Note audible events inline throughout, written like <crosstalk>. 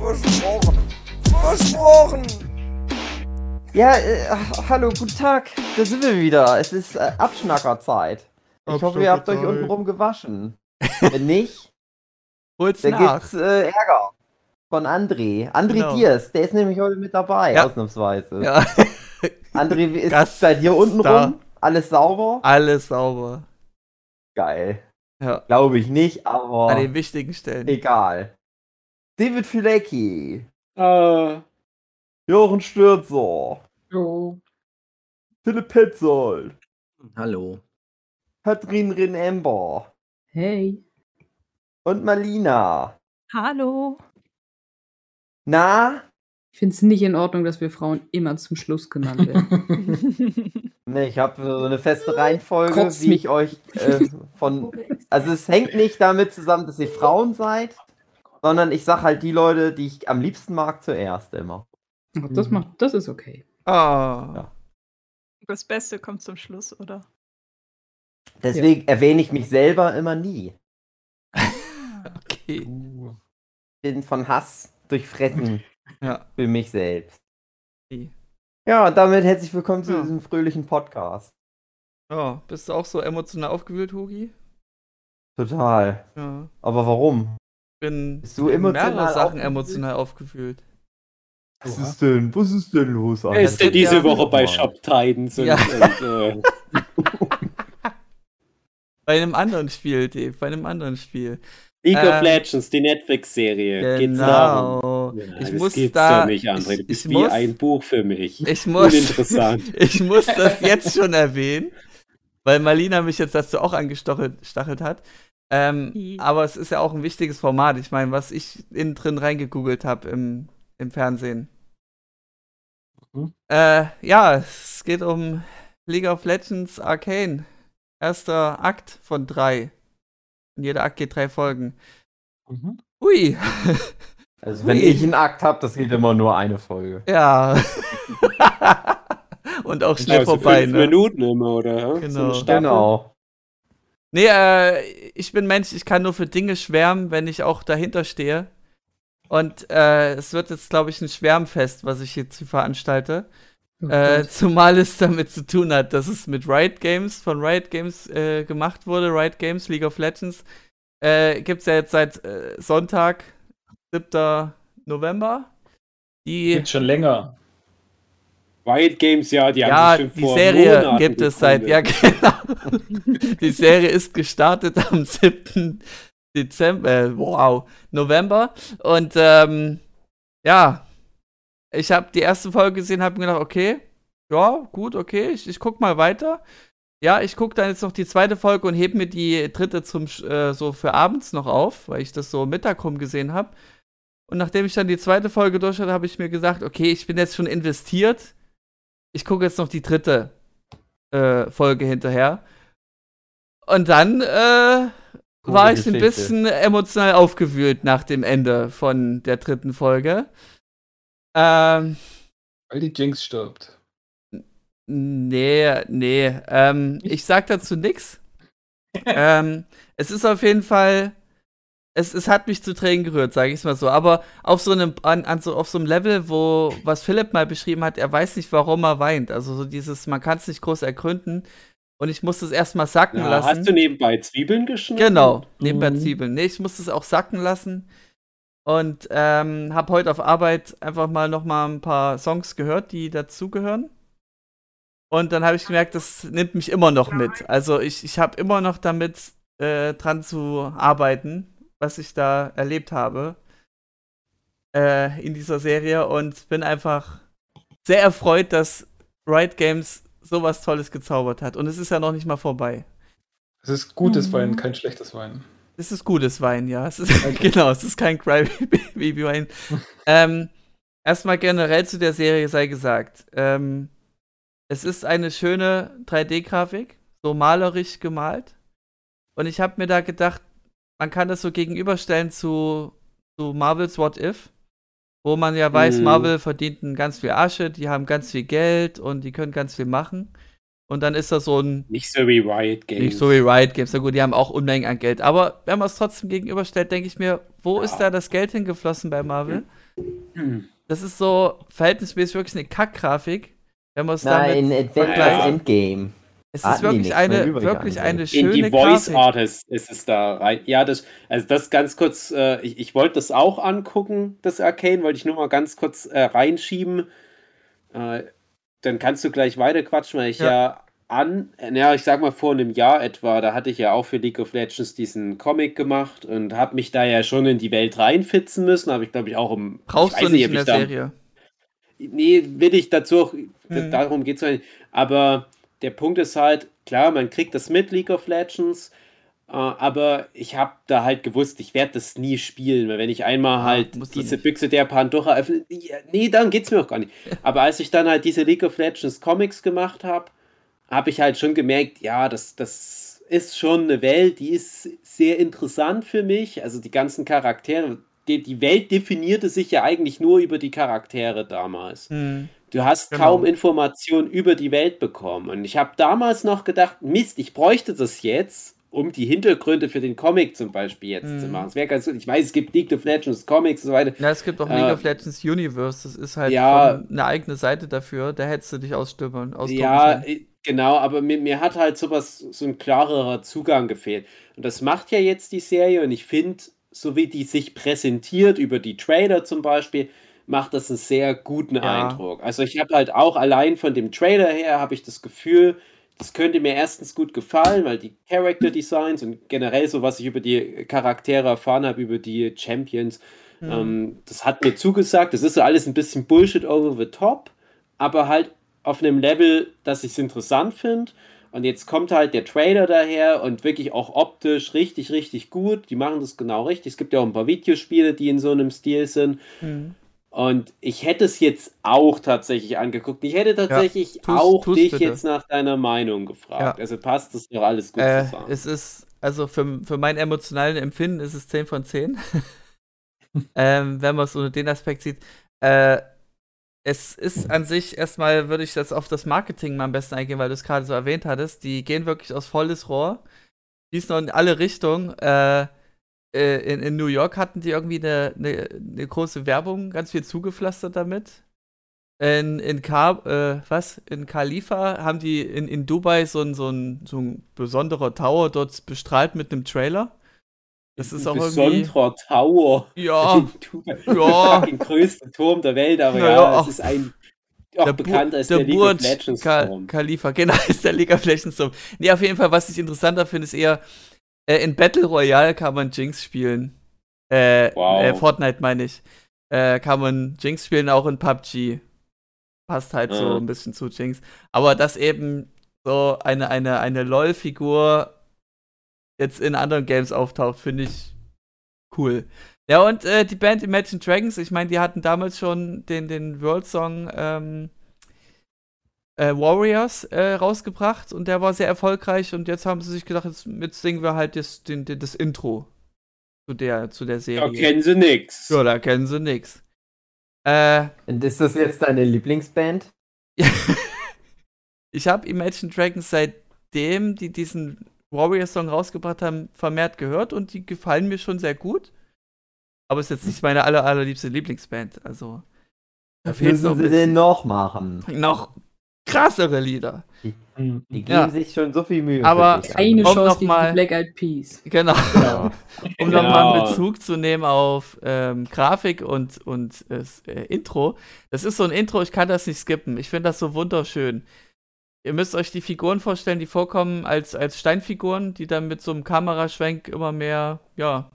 Versprochen. Versprochen. Ja, äh, hallo, guten Tag. Da sind wir wieder. Es ist äh, Abschnackerzeit. Ich hoffe, ihr habt euch untenrum gewaschen. <laughs> Wenn nicht, Hol's dann nach. gibt's äh, Ärger. Von André. André Genau. Diers, der ist nämlich heute mit dabei, Ja. ausnahmsweise. Ja, <laughs> André, wie ist Gast bei dir untenrum? da. Alles sauber? alles sauber. Geil. Ja, Glaube ich nicht, aber an den wichtigen Stellen. egal. David Filecki. Äh, Jochen Stürzer. jo. Philipp Petzold. Hallo. Katrin Renember. Hey. Und Malina. Hallo. Na? Ich finde es nicht in Ordnung, dass wir Frauen immer zum Schluss genannt werden. <laughs> Ne, ich habe so eine feste Reihenfolge, Kotzt wie mich. ich euch äh, von. Also es hängt nicht damit zusammen, dass ihr Frauen seid, sondern ich sag halt die Leute, die ich am liebsten mag, zuerst immer. Ach, das macht, das ist okay. Ah, Ja. Das Beste kommt zum Schluss, oder? Deswegen erwähne ich mich selber immer nie. <laughs> okay. Bin von Hass durchfressen <laughs> Ja. für mich selbst. Okay. Ja, und damit herzlich willkommen zu Ja. diesem fröhlichen Podcast. ja. Bist du auch so emotional aufgewühlt, Hugi? Total. Ja. Aber warum? Bin Bist du mehrere Sachen emotional aufgewühlt. Was ist denn? Was ist denn los? Er ist denn diese Ja. Woche bei Shop Titans und, Ja. und äh, <laughs> Bei einem anderen Spiel, Dave, bei einem anderen Spiel. League of Ähm, Legends, die Netflix-Serie. Geht's darum? Genau. Ja, ich das muss gibt's da. nicht, André. Du ich, bist ich wie muss, ein Buch für mich. ich muss, Uninteressant. <laughs> ich muss das jetzt schon erwähnen, weil Marlina mich jetzt dazu auch angestachelt stachelt hat. Ähm, aber es ist ja auch ein wichtiges Format. Ich meine, was ich innen drin reingegoogelt habe im, im Fernsehen. Mhm. Äh, ja, es geht um League of Legends Arcane. Erster Akt von drei. Und jeder Akt geht drei Folgen. Mhm. Ui. <laughs> Also wenn Ui. ich einen Akt habe, das geht immer nur eine Folge. Ja. <laughs> Und auch schnell Also vorbei, fünf ne? Minuten immer, oder? So Genau. Staffel. Genau. Nee, äh, ich bin Mensch, ich kann nur für Dinge schwärmen, wenn ich auch dahinter stehe. Und äh, es wird jetzt, glaube ich, ein Schwärmfest, was ich jetzt hier veranstalte. Oh Äh, zumal es damit zu tun hat, dass es mit Riot Games, von Riot Games äh, gemacht wurde. Riot Games, League of Legends. Äh, Gibt es ja jetzt seit äh, Sonntag, 7. November. Die, Gibt schon länger. Riot Games, ja, die ja, haben sich schon die vor Serie Monaten gibt es seit, ja genau. die Serie ist gestartet am <laughs> 7. Dezember, äh, wow, November. Und ähm, ja, ich habe die erste Folge gesehen, habe mir gedacht, okay, ja, gut, okay, ich, ich guck mal weiter. Ja, ich gucke dann jetzt noch die zweite Folge und heb mir die dritte zum äh, so für abends noch auf, weil ich das so Mittag rum gesehen habe. Und nachdem ich dann die zweite Folge durch hatte, habe ich mir gesagt, okay, ich bin jetzt schon investiert. Ich gucke jetzt noch die dritte äh, Folge hinterher. Und dann äh, war ich ein bisschen emotional aufgewühlt nach dem Ende von der dritten Folge. Ähm, Weil die Jinx stirbt. Nee, nee. Ähm, ich sag dazu nix. <laughs> ähm, es ist auf jeden Fall. Es, es hat mich zu Tränen gerührt, sage ich mal so. Aber auf so einem, an, an so, auf so einem Level, wo, was Philipp mal beschrieben hat, er weiß nicht, warum er weint. Also so dieses, man kann es nicht groß ergründen. Und ich muss das erstmal sacken Ja, lassen. hast du nebenbei Zwiebeln geschnitten? Genau, nebenbei Mhm. Zwiebeln. Nee, ich muss es auch sacken lassen. Und ähm, habe heute auf Arbeit einfach mal noch mal ein paar Songs gehört, die dazugehören. Und dann habe ich gemerkt, das nimmt mich immer noch mit. Also ich, ich habe immer noch damit äh, dran zu arbeiten, was ich da erlebt habe äh, in dieser Serie. Und bin einfach sehr erfreut, dass Riot Games sowas Tolles gezaubert hat. Und es ist ja noch nicht mal vorbei. Es ist gutes Mhm. Wein, kein schlechtes Wein. Es ist gutes Wein, ja. Es ist, <laughs> genau, es ist kein Crybaby-Wein. <laughs> ähm, erstmal generell zu der Serie sei gesagt. Ähm, es ist eine schöne 3D-Grafik, so malerisch gemalt. Und ich habe mir da gedacht, man kann das so gegenüberstellen zu, zu Marvel's What If, wo man ja weiß, Mhm. Marvel verdient ganz viel Asche, die haben ganz viel Geld und die können ganz viel machen. Und dann ist das so ein Nicht so wie Riot Games. nicht so wie Riot Games. Na gut, die haben auch Unmengen an Geld. Aber wenn man es trotzdem gegenüberstellt, denke ich mir, wo Ja. ist da das Geld hingeflossen bei Marvel? Hm. <clears throat> Das ist so verhältnismäßig wirklich eine Kackgrafik. Wenn man es Nein, damit. Avengers Ja. Endgame. Es ist wirklich nicht, eine, wirklich eine Antwort. In schöne die Voice Grafik. Artist ist es da rein. Ja, das, also das ganz kurz, äh, ich, ich wollte das auch angucken, das Arcane, wollte ich nur mal ganz kurz äh, reinschieben. Äh, dann kannst du gleich weiter quatschen, weil ich Ja. ja, an, ja, ich sag mal vor einem Jahr etwa, da hatte ich ja auch für League of Legends diesen Comic gemacht und habe mich da ja schon in die Welt reinfitzen müssen, habe ich glaube ich auch im. Brauchst ich du nicht ob in der Serie. Nee, will ich dazu auch, Mhm. darum geht es nicht. Aber der Punkt ist halt, klar, man kriegt das mit League of Legends, äh, aber ich habe da halt gewusst, ich werde das nie spielen, weil wenn ich einmal Ah, halt du diese. Büchse der Pandora öffne, ja, nee, darum geht es mir auch gar nicht. Aber als ich dann halt diese League of Legends Comics gemacht habe, habe ich halt schon gemerkt, ja, das, das ist schon eine Welt, die ist sehr interessant für mich. Also die ganzen Charaktere, die, die Welt definierte sich ja eigentlich nur über die Charaktere damals. Hm. Du hast Genau. kaum Informationen über die Welt bekommen. Und ich habe damals noch gedacht, Mist, ich bräuchte das jetzt, um die Hintergründe für den Comic zum Beispiel jetzt zu Mhm. machen. Es wäre ganz gut. Ich weiß, es gibt League of Legends Comics und so weiter. Ja, es gibt auch Äh, League of Legends Universe. Das ist halt Ja. eine eigene Seite dafür. Da hättest du dich austoben Ja, können. äh, genau, aber mir, mir hat halt sowas, so ein klarerer Zugang gefehlt. Und das macht ja jetzt die Serie und ich finde, so wie die sich präsentiert, über die Trailer zum Beispiel, macht das einen sehr guten Ja. Eindruck. Also ich habe halt auch allein von dem Trailer her, habe ich das Gefühl, das könnte mir erstens gut gefallen, weil die Character Designs und generell so, was ich über die Charaktere erfahren habe, über die Champions, Hm. ähm, das hat mir zugesagt. Das ist so alles ein bisschen Bullshit over the top, aber halt auf einem Level, dass ich es interessant finde. Und jetzt kommt halt der Trailer daher und wirklich auch optisch richtig, richtig gut. Die machen das genau richtig. Es gibt ja auch ein paar Videospiele, die in so einem Stil sind. Hm. Und ich hätte es jetzt auch tatsächlich angeguckt. Ich hätte tatsächlich tu's- auch tu's dich bitte. jetzt nach deiner Meinung gefragt. Ja. Also passt das doch alles gut Äh, zusammen. es ist, also für, für mein emotionalen Empfinden ist es 10 von 10. <laughs> ähm, wenn man es unter den Aspekt sieht. Äh, es ist an sich erstmal, würde ich das auf das Marketing mal am besten eingehen, weil du es gerade so erwähnt hattest. Die gehen wirklich aus volles Rohr. Schießen in alle Richtungen. Äh, äh, in, in New York hatten die irgendwie eine, eine, eine große Werbung, ganz viel zugepflastert damit. In, in, Ka äh, was? in Khalifa haben die in, in Dubai so ein, so, ein, so ein besonderer Tower dort bestrahlt mit einem Trailer. Das ist auch irgendwie. Besonderer Tower. Ja, <laughs> Ja. <laughs> fucking größte Turm der Welt, aber Ja, ja, es ist ein auch der, bekannt Bu als der, der, League of Legends Ka Turm. Khalifa, <laughs> genau, ist der League of Legends Turm. Nee, auf jeden Fall, was ich interessanter finde, ist eher, äh, in Battle Royale kann man Jinx spielen. Äh, Wow. äh Fortnite meine ich. Äh, kann man Jinx spielen, auch in PUBG. Passt halt so Mhm. ein bisschen zu Jinx. Aber dass eben so eine, eine, eine LOL-Figur jetzt in anderen Games auftaucht, finde ich cool. Ja, und äh, die Band Imagine Dragons, ich meine, die hatten damals schon den, den World Song ähm, äh, Warriors äh, rausgebracht und der war sehr erfolgreich und jetzt haben sie sich gedacht, jetzt, jetzt singen wir halt das, den, den, das Intro zu der, zu der Da Serie. kennen sie nix. ja, da kennen sie nix. Äh, Und ist das jetzt deine Lieblingsband? <laughs> ich habe Imagine Dragons seitdem die diesen Warrior-Song rausgebracht haben, vermehrt gehört und die gefallen mir schon sehr gut. Aber ist jetzt nicht meine aller, allerliebste Lieblingsband. Also, da müssen sie bisschen denn noch machen? noch krassere Lieder. Mhm. Die geben Ja. sich schon so viel Mühe. Aber Eine Um Chance mal- Black Eyed Peas. Genau. Ja. <laughs> Um Genau. nochmal Bezug zu nehmen auf ähm, Grafik und, und äh, Intro. Das ist so ein Intro, ich kann das nicht skippen. Ich finde das so wunderschön. Ihr müsst euch die Figuren vorstellen, die vorkommen als, als Steinfiguren, die dann mit so einem Kameraschwenk immer mehr, ja,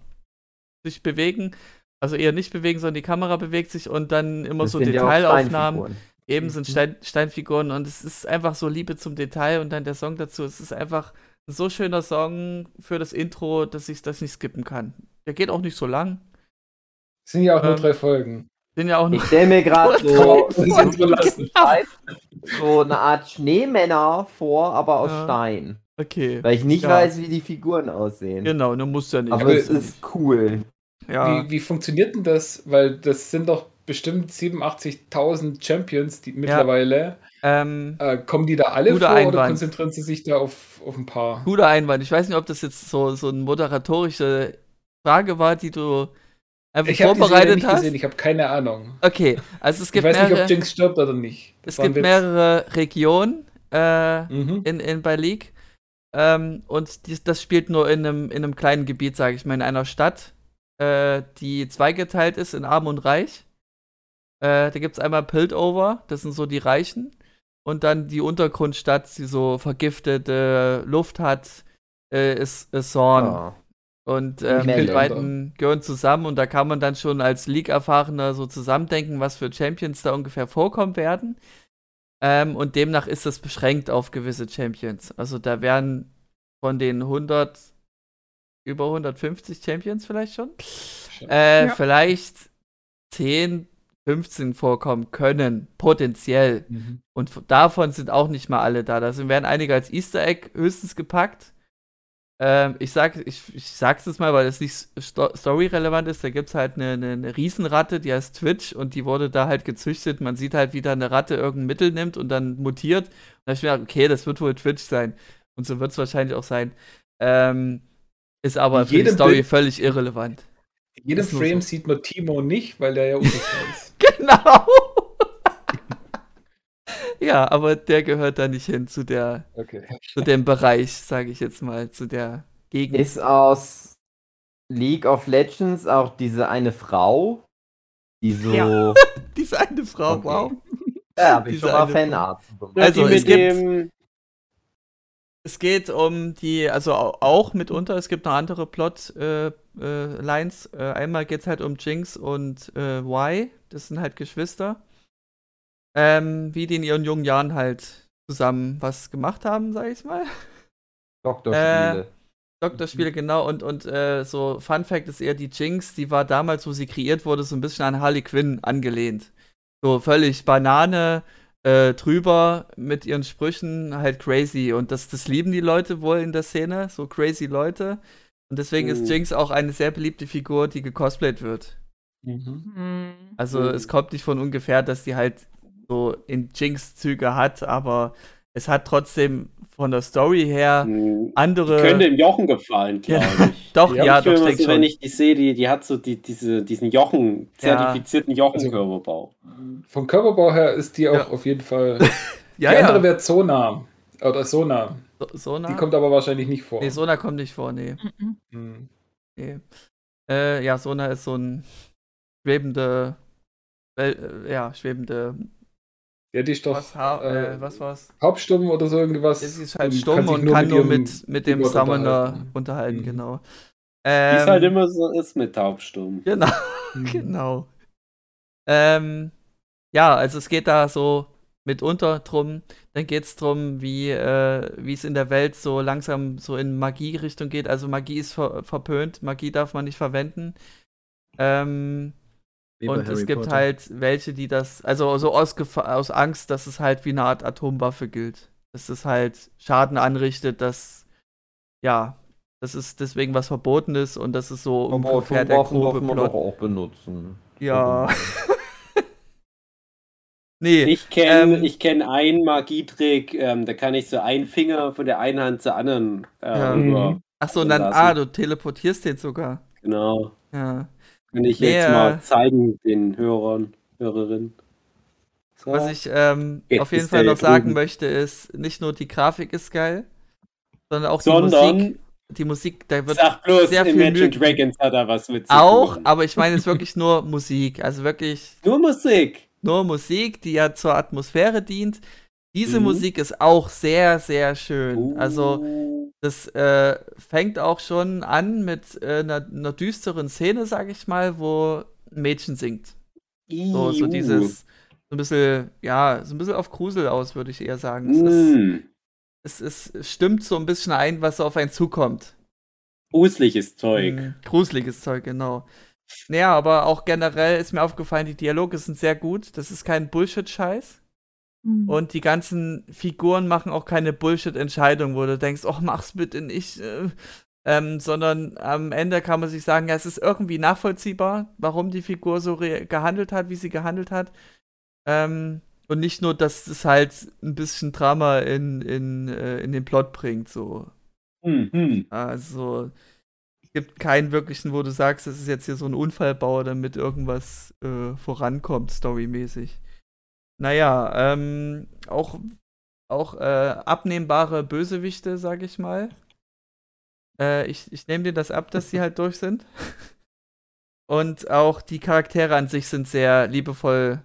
sich bewegen. Also eher nicht bewegen, sondern die Kamera bewegt sich und dann immer Das so Detailaufnahmen. Eben sind Stein, Steinfiguren und es ist einfach so Liebe zum Detail und dann der Song dazu. Es ist einfach ein so schöner Song für das Intro, dass ich das nicht skippen kann. Der geht auch nicht so lang. Es sind ja auch nur Ähm, drei Folgen. Sind ja auch Ich noch. stelle mir gerade <laughs> so, überlassen. <laughs> so eine Art Schneemänner vor, aber aus Ja. Stein. Okay. Weil ich nicht Ja. weiß, wie die Figuren aussehen. Genau, du musst ja nicht. Aber Aber- es ist cool. ja. Wie, wie funktioniert denn das? Weil das sind doch bestimmt 87.000 Champions die mittlerweile. ähm, Äh, kommen die da alle vor oder Einwand. konzentrieren sie sich da auf, auf ein paar? guter Einwand. Ich weiß nicht, ob das jetzt so, so eine moderatorische Frage war, die du einfach Ich vorbereitet nicht hast. gesehen, ich habe keine Ahnung. Okay, also es Ich gibt weiß nicht, ob mehrere, Jinx stirbt oder nicht. Das es gibt mehrere Regionen äh, Mhm. in, in bei League. Ähm, und dies, das spielt nur in einem, in einem kleinen Gebiet, sage ich mal, in einer Stadt, äh, die zweigeteilt ist in Arm und Reich. Äh, da gibt es einmal Piltover, das sind so die Reichen. Und dann die Untergrundstadt, die so vergiftete Luft hat, äh, ist, ist Zorn. Ja. Und Mellow. die beiden gehören zusammen und da kann man dann schon als League-Erfahrener so zusammendenken, was für Champions da ungefähr vorkommen werden. Ähm, und demnach ist das beschränkt auf gewisse Champions. Also da werden von den 100, über 150 Champions vielleicht schon, äh, Ja. vielleicht 10, 15 vorkommen können, potenziell. Mhm. Und davon sind auch nicht mal alle da. Da werden einige als Easter Egg höchstens gepackt. Ähm, ich, sag, ich, ich sag's jetzt mal, weil das nicht sto storyrelevant ist. Da gibt's halt eine, eine, eine Riesenratte, die heißt Twitch und die wurde da halt gezüchtet. Man sieht halt, wie da eine Ratte irgendein Mittel nimmt und dann mutiert. Und da hab ich mir gedacht, okay, das wird wohl Twitch sein. Und so wird's wahrscheinlich auch sein. Ähm, ist aber für die Story Bild- völlig irrelevant. In jedem Frame so. sieht man Timo nicht, weil der ja unsichtbar <laughs> ist. Genau! <laughs> ja, aber der gehört da nicht hin zu der Okay. zu dem Bereich, sage ich jetzt mal, zu der Gegend. Ist aus League of Legends auch diese eine Frau, die so. Ja. <laughs> Diese eine Frau, Okay. wow. Ja, ich Diese schon mal eine Fanart. Also, es mit gibt- dem. Es geht um die, also au- auch mitunter, es gibt noch andere Plot-Lines. Äh, Lines. äh, einmal geht es halt um Jinx und äh, Y, das sind halt Geschwister. Ähm, wie die in ihren jungen Jahren halt zusammen was gemacht haben, sag ich mal. Doktorspiele. Doktorspiele, genau. Und, und äh, so Fun Fact ist eher die Jinx, die war damals, wo sie kreiert wurde, so ein bisschen an Harley Quinn angelehnt. So völlig Banane, äh, drüber mit ihren Sprüchen, halt crazy. Und das, das lieben die Leute wohl in der Szene, so crazy Leute. Und deswegen ist Mhm. Jinx auch eine sehr beliebte Figur, die gecosplayt wird. Mhm. Hm. Also Mhm. es kommt nicht von ungefähr, dass die halt so in Jinx-Züge hat, aber es hat trotzdem von der Story her Hm, andere. Könnte dem Jochen gefallen, Ja. glaube ich. <laughs> Doch, Ja, ja, ich doch, so, wenn schon. ich die sehe, die, die hat so die, diese, diesen Jochen, Ja. zertifizierten Jochenkörperbau. Vom Körperbau her ist die auch Ja. auf jeden Fall. <laughs> Ja, die andere ja. wäre Zona. Oder Sona. So, Sona? Die kommt aber wahrscheinlich nicht vor. nee, Sona kommt nicht vor, nee. Mhm. Hm. nee. Äh, ja, Sona ist so ein schwebende, Wel- äh, ja, schwebende, Ja, die ist doch was, ha äh, äh, was war's? taubstumm oder so irgendwas. Sie ist halt stumm und kann nur mit, mit dem Summoner unterhalten. unterhalten, Mhm. genau. Wie Ähm, es halt immer so ist mit Taubstumm. Genau, Mhm. <laughs> genau. Ähm, ja, also es geht da so mitunter drum. Dann geht es drum, wie, äh, wie es in der Welt so langsam so in Magie-Richtung geht. Also Magie ist ver verpönt, Magie darf man nicht verwenden. Ähm, Wie bei und es Harry gibt Potter. halt welche, die das, also so aus, aus Angst, dass es halt wie eine Art Atomwaffe gilt. Dass es halt Schaden anrichtet, dass, ja, das ist deswegen was verboten ist und das ist so Aber ungefähr der Atomwaffen grobe man Plot. auch benutzen. Ja. <laughs> nee, Ich kenne Ähm, ich kenn einen Magietrick, ähm, da kann ich so einen Finger von der einen Hand zur anderen äh, Ja. achso, und dann, lassen. ah, du teleportierst den sogar. Genau. Ja. Kann ich jetzt mal zeigen, den Hörern, Hörerinnen. So. Was ich ähm, auf jeden Fall noch sagen möchte, ist, nicht nur die Grafik ist geil, sondern auch die Sondern, Musik. Die Musik, da wird sag bloß, sehr viel Imagine Mühe- Dragons hat da was mit auch, aber ich meine jetzt <laughs> wirklich nur Musik. Also wirklich Nur Musik. nur Musik, die ja zur Atmosphäre dient. Diese Mhm. Musik ist auch sehr, sehr schön. Uh. Also das äh, fängt auch schon an mit äh, einer, einer düsteren Szene, sag ich mal, wo ein Mädchen singt. So, so dieses, so ein bisschen, ja, so ein bisschen auf Grusel aus, würde ich eher sagen. Es, ist, Mm. es, es stimmt so ein bisschen ein, was auf einen zukommt. Gruseliges Zeug. Mm, gruseliges Zeug, genau. Naja, aber auch generell ist mir aufgefallen, die Dialoge sind sehr gut. Das ist kein Bullshit-Scheiß. Mhm. Und die ganzen Figuren machen auch keine Bullshit-Entscheidung, wo du denkst, ach, mach's bitte nicht. Äh, ähm, sondern am Ende kann man sich sagen, ja, es ist irgendwie nachvollziehbar, warum die Figur so gehandelt hat, wie sie gehandelt hat. Ähm, und nicht nur, dass es halt ein bisschen Drama in, in, äh, in den Plot bringt, so. Mhm. Also, es gibt keinen wirklichen, wo du sagst, das ist jetzt hier so ein Unfallbauer, damit irgendwas äh, vorankommt, storymäßig. Naja, ähm, auch, auch äh, abnehmbare Bösewichte, sag ich mal. Äh, ich ich nehme dir das ab, dass sie halt durch sind. <laughs> Und auch die Charaktere an sich sind sehr liebevoll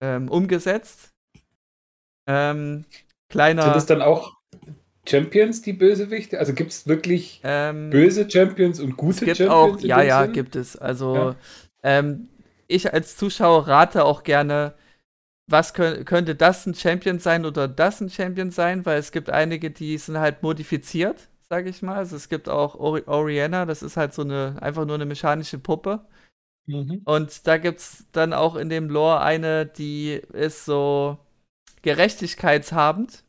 ähm, umgesetzt. Ähm, kleiner. Sind es dann auch Champions, die Bösewichte? Also gibt es wirklich ähm, böse Champions und es gute gibt Champions? auch, ja, ja, Sinn? gibt es. Also, Ja. ähm, ich als Zuschauer rate auch gerne, was kö könnte das ein Champion sein oder das ein Champion sein, weil es gibt einige, die sind halt modifiziert, sage ich mal. Also es gibt auch Ori Oriana, das ist halt so eine, einfach nur eine mechanische Puppe. Mhm. Und da gibt's dann auch in dem Lore eine, die ist so gerechtigkeitshabend.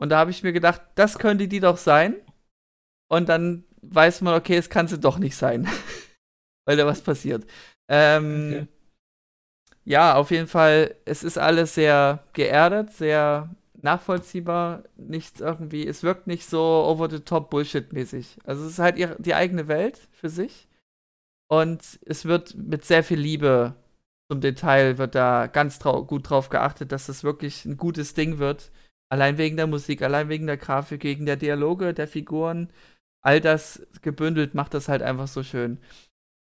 Und da habe ich mir gedacht, das könnte die doch sein. Und dann weiß man, okay, es kann sie doch nicht sein. <laughs> Weil da was passiert. Ähm, Okay. Ja, auf jeden Fall, es ist alles sehr geerdet, sehr nachvollziehbar. Nichts irgendwie, es wirkt nicht so over the top Bullshit-mäßig. Also es ist halt ihre, die eigene Welt für sich. Und es wird mit sehr viel Liebe zum Detail wird da ganz gut drauf geachtet, dass das wirklich ein gutes Ding wird. Allein wegen der Musik, allein wegen der Grafik, wegen der Dialoge, der Figuren. All das gebündelt macht das halt einfach so schön.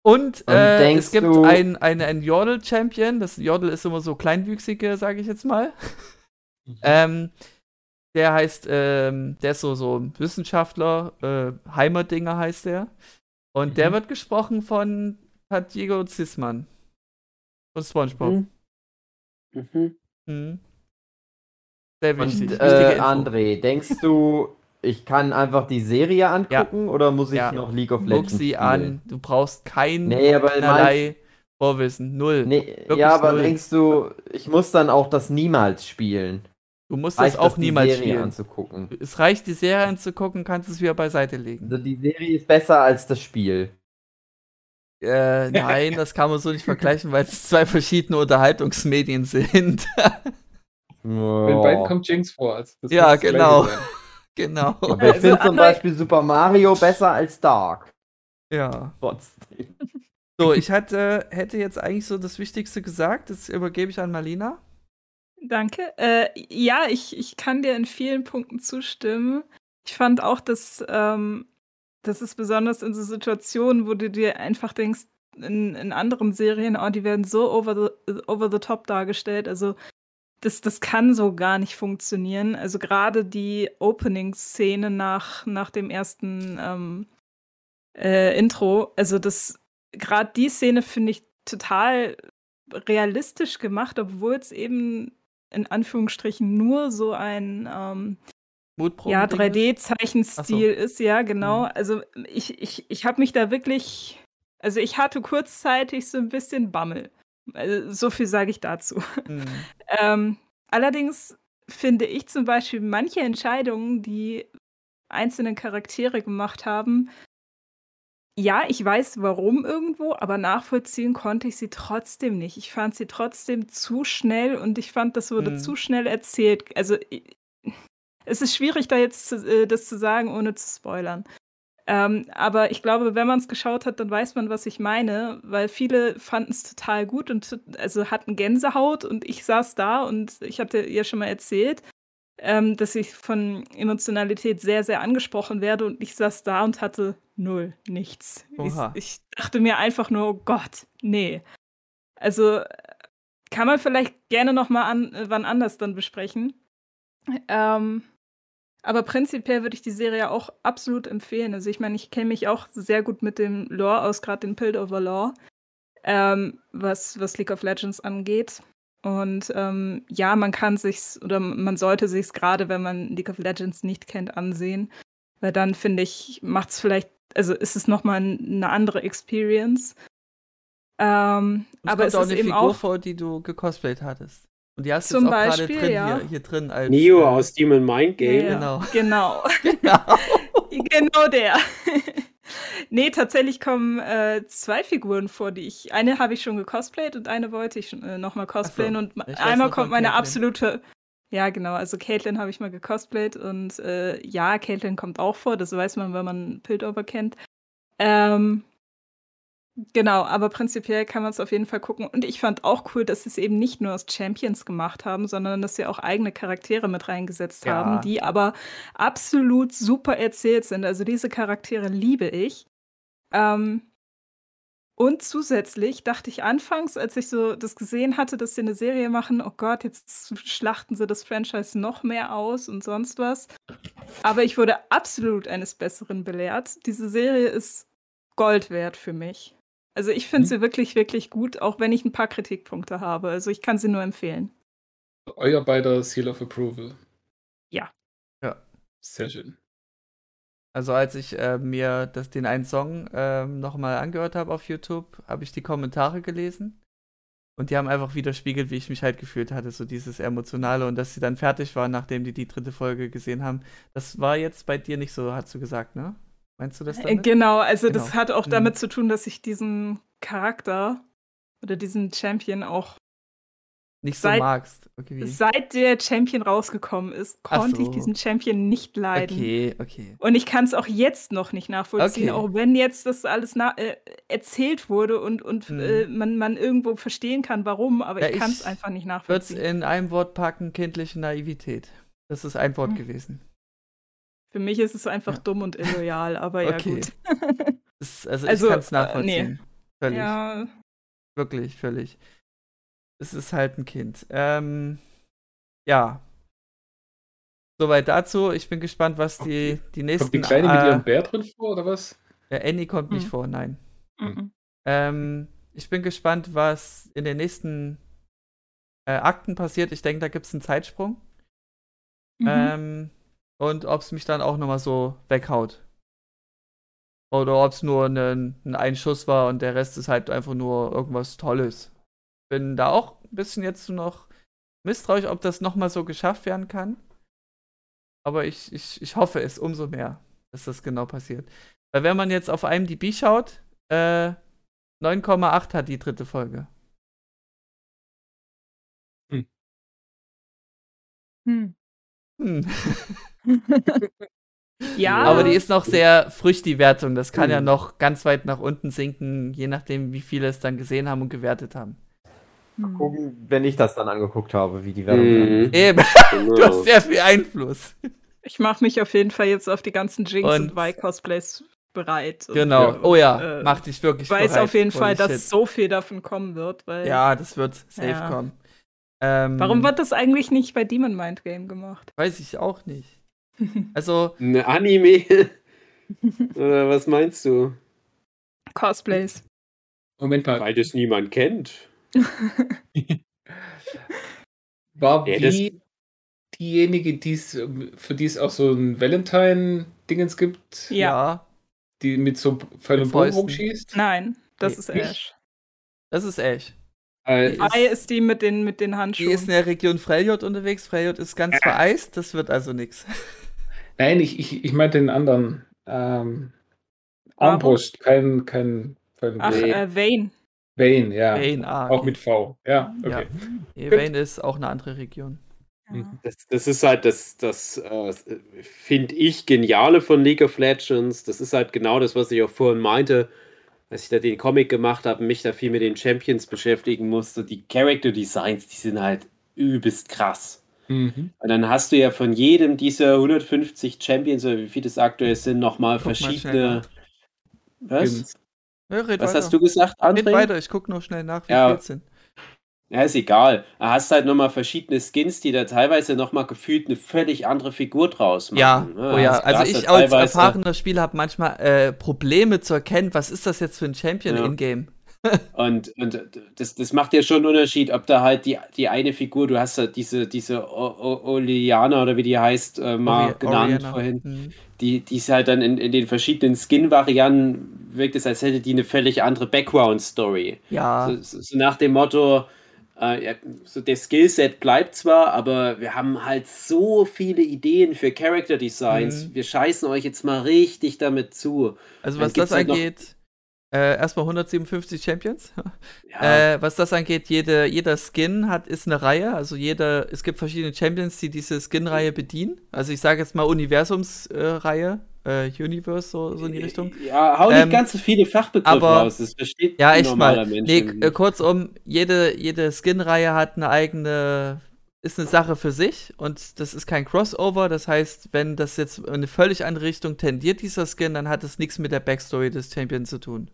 Und, äh, es gibt du- ein, ein, Jodel-Champion. Das Jodel ist immer so kleinwüchsige, sage ich jetzt mal. Mhm. Ähm, der heißt, ähm, der ist so, so ein Wissenschaftler, äh, Heimerdinger heißt der. Und der Mhm. wird gesprochen von hat Diego Zisman. Von SpongeBob. Mhm. Mhm. Mhm. Sehr wichtig. Und äh. André, denkst du, ich kann einfach die Serie angucken oder muss ich Ja. noch League of Guck Legends sie spielen? an. Du brauchst kein Nee, aber keinerlei Vorwissen. Null. Nee, Wirklich ja, aber null. denkst du, ich muss dann auch das niemals spielen? Du musst Reicht das auch die niemals Serie spielen. anzugucken? Es reicht, die Serie anzugucken, kannst es wieder beiseite legen. Also die Serie ist besser als das Spiel. Äh, nein, das kann man so nicht vergleichen, weil es zwei verschiedene Unterhaltungsmedien sind. <laughs> In beiden kommt Jinx vor. Also das Ja, das genau. Genau. Aber <laughs> ich Also finde zum Beispiel Super Mario besser als Dark. Ja. Trotzdem. So, <laughs> ich hatte, hätte jetzt eigentlich so das Wichtigste gesagt. Das übergebe ich an Marlina. Danke. Äh, ja, ich, ich kann dir in vielen Punkten zustimmen. Ich fand auch, dass ähm, das ist besonders in so Situationen, wo du dir einfach denkst, in, in anderen Serien, oh, die werden so over the, over the top dargestellt. Also das, das kann so gar nicht funktionieren. Also gerade die Opening-Szene nach, nach dem ersten ähm, äh, Intro, also das, gerade die Szene finde ich total realistisch gemacht, obwohl es eben in Anführungsstrichen nur so ein ähm, ja, Ding ist. 3D-Zeichenstil ist, ja, genau. Mhm. Also ich, ich, ich habe mich da wirklich, also ich hatte kurzzeitig so ein bisschen Bammel. Also, so viel sage ich dazu. Hm. <laughs> Ähm, allerdings finde ich zum Beispiel manche Entscheidungen, die einzelne Charaktere gemacht haben, ja, ich weiß warum irgendwo, aber nachvollziehen konnte ich sie trotzdem nicht. Ich fand sie trotzdem zu schnell und ich fand, das wurde Mhm. zu schnell erzählt. Also es ist schwierig, da jetzt zu, äh, das zu sagen, ohne zu spoilern. Ähm, aber ich glaube, wenn man es geschaut hat, dann weiß man, was ich meine, weil viele fanden es total gut und also hatten Gänsehaut und ich saß da und ich hatte ja schon mal erzählt, ähm, dass ich von Emotionalität sehr, sehr angesprochen werde und ich saß da und hatte null, nichts. Ich, ich dachte mir einfach nur, oh Gott, nee. Also kann man vielleicht gerne noch mal an, äh, wann anders dann besprechen. Ähm, aber prinzipiell würde ich die Serie auch absolut empfehlen. Also ich meine, ich kenne mich auch sehr gut mit dem Lore aus, gerade den Piltover Lore, ähm, was, was League of Legends angeht. Und ähm, ja, man kann sich's oder man sollte sich's gerade, wenn man League of Legends nicht kennt, ansehen, weil dann finde ich macht's vielleicht, also ist es noch mal eine andere Experience. Ähm, Es aber kommt es auch ist eine eben Figur auch vor, die du gecosplayt hattest. Und die hast du Zum jetzt auch gerade Beispiel, drin, ja. hier, hier drin als. Neo äh, aus Demon Mind Game. Ja, Genau. <laughs> Genau. <laughs> Genau. genau der. <laughs> nee, tatsächlich kommen äh, zwei Figuren vor, die ich. Eine habe ich schon gecosplayt und eine wollte ich äh, nochmal cosplayen. so. Und Ich einmal kommt meine Caitlyn. absolute. Ja, genau. Also Caitlyn habe ich mal gecosplayt und äh, ja, Caitlyn kommt auch vor. Das weiß man, wenn man Piltover kennt. Ähm, genau, aber prinzipiell kann man es auf jeden Fall gucken. Und ich fand auch cool, dass sie es eben nicht nur aus Champions gemacht haben, sondern dass sie auch eigene Charaktere mit reingesetzt Ja. haben, die aber absolut super erzählt sind. Also diese Charaktere liebe ich. Ähm, und zusätzlich dachte ich anfangs, als ich so das gesehen hatte, dass sie eine Serie machen, oh Gott, jetzt schlachten sie das Franchise noch mehr aus und sonst was. Aber ich wurde absolut eines Besseren belehrt. Diese Serie ist Gold wert für mich. Also ich finde Mhm. sie wirklich, wirklich gut, auch wenn ich ein paar Kritikpunkte habe. Also ich kann sie nur empfehlen. Euer beider Seal of Approval. Ja. Ja. Sehr schön. Also als ich äh, mir das, den einen Song ähm, nochmal angehört habe auf YouTube, habe ich die Kommentare gelesen. Und die haben einfach widerspiegelt, wie ich mich halt gefühlt hatte, so dieses Emotionale und dass sie dann fertig waren, nachdem die die dritte Folge gesehen haben. Das war jetzt bei dir nicht so, hast du gesagt, ne? Meinst du das Äh, damit? Genau, also das Genau. hat auch Mhm. damit zu tun, dass ich diesen Charakter oder diesen Champion auch Nicht so seit- magst. Okay, seit der Champion rausgekommen ist, konnte ich so. diesen Champion nicht leiden. Okay, okay. Und ich kann es auch jetzt noch nicht nachvollziehen, Okay. auch wenn jetzt das alles na äh, erzählt wurde und, und Mhm. äh, man, man irgendwo verstehen kann, warum, aber Ja, ich kann es ich einfach nicht nachvollziehen. in einem Wort packen, kindliche Naivität. Das ist ein Wort Mhm. gewesen. Für mich ist es einfach Ja. dumm und illoyal, aber ja Okay. gut. <laughs> Das, also, Also, ich kann es äh, nachvollziehen. Völlig. ja, Wirklich, völlig. Es ist halt ein Kind. Ähm, ja. Soweit dazu. Ich bin gespannt, was die, die nächsten. Kommt die Kleine mit äh, ihrem Bär drin vor, oder was? ja, Annie kommt nicht Hm. vor, nein. mhm. Ähm, ich bin gespannt, was in den nächsten äh, Akten passiert. Ich denke, da gibt es einen Zeitsprung. Mhm. Ähm, und ob es mich dann auch nochmal so weghaut. Oder ob es nur ein, ein Einschuss war und der Rest ist halt einfach nur irgendwas Tolles. Bin da auch ein bisschen jetzt noch misstrauisch, ob das nochmal so geschafft werden kann. Aber ich, ich, ich hoffe es umso mehr, dass das genau passiert. Weil wenn man jetzt auf IMDb schaut, äh, 9,8 hat die dritte Folge. Hm. Hm. <laughs> <laughs> ja, Aber die ist noch sehr frisch, die Wertung. Das kann ja Mhm. noch ganz weit nach unten sinken, je nachdem, wie viele es dann gesehen haben und gewertet haben. Hm. Gucken, wenn ich das dann angeguckt habe, wie die Werbung Mhm. Eben, <laughs> <laughs> du Genau. hast sehr viel Einfluss. Ich mache mich auf jeden Fall jetzt auf die ganzen Jinx Und- und, Vi-Cosplays bereit. Und, Genau. äh, Oh ja, äh, mach dich wirklich Ich weiß bereit. auf jeden Fall, dass shit. so viel davon kommen wird. Weil Ja, das wird safe Ja. kommen. Ähm, Warum wird das eigentlich nicht bei Demon Mind Game gemacht? Weiß ich auch nicht. <laughs> Also, Ein Anime? <laughs> Oder was meinst du? Cosplays. Moment mal, Weil das niemand kennt. <laughs> war Ja, das- wie diejenige, die's, für die es auch so ein Valentine-Dingens gibt, Ja. die mit so Bogen Fäusten. rumschießt? Nein, das Nee, ist? Ash. das ist Ash. Äh, Die Vi ist- ist die mit den, mit den Die Handschuhen. ist in der Region Freljord unterwegs. Freljord ist ganz vereist, das wird also nichts. Nein, ich, ich, ich meinte den anderen. Ähm, Armbrust, kein, kein und Ach. Nee. äh, Vane. Vane, ja. Vane, ah, Auch okay. mit V. Ja, okay. Ja. Vane ist auch eine andere Region. Mhm. Das, das ist halt das, das äh, finde ich, Geniale von League of Legends. Das ist halt genau das, was ich auch vorhin meinte, als ich da den Comic gemacht habe, mich da viel mit den Champions beschäftigen musste. Die Character Designs, die sind halt übelst krass. Mhm. Und dann hast du ja von jedem dieser 150 Champions, oder wie viele es aktuell sind, nochmal mal verschiedene. nach. Was? Ja, red Was weiter. hast du gesagt, Red André? weiter, ich guck noch schnell nach, wie Ja. viel es sind. Ja, ist egal. Du hast halt nochmal verschiedene Skins, die da teilweise nochmal gefühlt eine völlig andere Figur draus machen. Ja, ne? oh ja. Also ich als erfahrener Spieler habe manchmal äh, Probleme zu erkennen, was ist das jetzt für ein Champion Ja. in-game. Und und das, das macht ja schon einen Unterschied, ob da halt die, die eine Figur, du hast ja diese, diese Oleana oder wie die heißt, äh, mal Ori- genannt Oriana. vorhin, Mhm. die, die ist halt dann in, in den verschiedenen Skin-Varianten, wirkt es, als hätte die eine völlig andere Background-Story. Ja, So, so, so nach dem Motto, äh, so der Skillset bleibt zwar, aber wir haben halt so viele Ideen für Character Designs. Mhm. Wir scheißen euch jetzt mal richtig damit zu. also was das halt angeht, äh, erstmal 157 Champions. <laughs> Ja, Äh, was das angeht, jede, jeder Skin hat ist eine Reihe. Also jeder, es gibt verschiedene Champions, die diese Skin-Reihe bedienen. Also ich sage jetzt mal Universums-Reihe, äh, Universe, so, so in die Richtung. ja hau nicht Ähm, ganz so viele Fachbegriffe aber- raus. Das versteht Ja, echt normaler mal. Mensch Nee, äh, kurzum, jede, jede Skin-Reihe hat eine eigene, ist eine Sache für sich und das ist kein Crossover. Das heißt, wenn das jetzt in eine völlig andere Richtung tendiert, dieser Skin, dann hat es nichts mit der Backstory des Champions zu tun.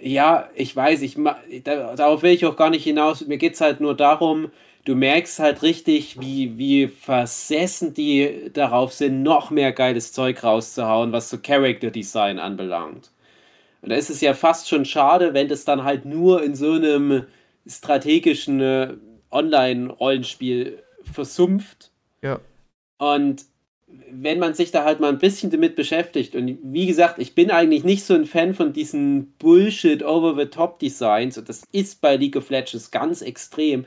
Ja, ich weiß, ich darauf will ich auch gar nicht hinaus. Mir geht es halt nur darum, du merkst halt richtig, wie, wie versessen die darauf sind, noch mehr geiles Zeug rauszuhauen, was so Character Design anbelangt. Und da ist es ja fast schon schade, wenn das dann halt nur in so einem strategischen äh, Online-Rollenspiel versumpft. Ja. Und wenn man sich da halt mal ein bisschen damit beschäftigt, und wie gesagt, ich bin eigentlich nicht so ein Fan von diesen Bullshit Over-the-Top-Designs, und das ist bei League of Legends ganz extrem,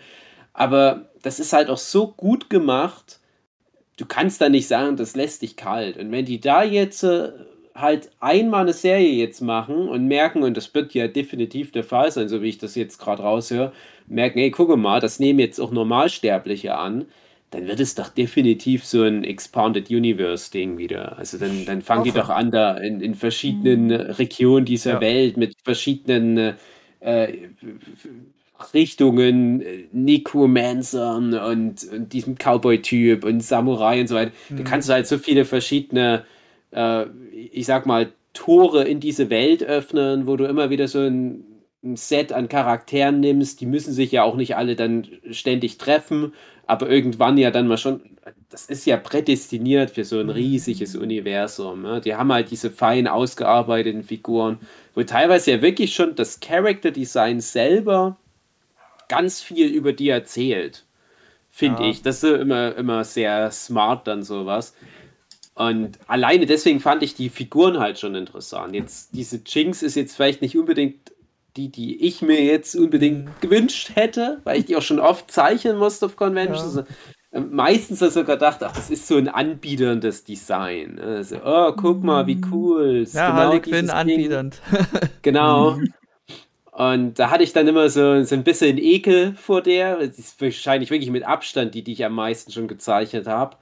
aber das ist halt auch so gut gemacht, du kannst da nicht sagen, das lässt dich kalt. Und wenn die da jetzt äh, halt einmal eine Serie jetzt machen und merken, und das wird ja definitiv der Fall sein, so wie ich das jetzt gerade raushöre, merken, ey, gucke mal, das nehmen jetzt auch Normalsterbliche an, dann wird es doch definitiv so ein Expanded Universe-Ding wieder. Also dann, dann fangen die doch an, da in, in verschiedenen äh, Regionen dieser Ja. Welt mit verschiedenen äh, Richtungen, Necromancern und, und diesem Cowboy-Typ und Samurai und so weiter. Da Mhm. kannst du halt so viele verschiedene, äh, ich sag mal, Tore in diese Welt öffnen, wo du immer wieder so ein, ein Set an Charakteren nimmst. Die müssen sich ja auch nicht alle dann ständig treffen, aber irgendwann ja dann mal schon. Das ist ja prädestiniert für so ein riesiges Universum. Ne? Die haben halt diese fein ausgearbeiteten Figuren, wo teilweise ja wirklich schon das Character Design selber ganz viel über die erzählt. Finde Ja. ich. Das ist immer, immer sehr smart dann sowas. Und alleine deswegen fand ich die Figuren halt schon interessant. Jetzt, diese Jinx ist jetzt vielleicht nicht unbedingt die, die ich mir jetzt unbedingt Mhm. gewünscht hätte, weil ich die auch schon oft zeichnen musste auf Conventions. Ja. Ähm, Meistens habe ich sogar gedacht, ach, das ist so ein anbiederndes Design. Also, oh, guck mal, wie cool. ist Ja, genau Harley Quinn anbiedernd. <laughs> Genau. Und da hatte ich dann immer so, so ein bisschen Ekel vor der. Das ist wahrscheinlich wirklich mit Abstand die, die ich am meisten schon gezeichnet habe.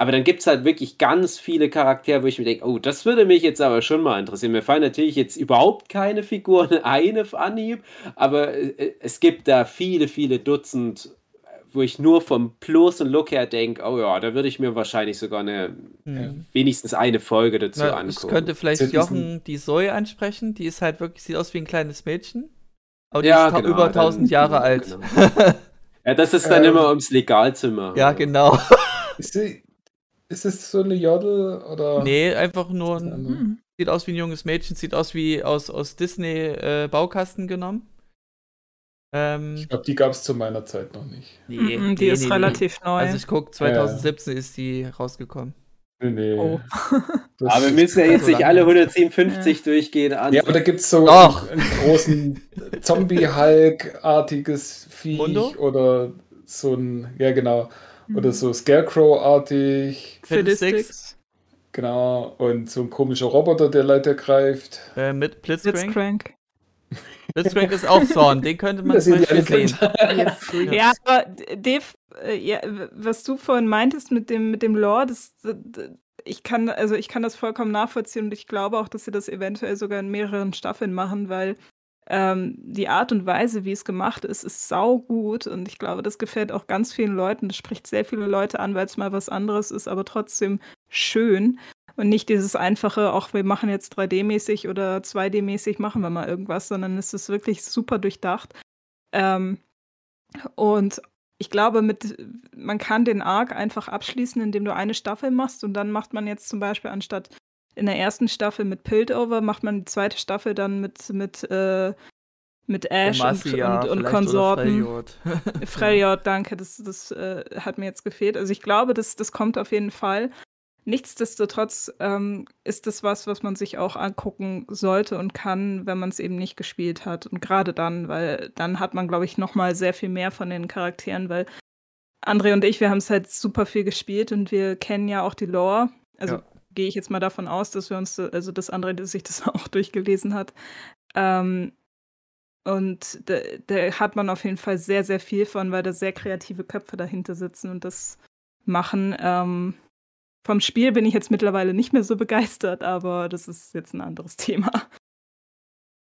Aber dann gibt es halt wirklich ganz viele Charaktere, wo ich mir denke, oh, das würde mich jetzt aber schon mal interessieren. Mir fallen natürlich jetzt überhaupt keine Figuren <laughs> ein auf Anhieb, aber äh, es gibt da viele, viele Dutzend, wo ich nur vom bloßen Look her denke, oh ja, da würde ich mir wahrscheinlich sogar eine, Hm. wenigstens eine Folge dazu Na, angucken. es könnte vielleicht Sind Jochen die Zoe ansprechen, die ist halt wirklich, sieht aus wie ein kleines Mädchen. Aber die Ja, ist genau, über dann- 1000 <laughs> Jahre alt. genau. Ja, das ist dann Ähm, immer ums Legalzimmer. Ja, genau. <laughs> Ist, sie, ist es so eine Jodel oder? Nee, einfach nur ein? Hm. sieht aus wie ein junges Mädchen, sieht aus wie aus, aus Disney äh, Baukasten genommen. Ähm, Ich glaube, die gab es zu meiner Zeit noch nicht. nee, Mhm, die nee, ist nee, nee. relativ neu. Also ich guck, 2017 ist die rausgekommen. Nee, nee. Oh. <laughs> Aber wir müssen ja jetzt so nicht alle 157 durchgehen. An. Ja, aber da gibt es so Doch. einen großen Zombie-Hulk-artiges Viech Mundo? oder so ein, ja genau. Oder so Scarecrow-artig, Fiddlesticks, genau, und so ein komischer Roboter, der Leute greift. äh, mit Blitzcrank. Blitzcrank. <laughs> Blitzcrank ist auch Zorn, den könnte man Das zum Beispiel sehen. <laughs> Ja, aber Dave, äh, ja, was du vorhin meintest mit dem, mit dem Lore, das, ich kann, also ich kann das vollkommen nachvollziehen und ich glaube auch, dass sie das eventuell sogar in mehreren Staffeln machen, weil ähm, die Art und Weise, wie es gemacht ist, ist sau gut und ich glaube, das gefällt auch ganz vielen Leuten. Das spricht sehr viele Leute an, weil es mal was anderes ist, aber trotzdem schön. Und nicht dieses einfache, auch wir machen jetzt 3D-mäßig oder 2D-mäßig, machen wir mal irgendwas, sondern es ist wirklich super durchdacht. Ähm, und ich glaube, mit, man kann den Arc einfach abschließen, indem du eine Staffel machst und dann macht man jetzt zum Beispiel anstatt in der ersten Staffel mit Piltover, macht man die zweite Staffel dann mit, mit, äh, mit Ash Demacia und, und, und oder Konsorten. <laughs> Freljord, danke, das, das äh, hat mir jetzt gefehlt. Also ich glaube, das, das kommt auf jeden Fall. Nichtsdestotrotz ähm, ist das was, was man sich auch angucken sollte und kann, wenn man es eben nicht gespielt hat. Und gerade dann, weil dann hat man, glaube ich, noch mal sehr viel mehr von den Charakteren, weil André und ich, wir haben es halt super viel gespielt und wir kennen ja auch die Lore. Also Ja. Gehe ich jetzt mal davon aus, dass wir uns, also dass André dass sich das <laughs> auch durchgelesen hat. Ähm, und da, da hat man auf jeden Fall sehr, sehr viel von, weil da sehr kreative Köpfe dahinter sitzen und das machen. Ähm, vom Spiel bin ich jetzt mittlerweile nicht mehr so begeistert, aber das ist jetzt ein anderes <laughs> Thema.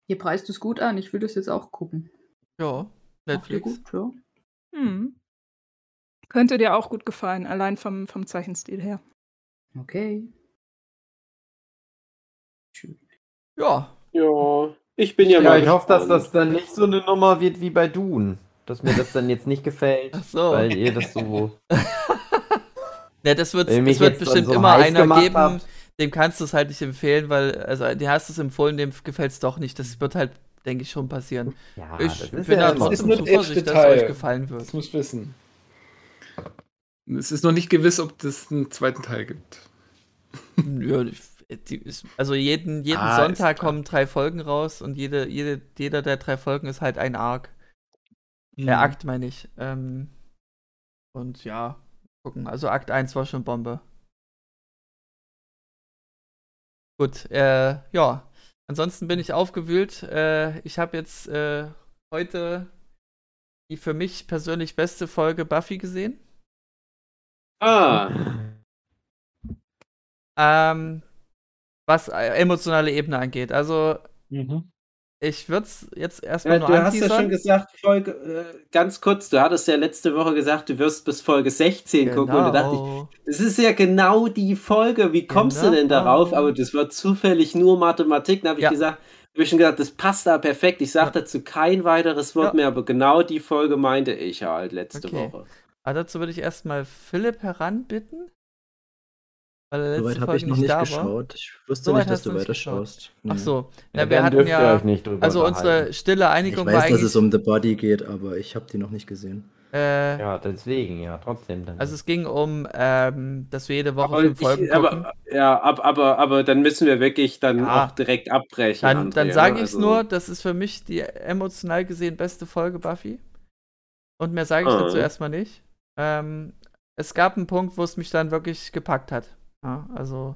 Ihr preist es gut an, ich will das jetzt auch gucken. ja, Macht ihr Netflix. gut, ja. Hm. Könnte dir auch gut gefallen, allein vom, vom Zeichenstil her. Okay. Ja, Ja, ich bin ja, Ja, mal ich hoffe, dass das dann nicht so eine Nummer wird wie bei Dune. Dass mir das dann jetzt nicht gefällt, ach so. weil ihr das so. <laughs> Ja, das mich wird bestimmt so immer einer geben, habt. dem kannst du es halt nicht empfehlen, weil, also den hast du es empfohlen, dem gefällt es doch nicht. Das wird halt, denke ich, schon passieren. Ja, ich das bin ist da ja ist trotzdem ein zuversichtlich, dass es euch gefallen wird. Das muss wissen. Es ist noch nicht gewiss, ob es einen zweiten Teil gibt. Ja, ist, also jeden, jeden Ah, Sonntag kommen drei Folgen raus und jede, jede, jeder der drei Folgen ist halt ein Arc. Mhm. Der Akt meine ich. Ähm, und ja, gucken. Also Akt 1 war schon Bombe. Gut, äh, ja. Ansonsten bin ich aufgewühlt. Äh, ich habe jetzt äh, heute die für mich persönlich beste Folge Buffy gesehen. Ah, Ähm, was äh, emotionale Ebene angeht. Also, Mhm. ich würde es jetzt erstmal ja, nur du hast ja anteasern. schon gesagt, Folge, äh, ganz kurz, du hattest ja letzte Woche gesagt, du wirst bis Folge 16 gucken und da dachte ich, Genau. Es ist ja genau die Folge. Wie kommst du denn Genau. darauf? Aber das war zufällig nur Mathematik. Da habe ich Ja. gesagt, habe ich schon gesagt, das passt da perfekt. Ich sage Ja. dazu kein weiteres Wort mehr, aber genau die Folge meinte ich halt letzte Okay. Woche. Aber dazu würde ich erstmal Philipp heranbitten. Weil er Soweit letzte habe ich noch nicht war. geschaut. Ich wusste Soweit nicht, dass du weiterschaust. Ach Nee. so. Ja, Na, wir dann hatten ja. euch nicht drüber Also unsere stille Ich Einigung war weiß, dass eigentlich. es um The Body geht, aber ich habe die noch nicht gesehen. äh, Ja, deswegen, ja, trotzdem dann. also es ging um, ähm, dass wir jede Woche Aber, fünf Folgen ich, gucken. aber, ja, ab, aber, aber dann müssen wir wirklich dann Ja. auch direkt abbrechen. Dann, dann Andrea. sage ich es Also, nur, das ist für mich die emotional gesehen beste Folge Buffy. Und mehr sage ich Ah. dazu erstmal nicht. Ähm, es gab einen Punkt, wo es mich dann wirklich gepackt hat. Ja, also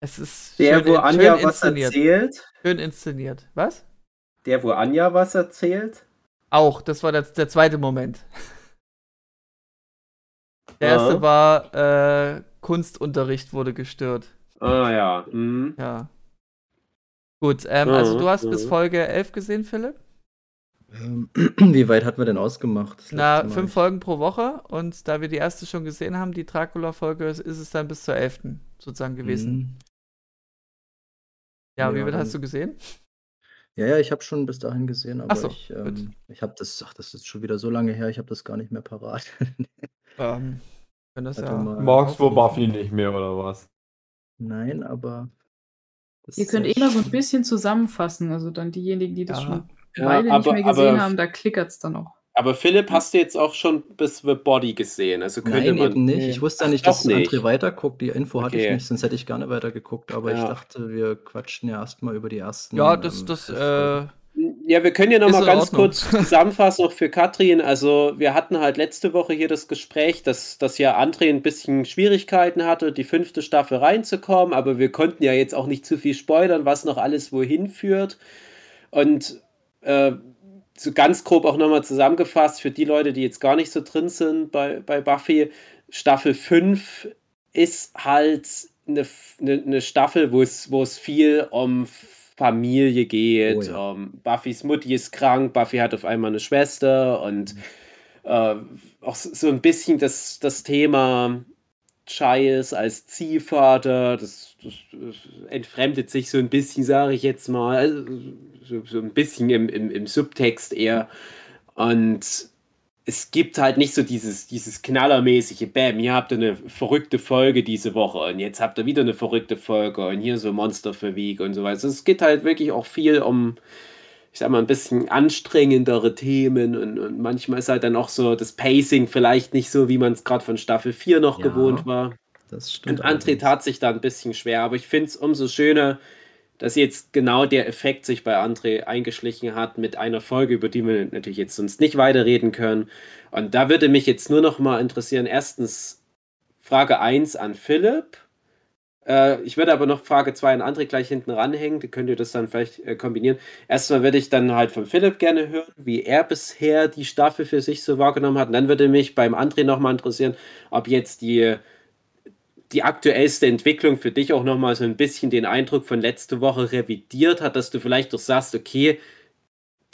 es ist Der, schön, wo Anja schön was erzählt. Schön inszeniert. Was? Der, wo Anja was erzählt. Auch, das war der, der zweite Moment. Der erste war, äh, Kunstunterricht wurde gestört. Ah ja. Mhm. Ja. Gut, ähm, also Mhm, du hast bis mhm. Folge 11 gesehen, Philipp? Ähm, <clears throat> wie weit hat man denn ausgemacht? Na, fünf Folgen pro Woche und da wir die erste schon gesehen haben, die Dracula-Folge, ist ist es dann bis zur 11. sozusagen gewesen. Mhm. Ja, wie Ja, viel hast du gesehen? Ja, ja, ich habe schon bis dahin gesehen, aber so, ich, ähm, ich habe das, ach, das ist schon wieder so lange her, ich habe das gar nicht mehr parat. <laughs> Ähm, können das ja du aufrufen. Buffy nicht mehr, oder was? Nein, aber. Ihr könnt eh mal so ein bisschen zusammenfassen. Also dann diejenigen, die das Ja. schon Ja, Weile nicht aber- mehr gesehen aber- haben, da klickert es dann auch. Aber Philipp, hast du jetzt auch schon bis The Body gesehen? Also könnte Nein, man. eben nicht. Ich wusste ja nicht, dass nicht. André weiterguckt. Die Info hatte ich Okay. nicht, sonst hätte ich gerne weitergeguckt. Aber ich Ja. dachte, wir quatschen ja erstmal über die ersten. Ja, das, ähm, das, äh. Ja, wir können ja noch Ist mal in ganz kurz zusammenfassen, auch für Katrin. Also, wir hatten halt letzte Woche hier das Gespräch, dass, dass ja André ein bisschen Schwierigkeiten hatte, die fünfte Staffel reinzukommen, aber wir konnten ja jetzt auch nicht zu viel spoilern, was noch alles wohin führt. Und äh, so ganz grob auch nochmal zusammengefasst, für die Leute, die jetzt gar nicht so drin sind bei, bei Buffy, Staffel 5 ist halt eine, eine, eine Staffel, wo es, wo es viel um Familie geht. Oh ja. um, Buffys Mutti ist krank, Buffy hat auf einmal eine Schwester und äh, auch so so ein bisschen das, das Thema Giles als Ziehvater, das, das, das entfremdet sich so ein bisschen, sage ich jetzt mal, also so, so ein bisschen im, im, im Subtext eher. Und es gibt halt nicht so dieses, dieses knallermäßige, Bam, hier habt ihr eine verrückte Folge diese Woche und jetzt habt ihr wieder eine verrückte Folge und hier so Monster für Week und so weiter. Es geht halt wirklich auch viel um ich sag mal, ein bisschen anstrengendere Themen und, und manchmal ist halt dann auch so das Pacing vielleicht nicht so, wie man es gerade von Staffel 4 noch Ja. gewohnt war. Das stimmt. Und André tat sich da ein bisschen schwer, aber ich finde es umso schöner, dass jetzt genau der Effekt sich bei André eingeschlichen hat mit einer Folge, über die wir natürlich jetzt sonst nicht weiterreden können. Und da würde mich jetzt nur noch mal interessieren, erstens Frage 1 an Philipp. Äh, ich würde aber noch Frage 2 an André gleich hinten ranhängen, da könnt ihr das dann vielleicht äh, kombinieren. Erstmal würde ich dann halt von Philipp gerne hören, wie er bisher die Staffel für sich so wahrgenommen hat. Und dann würde mich beim André noch mal interessieren, ob jetzt die die aktuellste Entwicklung für dich auch nochmal so ein bisschen den Eindruck von letzte Woche revidiert hat, dass du vielleicht doch sagst, okay,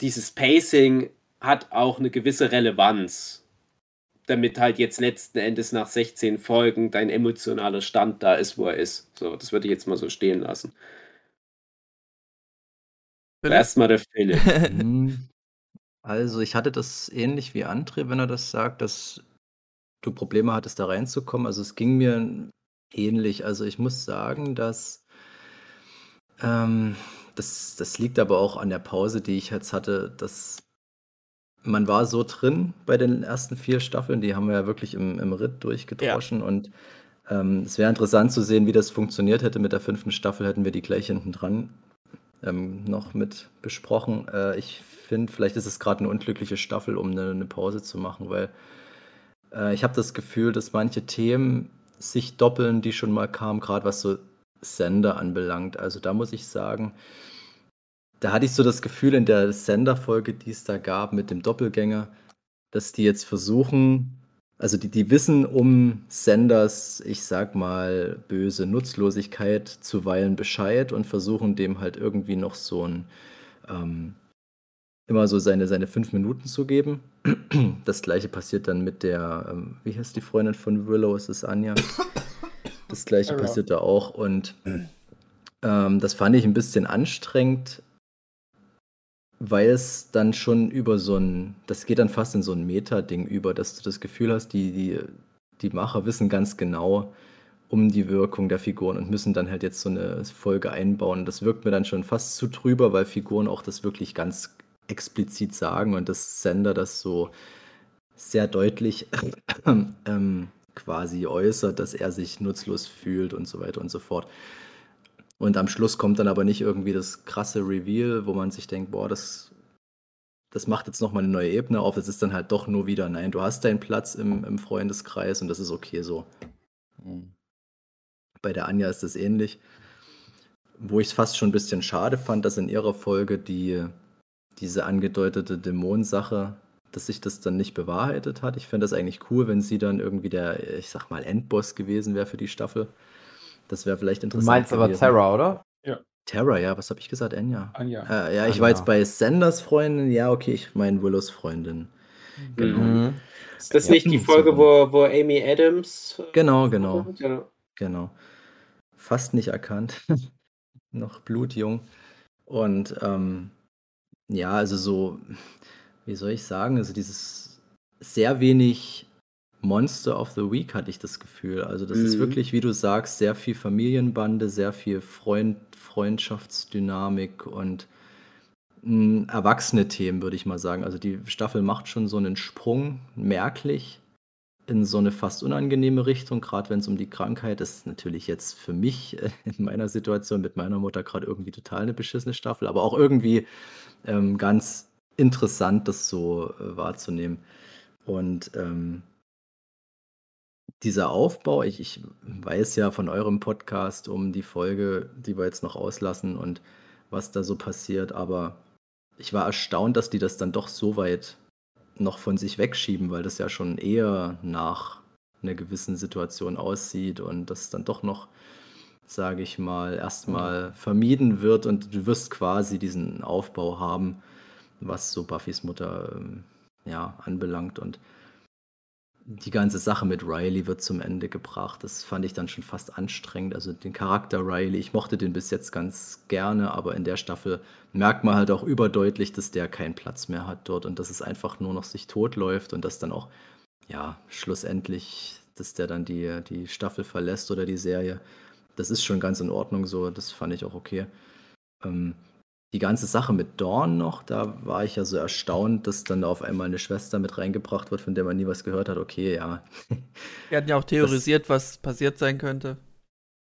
dieses Pacing hat auch eine gewisse Relevanz, damit halt jetzt letzten Endes nach 16 Folgen dein emotionaler Stand da ist, wo er ist. So, das würde ich jetzt mal so stehen lassen. Erstmal der Philipp. <laughs> <laughs> Hm, Also, ich hatte das ähnlich wie André, wenn er das sagt, dass du Probleme hattest, da reinzukommen. Also, es ging mir ähnlich. Also, ich muss sagen, dass ähm, das, das liegt aber auch an der Pause, die ich jetzt hatte, dass man war so drin bei den ersten vier Staffeln, die haben wir ja wirklich im, im Ritt durchgedroschen und ähm, es wäre interessant zu sehen, wie das funktioniert hätte. Mit der fünften Staffel hätten wir die gleich hinten dran ähm, noch mit besprochen. Äh, ich finde, vielleicht ist es gerade eine unglückliche Staffel, um eine, eine Pause zu machen, weil äh, ich habe das Gefühl, dass manche Themen sich doppeln, die schon mal kamen, gerade was so Sender anbelangt. Also da muss ich sagen, da hatte ich so das Gefühl in der Sender-Folge, die es da gab mit dem Doppelgänger, dass die jetzt versuchen, also die, die wissen um Senders, ich sag mal, böse Nutzlosigkeit zuweilen Bescheid und versuchen dem halt irgendwie noch so ein, ähm, immer so seine, seine fünf Minuten zu geben. Das gleiche passiert dann mit der, ähm, wie heißt die Freundin von Willow, ist es Anja? Das gleiche passiert da auch und ähm, das fand ich ein bisschen anstrengend, weil es dann schon über so ein, das geht dann fast in so ein Meta-Ding über, dass du das Gefühl hast, die, die, die Macher wissen ganz genau um die Wirkung der Figuren und müssen dann halt jetzt so eine Folge einbauen. Das wirkt mir dann schon fast zu drüber, weil Figuren auch das wirklich ganz explizit sagen und das Sender das so sehr deutlich <clears throat> ähm, quasi äußert, dass er sich nutzlos fühlt und so weiter und so fort. Und am Schluss kommt dann aber nicht irgendwie das krasse Reveal, wo man sich denkt, boah, das, das macht jetzt nochmal eine neue Ebene auf. Es ist dann halt doch nur wieder, nein, du hast deinen Platz im, im Freundeskreis und das ist okay so. Bei der Anja ist das ähnlich. Wo ich es fast schon ein bisschen schade fand, dass in ihrer Folge die, diese angedeutete Dämonensache, dass sich das dann nicht bewahrheitet hat. Ich fände das eigentlich cool, wenn sie dann irgendwie der, ich sag mal, Endboss gewesen wäre für die Staffel. Das wäre vielleicht Du interessant. meinst aber gewesen. Terra, oder? Terra, ja, was habe ich gesagt? Enya. Anja. Äh, ja, ich Anja. war jetzt bei Sanders Freundin. Ja, okay, ich meine Willows Freundin. Genau. Mhm. Ist das Ja, nicht die so Folge, rum. wo, wo Amy Adams. äh, Genau, genau. Genau. Genau. Fast nicht erkannt. <laughs> Noch blutjung. Und ähm, ja, also so, wie soll ich sagen, also dieses sehr wenig Monster of the Week hatte ich das Gefühl. Also das ist Mhm. wirklich, wie du sagst, sehr viel Familienbande, sehr viel Freund, Freundschaftsdynamik und mh, erwachsene Themen, würde ich mal sagen. Also die Staffel macht schon so einen Sprung, merklich, in so eine fast unangenehme Richtung, gerade wenn es um die Krankheit ist. Natürlich jetzt für mich äh, in meiner Situation mit meiner Mutter gerade irgendwie total eine beschissene Staffel, aber auch irgendwie ähm, ganz interessant, das so äh, wahrzunehmen. Und ähm, dieser Aufbau, ich, ich weiß ja von eurem Podcast um die Folge, die wir jetzt noch auslassen und was da so passiert, aber ich war erstaunt, dass die das dann doch so weit noch von sich wegschieben, weil das ja schon eher nach einer gewissen Situation aussieht und das dann doch noch, sage ich mal, erstmal vermieden wird und du wirst quasi diesen Aufbau haben, was so Buffys Mutter ähm, ja, anbelangt und die ganze Sache mit Riley wird zum Ende gebracht. Das fand ich dann schon fast anstrengend. Also den Charakter Riley, ich mochte den bis jetzt ganz gerne, aber in der Staffel merkt man halt auch überdeutlich, dass der keinen Platz mehr hat dort und dass es einfach nur noch sich totläuft und dass dann auch, ja, schlussendlich, dass der dann die, die Staffel verlässt oder die Serie. Das ist schon ganz in Ordnung so, das fand ich auch okay. Ähm, die ganze Sache mit Dawn noch, da war ich ja so erstaunt, dass dann da auf einmal eine Schwester mit reingebracht wird, von der man nie was gehört hat. Okay, ja. Wir hatten ja auch theorisiert, was passiert sein könnte.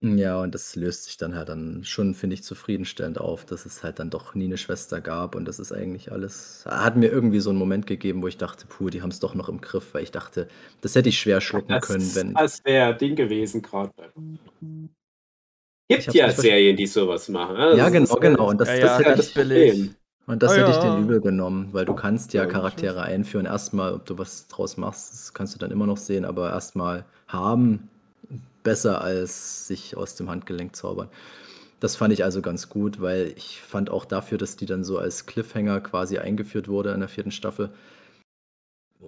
Ja, und das löst sich dann halt dann schon, finde ich, zufriedenstellend auf, dass es halt dann doch nie eine Schwester gab und das ist eigentlich alles hat mir irgendwie so einen Moment gegeben, wo ich dachte: „Puh, die haben es doch noch im Griff“, weil ich dachte, das hätte ich schwer schlucken Das können, wenn das wäre Ding gewesen grad. Gibt ja Serien, die sowas machen, ne? Ja, Das genau, genau. Und das Ja, das ja, hätte ganz ich billig. und das Ah, hätte ich denen übel genommen, weil du kannst ja Ja, Charaktere einführen. Erstmal, ob du was draus machst, das kannst du dann immer noch sehen, aber erstmal haben, besser als sich aus dem Handgelenk zaubern. Das fand ich also ganz gut, weil ich fand auch dafür, dass die dann so als Cliffhanger quasi eingeführt wurde in der vierten Staffel.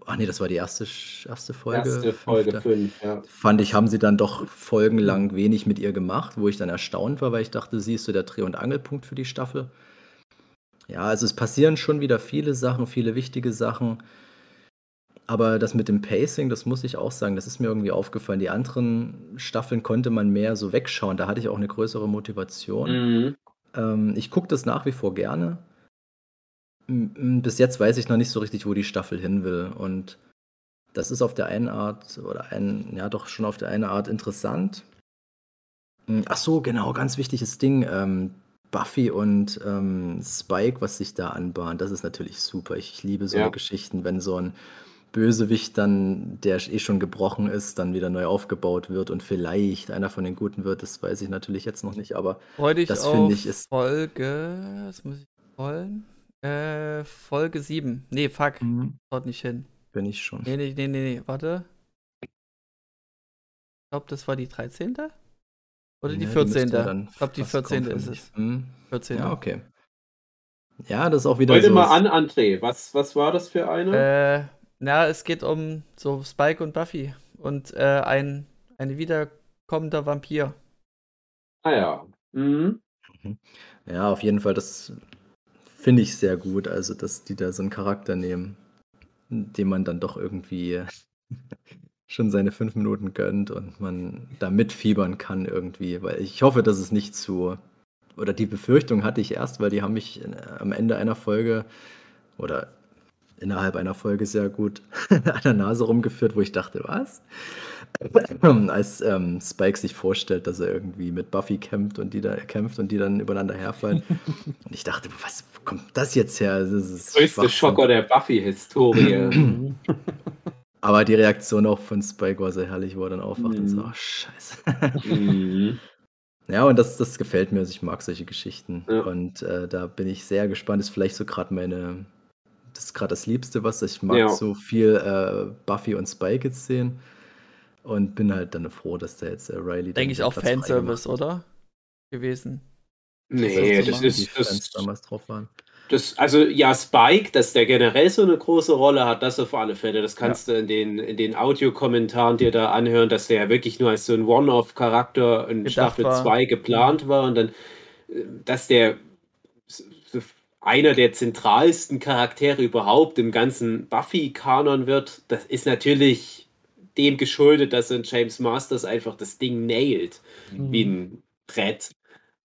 Ach nee, das war die erste, erste Folge. Erste Folge fünfte. 5, ja. Fand ich, haben sie dann doch folgenlang wenig mit ihr gemacht, wo ich dann erstaunt war, weil ich dachte, sie ist so der Dreh- und Angelpunkt für die Staffel. Ja, also es passieren schon wieder viele Sachen, viele wichtige Sachen. Aber das mit dem Pacing, das muss ich auch sagen, das ist mir irgendwie aufgefallen. Die anderen Staffeln konnte man mehr so wegschauen. Da hatte ich auch eine größere Motivation. Mhm. Ähm, ich gucke das nach wie vor gerne. Bis jetzt weiß ich noch nicht so richtig, wo die Staffel hin will. Und das ist auf der einen Art, oder ein, ja doch schon auf der einen Art interessant. M, Ach so, genau, ganz wichtiges Ding. Ähm, Buffy und ähm, Spike, was sich da anbahnt, das ist natürlich super. Ich liebe so Ja. Geschichten, wenn so ein Bösewicht dann, der eh schon gebrochen ist, dann wieder neu aufgebaut wird und vielleicht einer von den Guten wird, das weiß ich natürlich jetzt noch nicht, aber Freue dich Das finde ich ist- Folge. Was muss ich wollen? Äh, Folge 7. Nee, fuck. Haut nicht hin. bin ich schon. Nee, nee, nee, nee, nee. Warte. Ich glaube, das war die 13. Oder die Ja, 14. müsste dann ich glaube, die fast 14. kommen, ist es. Hm. 14. Ja, okay. Ja, das ist auch wieder Heute so. mal an, André. Was, was war das für eine? Äh, na, es geht um so Spike und Buffy und äh, ein, ein wiederkommender Vampir. ah ja. Mhm. Ja, auf jeden Fall, das finde ich sehr gut. Also, dass die da so einen Charakter nehmen, dem man dann doch irgendwie <laughs> schon seine fünf Minuten gönnt und man da mitfiebern kann irgendwie. Weil ich hoffe, dass es nicht zu. Oder die Befürchtung hatte ich erst, weil die haben mich am Ende einer Folge oder innerhalb einer Folge sehr gut <laughs> an der Nase rumgeführt, wo ich dachte, was? Als ähm, Spike sich vorstellt, dass er irgendwie mit Buffy kämpft und die da kämpft und die dann übereinander herfallen. <laughs> und ich dachte, was wo kommt das jetzt her? Das ist Größte Schwachsinn. Schocker der Buffy-Historie. <clears throat> Aber die Reaktion auch von Spike war sehr herrlich, wo er dann aufwacht und so, Mhm. oh, scheiße. mhm. <laughs> Ja, und das, das gefällt mir. Also ich mag solche Geschichten. Ja. Und äh, da bin ich sehr gespannt. Ist vielleicht so gerade meine, das ist gerade das Liebste, was ich mag, Ja. so viel äh, Buffy und Spike jetzt sehen. Und bin halt dann froh, dass da jetzt äh, Riley. Denke ich auch Fanservice, oder? Gewesen. Nee, Das das ist. Fans Das, damals drauf waren. das, also ja, Spike, dass der generell so eine große Rolle hat, das auf alle Fälle. Das kannst du in den, in den Audiokommentaren dir da anhören, dass der ja wirklich nur als so ein One-Off-Charakter in Gedacht Staffel war. 2 geplant war und dann, äh, dass der einer der zentralsten Charaktere überhaupt im ganzen Buffy-Kanon wird, das ist natürlich dem geschuldet, dass ein James Masters einfach das Ding nailt, wie ein Brett.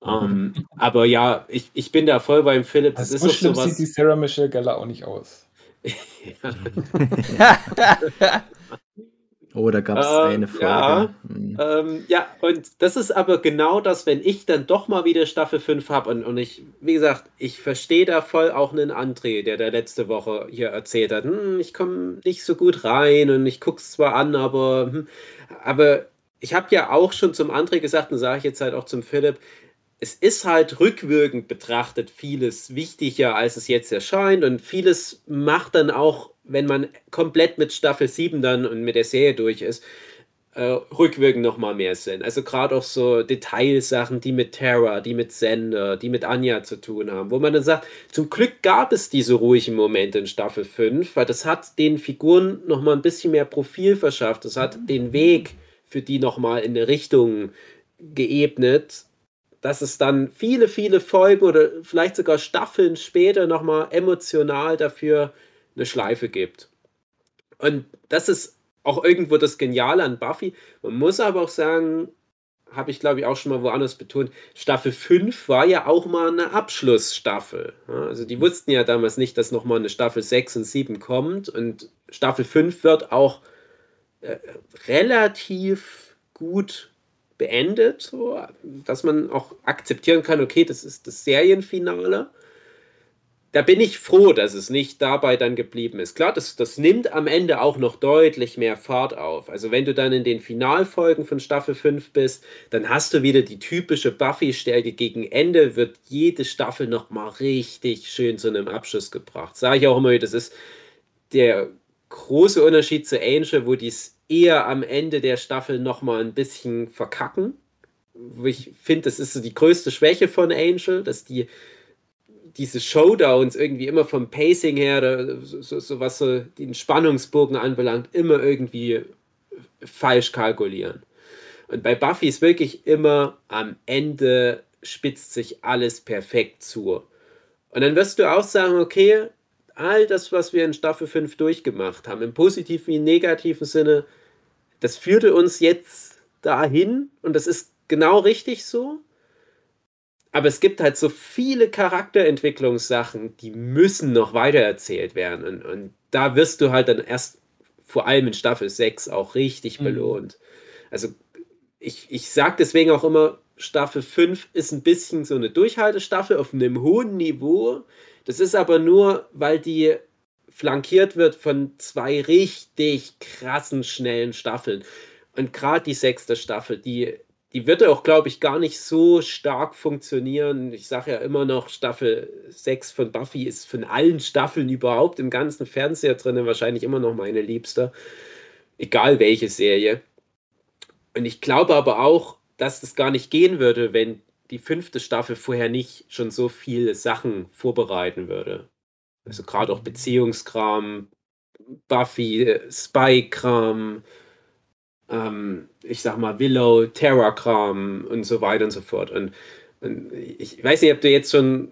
Ähm, aber ja, ich, ich bin da voll beim Philipp. Das Also ist so schlimm sowas. sieht die Sarah Michelle Gellar auch nicht aus. <laughs> <laughs> <laughs> Oh, da gab es Äh, eine Folge. ja. Hm. Ähm, ja, und das ist aber genau das, wenn ich dann doch mal wieder Staffel 5 habe und, und ich, wie gesagt, ich verstehe da voll auch einen André, der da letzte Woche hier erzählt hat, hm, ich komme nicht so gut rein und ich gucke es zwar an, aber, hm, aber ich habe ja auch schon zum André gesagt und sage ich jetzt halt auch zum Philipp, es ist halt rückwirkend betrachtet vieles wichtiger, als es jetzt erscheint. Und vieles macht dann auch, wenn man komplett mit Staffel 7 dann und mit der Serie durch ist, äh, rückwirkend nochmal mehr Sinn. Also gerade auch so Detailsachen, die mit Terra, die mit Sender, die mit Anja zu tun haben, wo man dann sagt, zum Glück gab es diese ruhigen Momente in Staffel 5, weil das hat den Figuren nochmal ein bisschen mehr Profil verschafft, das hat den Weg für die nochmal in eine Richtung geebnet, dass es dann viele, viele Folgen oder vielleicht sogar Staffeln später nochmal emotional dafür eine Schleife gibt. Und das ist auch irgendwo das Geniale an Buffy. Man muss aber auch sagen, habe ich glaube ich auch schon mal woanders betont, Staffel 5 war ja auch mal eine Abschlussstaffel. Also die wussten ja damals nicht, dass nochmal eine Staffel 6 und 7 kommt und Staffel 5 wird auch äh, relativ gut beendet, so, dass man auch akzeptieren kann, okay, das ist das Serienfinale da bin ich froh, dass es nicht dabei dann geblieben ist. Klar, das, das nimmt am Ende auch noch deutlich mehr Fahrt auf. Also wenn du dann in den Finalfolgen von Staffel 5 bist, dann hast du wieder die typische Buffy-Stärke. Gegen Ende wird jede Staffel nochmal richtig schön zu einem Abschluss gebracht. Sage ich auch immer, das ist der große Unterschied zu Angel, wo die eher am Ende der Staffel nochmal ein bisschen verkacken. Ich finde, das ist so die größte Schwäche von Angel, dass die diese Showdowns irgendwie immer vom Pacing her, so, so, was so den Spannungsbogen anbelangt, immer irgendwie falsch kalkulieren. Und bei Buffy ist wirklich immer am Ende spitzt sich alles perfekt zu. Und dann wirst du auch sagen, okay, all das, was wir in Staffel 5 durchgemacht haben, im positiven wie im negativen Sinne, das führte uns jetzt dahin und das ist genau richtig so. Aber es gibt halt so viele Charakterentwicklungssachen, die müssen noch weitererzählt werden. Und, und da wirst du halt dann erst vor allem in Staffel 6 auch richtig mhm. belohnt. Also ich, ich sage deswegen auch immer, Staffel 5 ist ein bisschen so eine Durchhaltestaffel auf einem hohen Niveau. Das ist aber nur, weil die flankiert wird von zwei richtig krassen, schnellen Staffeln. Und gerade die sechste Staffel, die die wird auch, glaube ich, gar nicht so stark funktionieren. Ich sage ja immer noch, Staffel 6 von Buffy ist von allen Staffeln überhaupt im ganzen Fernseher drin wahrscheinlich immer noch meine liebste. Egal welche Serie. Und ich glaube aber auch, dass das gar nicht gehen würde, wenn die fünfte Staffel vorher nicht schon so viele Sachen vorbereiten würde. Also gerade auch Beziehungskram, Buffy, Spy-Kram, ähm, ich sag mal, Willow, Terra-Kram und so weiter und so fort. Und, und, ich weiß nicht, ob du jetzt schon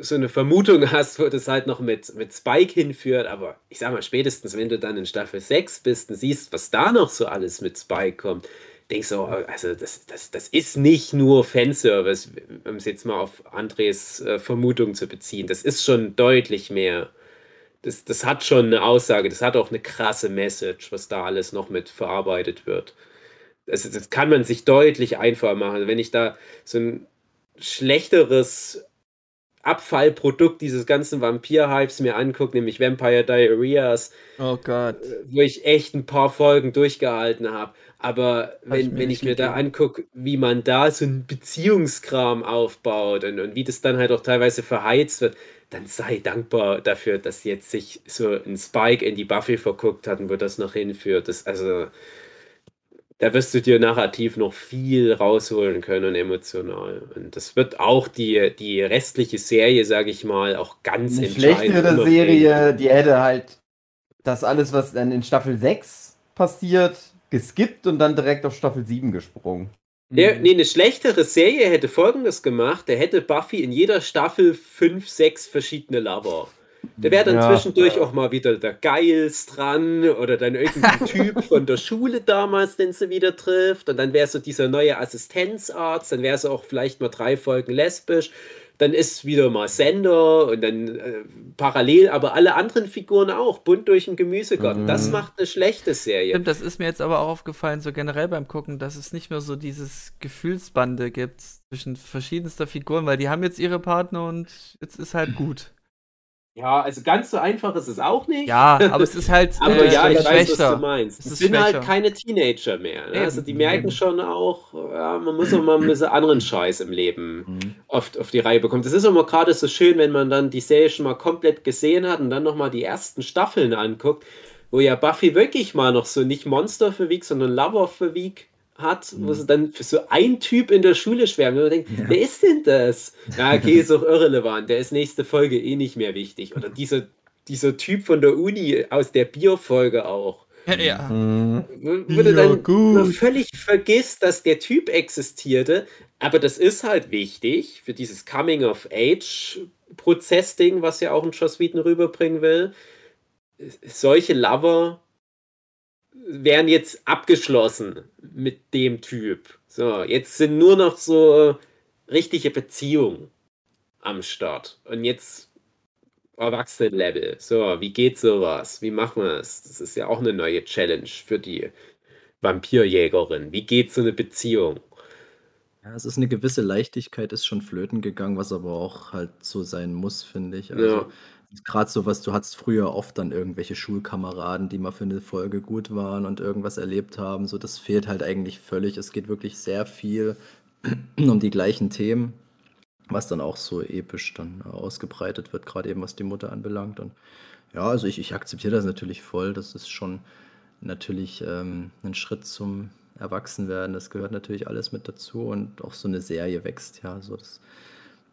so eine Vermutung hast, wo das halt noch mit, mit Spike hinführt, aber ich sag mal, spätestens wenn du dann in Staffel 6 bist und siehst, was da noch so alles mit Spike kommt, denkst du, also das, das, das ist nicht nur Fanservice, um es jetzt mal auf Andres äh, Vermutung zu beziehen. Das ist schon deutlich mehr das, das hat schon eine Aussage, das hat auch eine krasse Message, was da alles noch mit verarbeitet wird. Also das kann man sich deutlich einfacher machen. Wenn ich da so ein schlechteres Abfallprodukt dieses ganzen Vampir-Hypes mir angucke, nämlich Vampire Diarrheas. Oh Gott. Wo ich echt ein paar Folgen durchgehalten habe. Aber wenn ich, wenn ich mir da angucke, wie man da so ein Beziehungskram aufbaut und, und wie das dann halt auch teilweise verheizt wird, dann sei dankbar dafür, dass jetzt sich so ein Spike in die Buffy verguckt hat und wo das noch hinführt. Das, also, da wirst du dir narrativ noch viel rausholen können, emotional. Und das wird auch die, die restliche Serie, sage ich mal, auch ganz Eine schlechtere Serie, die hätte halt das alles, was dann in Staffel 6 passiert, geskippt und dann direkt auf Staffel 7 gesprungen. Der, mhm. nee, eine schlechtere Serie hätte folgendes gemacht: Der hätte Buffy in jeder Staffel fünf, sechs verschiedene Lover. Der wäre dann ja, zwischendurch ja. auch mal wieder der Geils dran oder dann irgendein <laughs> Typ von der Schule damals, den sie wieder trifft. Und dann wäre so dieser neue Assistenzarzt, dann wäre sie auch vielleicht mal drei Folgen lesbisch dann ist wieder mal Sender und dann äh, parallel, aber alle anderen Figuren auch, bunt durch den Gemüsegarten. Mhm. Das macht eine schlechte Serie. Stimmt, das ist mir jetzt aber auch aufgefallen, so generell beim Gucken, dass es nicht mehr so dieses Gefühlsbande gibt zwischen verschiedenster Figuren, weil die haben jetzt ihre Partner und jetzt ist halt gut. Ja, also ganz so einfach ist es auch nicht. Ja, aber es ist halt. <laughs> aber äh, ja, ich weiß, was du meinst. Es, sind halt keine Teenager mehr. Ne? Also die merken eben. schon auch, ja, man muss auch mal ein bisschen anderen Scheiß im Leben mhm. oft auf die Reihe bekommen. Das ist immer gerade so schön, wenn man dann die Serie schon mal komplett gesehen hat und dann nochmal die ersten Staffeln anguckt, wo ja Buffy wirklich mal noch so nicht Monster für Week, sondern Lover für Week hat, wo sie mhm. dann für so ein Typ in der Schule schwärmen. Und man denkt, ja. wer ist denn das? Ja, okay, ist auch irrelevant. Der ist nächste Folge eh nicht mehr wichtig. Oder dieser, dieser Typ von der Uni aus der Bierfolge auch. Ja, ja. Mhm. Wo du dann gut. völlig vergisst, dass der Typ existierte. Aber das ist halt wichtig für dieses Coming-of-Age-Prozess-Ding, was ja auch ein Joss Whedon rüberbringen will. Solche Lover wären jetzt abgeschlossen mit dem Typ. So, jetzt sind nur noch so richtige Beziehungen am Start. Und jetzt Erwachsenenlevel. So, wie geht sowas? Wie machen wir es? Das ist ja auch eine neue Challenge für die Vampirjägerin. Wie geht so eine Beziehung? Ja, es ist eine gewisse Leichtigkeit ist schon flöten gegangen, was aber auch halt so sein muss, finde ich. Also, Ja. Gerade so was du hattest früher oft dann irgendwelche Schulkameraden, die mal für eine Folge gut waren und irgendwas erlebt haben. So, das fehlt halt eigentlich völlig. Es geht wirklich sehr viel <clears throat> um die gleichen Themen, was dann auch so episch dann ausgebreitet wird, gerade eben was die Mutter anbelangt. Und ja, also ich, ich akzeptiere das natürlich voll. Das ist schon natürlich ähm, ein Schritt zum Erwachsenwerden. Das gehört natürlich alles mit dazu und auch so eine Serie wächst. Ja, so das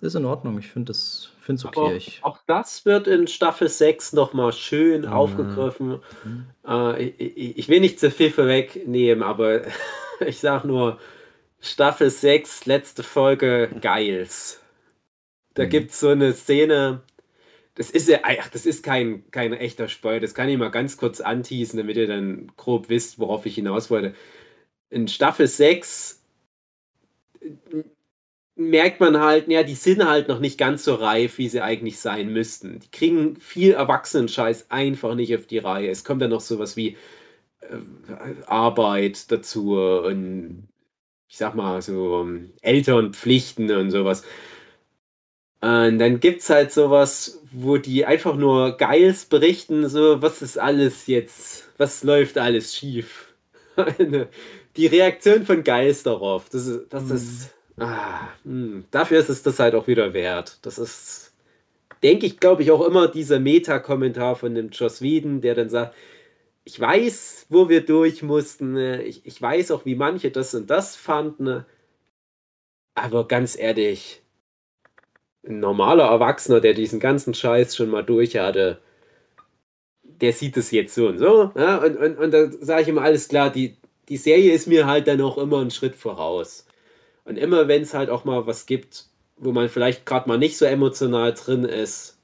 ist in Ordnung. Ich finde es find's okay. Ich, auch das wird in Staffel 6 nochmal schön Mhm. aufgegriffen. Mhm. Äh, ich, ich will nicht zu viel vorwegnehmen, aber <laughs> ich sag nur, Staffel 6, letzte Folge, geils. Da Mhm. gibt's so eine Szene, das ist ja, ach, das ist kein, kein echter Spoiler, das kann ich mal ganz kurz anteasen, damit ihr dann grob wisst, worauf ich hinaus wollte. In Staffel 6 merkt man halt, ja, die sind halt noch nicht ganz so reif, wie sie eigentlich sein müssten. Die kriegen viel Erwachsenen-Scheiß einfach nicht auf die Reihe. Es kommt dann noch sowas wie äh, Arbeit dazu und ich sag mal so ähm, Elternpflichten und sowas. Und dann gibt's halt sowas, wo die einfach nur geils berichten, so, was ist alles jetzt, was läuft alles schief. <laughs> die Reaktion von Geils darauf, das ist, das ist, ah, hm, dafür ist es das halt auch wieder wert. Das ist, denke ich, glaube ich, auch immer dieser Meta-Kommentar von dem Joss Whedon, der dann sagt, ich weiß, wo wir durch mussten, ne? ich, ich weiß auch, wie manche das und das fanden, ne? aber ganz ehrlich, ein normaler Erwachsener, der diesen ganzen Scheiß schon mal durch hatte, der sieht es jetzt so und so. Ja? Und, und, und da sage ich immer, alles klar, die, die Serie ist mir halt dann auch immer einen Schritt voraus. Und immer wenn es halt auch mal was gibt, wo man vielleicht gerade mal nicht so emotional drin ist,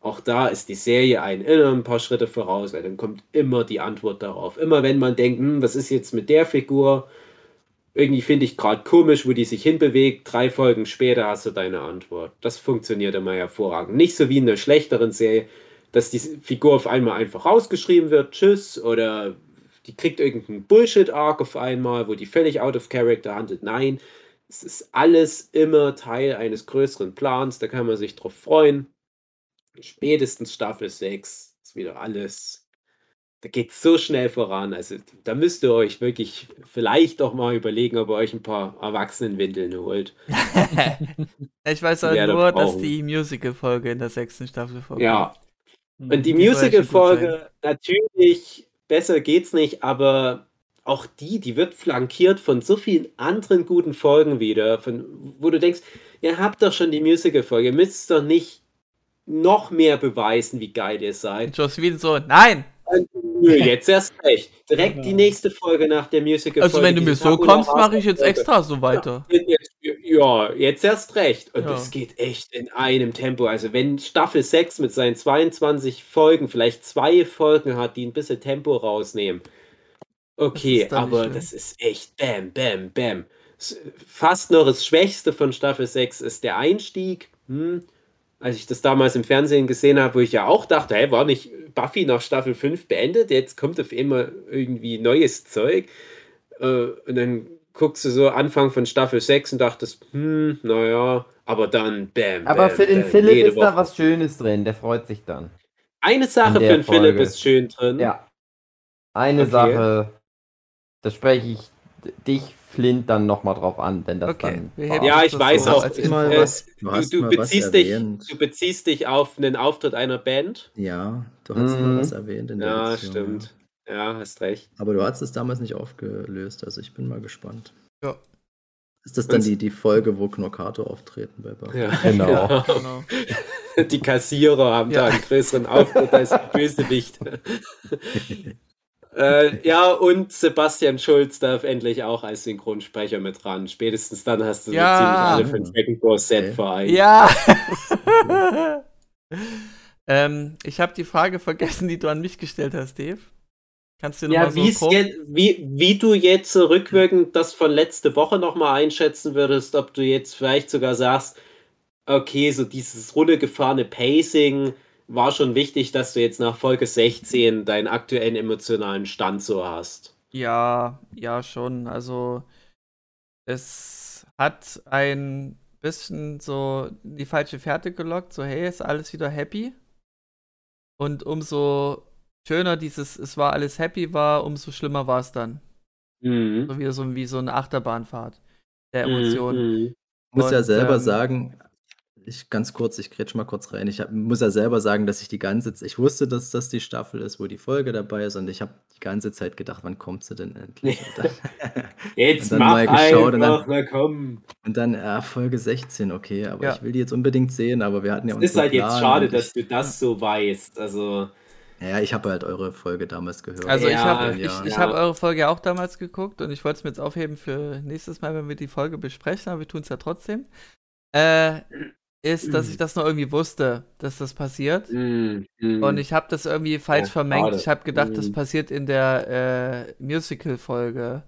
auch da ist die Serie ein immer ein paar Schritte voraus, weil dann kommt immer die Antwort darauf. Immer wenn man denkt, hm, was ist jetzt mit der Figur? Irgendwie finde ich gerade komisch, wo die sich hinbewegt. Drei Folgen später hast du deine Antwort. Das funktioniert immer hervorragend. Nicht so wie in einer schlechteren Serie, dass die Figur auf einmal einfach rausgeschrieben wird, tschüss, oder die kriegt irgendeinen Bullshit-Arc auf einmal, wo die völlig out of character handelt. Nein, es ist alles immer Teil eines größeren Plans, da kann man sich drauf freuen. Spätestens Staffel 6 ist wieder alles. Da geht es so schnell voran. Also da müsst ihr euch wirklich vielleicht auch mal überlegen, ob ihr euch ein paar Erwachsenenwindeln holt. <laughs> ich weiß halt nur, dass die Musical-Folge in der sechsten Staffel vorkommt. Ja. Und die Die Musical-Folge, natürlich, besser geht's nicht, aber auch die, die wird flankiert von so vielen anderen guten Folgen wieder, von, wo du denkst, ihr habt doch schon die Musical-Folge, ihr müsst doch nicht noch mehr beweisen, wie geil ihr seid. Joss Whedon so, nein! Nö, jetzt erst recht. Direkt die nächste Folge nach der Musical-Folge. Also wenn du mir so kommst, mache ich jetzt extra so weiter. Jetzt, ja, jetzt erst recht. Und Ja. das geht echt in einem Tempo. Also wenn Staffel 6 mit seinen 22 Folgen vielleicht zwei Folgen hat, die ein bisschen Tempo rausnehmen. Okay, nicht aber das ist echt bam, bam, bam. Fast noch das Schwächste von Staffel 6 ist der Einstieg. Hm. Als ich das damals im Fernsehen gesehen habe, wo ich ja auch dachte, hey, war nicht Buffy nach Staffel 5 beendet? Jetzt kommt auf einmal irgendwie neues Zeug. Äh, und dann guckst du so Anfang von Staffel 6 und dachtest, hm, naja, aber dann bam. Aber bam, für den bam, Philipp ist da Woche. was Schönes drin, der freut sich dann. Eine Sache für den Philipp Folge. ist schön drin. Ja. Eine Okay. Sache, da spreche ich dich, Flint, dann nochmal drauf an, wenn das Okay, dann. Ja, ich das weiß so auch. äh, was- du du, beziehst dich, du beziehst dich auf einen Auftritt einer Band. Ja, du hast Mhm. mal was erwähnt in der Ja, Beziehung, stimmt. Ja, hast recht. Aber du hast es damals nicht aufgelöst, also ich bin mal gespannt. Ja. Ist das dann die, die Folge, wo Knockato auftreten bei Buffy? Ja, Genau. <laughs> Genau. Die Kassierer haben Ja. da einen größeren Auftritt als die Bösewicht. <laughs> äh, ja, und Sebastian Schulz darf endlich auch als Synchronsprecher mit ran. Spätestens dann hast du so Ja. ziemlich alle von Dragon Ball Okay. vereint. Ja! <laughs> ähm, ich habe die Frage vergessen, die du an mich gestellt hast, Dave. Kannst du dir Ja, nochmal so jetzt, wie, wie du jetzt so rückwirkend das von letzte Woche nochmal einschätzen würdest, ob du jetzt vielleicht sogar sagst, okay, so dieses runtergefahrene Pacing war schon wichtig, dass du jetzt nach Folge 16 deinen aktuellen emotionalen Stand so hast. Ja, ja, schon. Also, es hat ein bisschen so die falsche Fährte gelockt, so, hey, ist alles wieder happy. Und umso schöner dieses Es war alles happy war, umso schlimmer war es dann. Mhm. So wieder so wie so eine Achterbahnfahrt der Mhm, Emotionen. mhm. Ich muss ja selber ähm, sagen, ich ganz kurz, ich grätsch mal kurz rein. Ich hab, muss ja selber sagen, dass ich die ganze Zeit, ich wusste, dass das die Staffel ist, wo die Folge dabei ist, und ich habe die ganze Zeit gedacht, wann kommt sie denn endlich? Und dann, <laughs> Jetzt Und dann mach mal geschaut und dann- einfach, komm. und dann äh, Folge 16, okay, aber Ja. ich will die jetzt unbedingt sehen, aber wir hatten ja Es ist unseren halt jetzt schade, dass ich, du das so weißt. Also, Ja, ich habe halt eure Folge damals gehört. Also ich Ja, habe ich, ja. ich Ja. hab eure Folge auch damals geguckt und ich wollte es mir jetzt aufheben für nächstes Mal, wenn wir die Folge besprechen, aber wir tun es ja trotzdem. Äh, ist, dass ich das noch irgendwie wusste, dass das passiert. mm, mm. Und ich habe das irgendwie falsch Ja, vermengt. schade. Ich habe gedacht, das Mhm. passiert in der äh, Musical-Folge.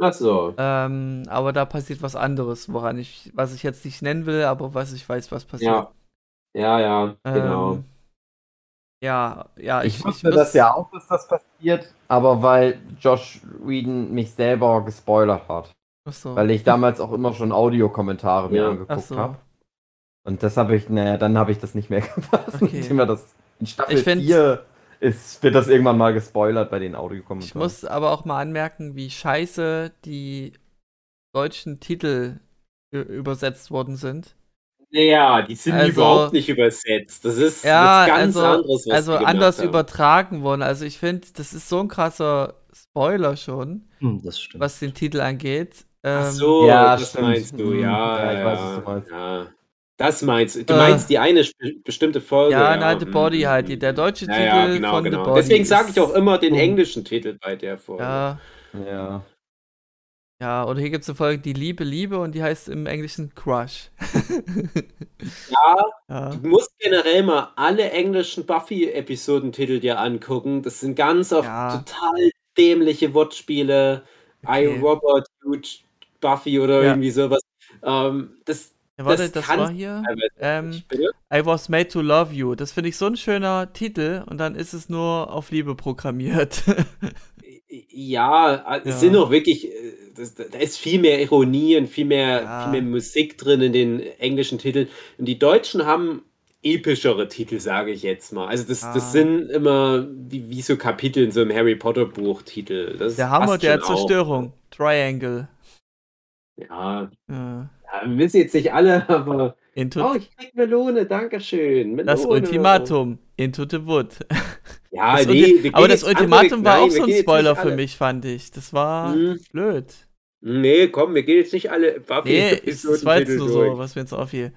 Ach so. Ähm, aber da passiert was anderes, woran ich, was ich jetzt nicht nennen will, aber was ich weiß, was passiert. Ja. Ja, ja, genau. Ähm, ja, ja, Ich, ich, wusste muss- das ja auch, dass das passiert, aber weil Josh Whedon mich selber gespoilert hat. Ach so. Weil ich damals auch immer schon Audiokommentare mir Ja. Ach angeguckt so. habe. Und das habe ich, naja, dann habe ich das nicht mehr <laughs> gemacht. Okay. Indem wir das in Staffel Ich find- 4 ist, wird das irgendwann mal gespoilert bei den Ich Audiokommentaren. muss aber auch mal anmerken, wie scheiße die deutschen Titel übersetzt worden sind. Ja, die sind Also- überhaupt nicht übersetzt. Das ist Ja, was ganz also, anderes, was also anders haben. übertragen worden. Also ich finde, das ist so ein krasser Spoiler schon, Hm, das stimmt. was den Titel angeht. Ach Ähm, so, Ja, das stimmt. meinst du, Mhm. ja. Ja, Ja, ich weiß, was du meinst. Ja. Das meinst du. Du Äh. meinst die eine bestimmte Folge. Ja, nein, The mm, Body halt, der deutsche ja, Titel ja, genau, von The genau. Body Deswegen sage ich auch immer den englischen Titel bei der Folge. Ja, Ja. ja, oder hier gibt es eine Folge, die Liebe, Liebe und die heißt im Englischen Crush. <laughs> Ja, ja. du musst generell mal alle englischen Buffy-Episodentitel dir angucken. Das sind ganz oft Ja. total dämliche Wortspiele. I, Okay. Robot, Huge, Buffy oder Ja. irgendwie sowas. Ähm, das, Ja, warte, Das das, war hier. Ähm? I was made to love you. Das finde ich so ein schöner Titel und dann ist es nur auf Liebe programmiert. <laughs> Ja, Ja. es sind auch wirklich, äh, das, da ist viel mehr Ironie und viel mehr, Ja. viel mehr Musik drin in den englischen Titeln. Und die Deutschen haben epischere Titel, sage ich jetzt mal. Also das, Ah. das sind immer wie, wie so Kapitel in so einem Harry Potter Buch Titel. Das Der Hammer der. Zerstörung. Triangle. Ja, Ja. Wir wissen jetzt nicht alle, <laughs> aber Into oh, ich krieg Melone, Dankeschön. Melone. das Ultimatum. Into the Wood. Ja, Das nee, aber das Ultimatum war nein, auch so ein Spoiler für mich, fand ich. Das war Mhm. blöd. Nee, komm, wir gehen jetzt nicht alle Buffy Nee, ich, das war jetzt nur so, was mir jetzt auffiel.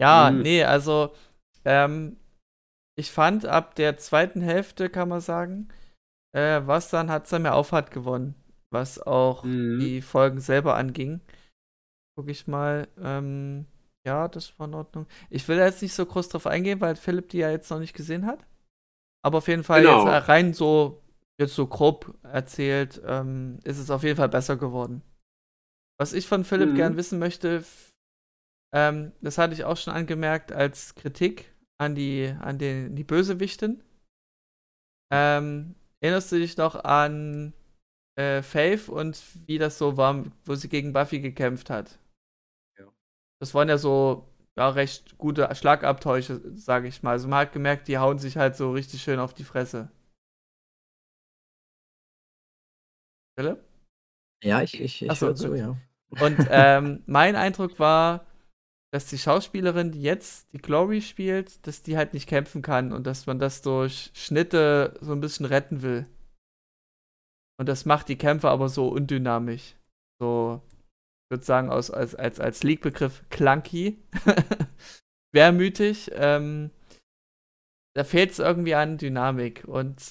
Ja, Mhm. nee, also, ähm, ich fand ab der zweiten Hälfte, kann man sagen, äh, was dann hat Sam ja Auffahrt gewonnen, was auch Mhm. die Folgen selber anging. Guck ich mal, ähm, ja, das war in Ordnung. Ich will da jetzt nicht so groß drauf eingehen, weil Philipp die ja jetzt noch nicht gesehen hat. Aber auf jeden Fall Genau. jetzt rein so, jetzt so grob erzählt, ähm, ist es auf jeden Fall besser geworden. Was ich von Philipp Mhm. gern wissen möchte, ähm, das hatte ich auch schon angemerkt als Kritik an die, an den, die Bösewichtin. Ähm, erinnerst du dich noch an äh, Faith und wie das so war, wo sie gegen Buffy gekämpft hat? Das waren ja so ja, recht gute Schlagabtäusche, sage ich mal. Also man hat gemerkt, die hauen sich halt so richtig schön auf die Fresse. Philipp? Ja, ich, ich, ich so, höre zu, ja. Und <laughs> ähm, mein Eindruck war, dass die Schauspielerin, die jetzt die Glory spielt, dass die halt nicht kämpfen kann und dass man das durch Schnitte so ein bisschen retten will. Und das macht die Kämpfe aber so undynamisch. So, würde sagen, aus, als, als, als League-Begriff clunky. <laughs> Schwermütig. Ähm, da fehlt es irgendwie an Dynamik. Und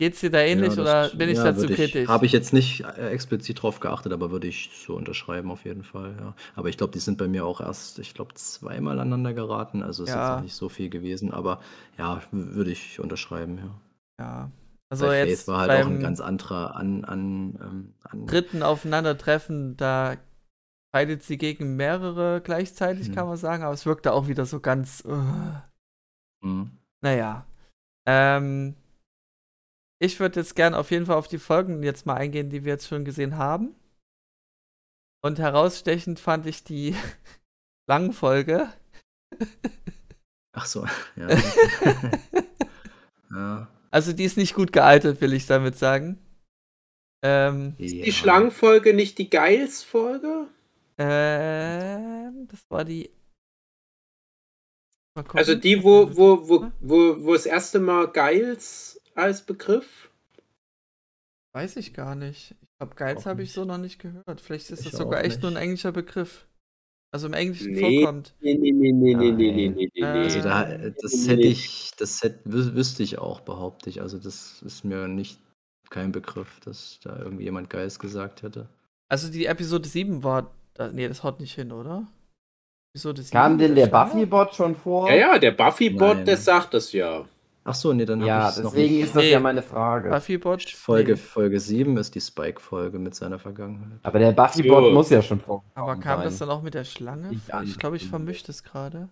geht's dir da ähnlich Ja, oder das- bin ich ja, dazu kritisch? Habe ich jetzt nicht äh, explizit drauf geachtet, aber würde ich so unterschreiben auf jeden Fall, ja. Aber ich glaube, die sind bei mir auch erst, ich glaube, zweimal aneinander geraten. Also ist Ja. jetzt auch nicht so viel gewesen, aber ja, würde ich unterschreiben, ja. Ja, Also Bei jetzt Faith war halt auch ein ganz anderer an, an, ähm, an dritten Aufeinandertreffen, da fightet sie gegen mehrere gleichzeitig, Mhm. kann man sagen, aber es wirkte auch wieder so ganz. Uh, Mhm. naja. Ähm, ich würde jetzt gern auf jeden Fall auf die Folgen jetzt mal eingehen, die wir jetzt schon gesehen haben. Und herausstechend fand ich die <laughs> Langfolge. Ach so, <laughs> ja. <laughs> ja. Also die ist nicht gut gealtert, will ich damit sagen. Ähm, ja. Die Schlangenfolge nicht die Geils-Folge? ähm, das war die. Also die, wo, wo, wo, wo, wo das erste Mal Geils als Begriff? Weiß ich gar nicht. Ich glaube, Geiz Auch habe ich nicht. so noch nicht gehört. Vielleicht ist Ich das sogar echt nur ein nicht. englischer Begriff. Also im Englischen nee, vorkommt. Nee, nee, nee, nee, nee, nee, nee, nee, also da, also das hätte ich, das hätte, wüsste ich auch, behaupte ich. Also das ist mir nicht kein Begriff, dass da irgendjemand Geist gesagt hätte. Also die Episode 7 war, nee, das haut nicht hin, oder? Episode 7 Kam denn der Buffy-Bot schon vor? Ja, ja, der Buffy-Bot, der sagt das ja. Ach so, nee, dann Ja, habe ich es noch deswegen nicht. ist das Nee. ja meine Frage. Buffy-Bot? Folge, Nee. Folge 7 ist die Spike-Folge mit seiner Vergangenheit. Aber der Buffy-Bot So. muss ja schon vorkommen Aber kam das sein. dann auch mit der Schlange? Nicht an. Ich glaube, ich vermische das gerade.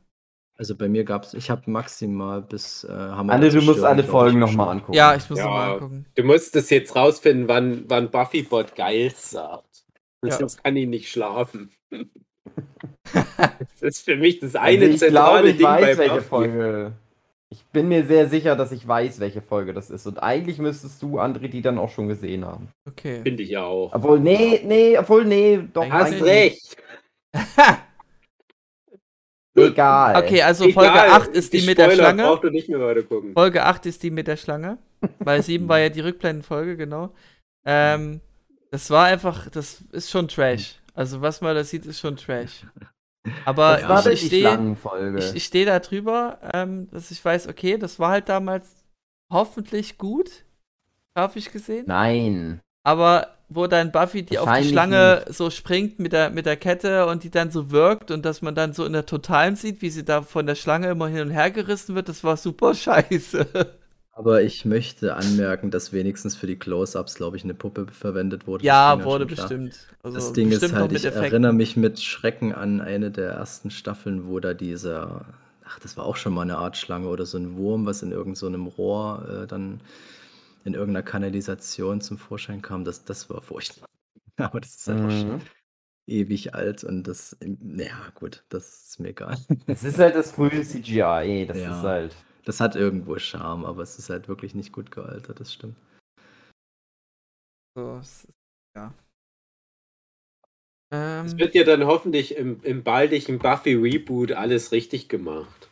Also bei mir gab es, ich habe maximal bis äh, Hammer Anne, du musst alle glaub ich, Folgen nochmal angucken. Ja, ich muss Ja. nochmal angucken. Du musst es jetzt rausfinden, wann, wann Buffy-Bot Geils sagt. Ja. Sonst kann ich nicht schlafen. <laughs> das ist für mich das Also eine ich zentrale glaube, ich Ding bei weiß, welche Buffy. Folge. Ich bin mir sehr sicher, dass ich weiß, welche Folge das ist. Und eigentlich müsstest du, André, die dann auch schon gesehen haben. Okay. Finde ich ja auch. Obwohl, nee, nee, obwohl, nee, doch. Eigentlich Hast recht. <laughs> Egal. Okay, also Egal, Folge 8 ist die mit der Schlange. Brauchst du nicht mehr weiter gucken. Folge 8 ist die mit der Schlange. Weil 7 war ja die Rückblendenfolge, genau. Ähm, das war einfach, das ist schon Trash. Also was man da sieht, ist schon Trash. Aber Das war ich, ich stehe ich, ich steh da drüber, ähm, dass ich weiß, okay, das war halt damals hoffentlich gut, grafisch gesehen. Nein. Aber wo dann Buffy die auf die Schlange so springt mit der, mit der Kette und die dann so wirkt und dass man dann so in der Totalen sieht, wie sie da von der Schlange immer hin und her gerissen wird, das war super <laughs> scheiße. Aber ich möchte anmerken, dass wenigstens für die Close-Ups, glaube ich, eine Puppe verwendet wurde. Das ja, wurde schon bestimmt. Also Das Ding ist bestimmt noch halt, ich erinnere mich mit Schrecken an eine der ersten Staffeln, wo da dieser, ach, das war auch schon mal eine Art Schlange oder so ein Wurm, was in irgendeinem Rohr äh, dann in irgendeiner Kanalisation zum Vorschein kam. Das, das war furchtbar. <laughs> Aber das ist einfach schon Mhm. ewig alt und das, naja, gut, das ist mir egal. Es ist halt das frühe CGI. Das Ja. ist halt. Das hat irgendwo Charme, aber es ist halt wirklich nicht gut gealtert, das stimmt. So, es ist- ja. Ähm, Es wird ja dann hoffentlich im, im baldigen Buffy-Reboot alles richtig gemacht.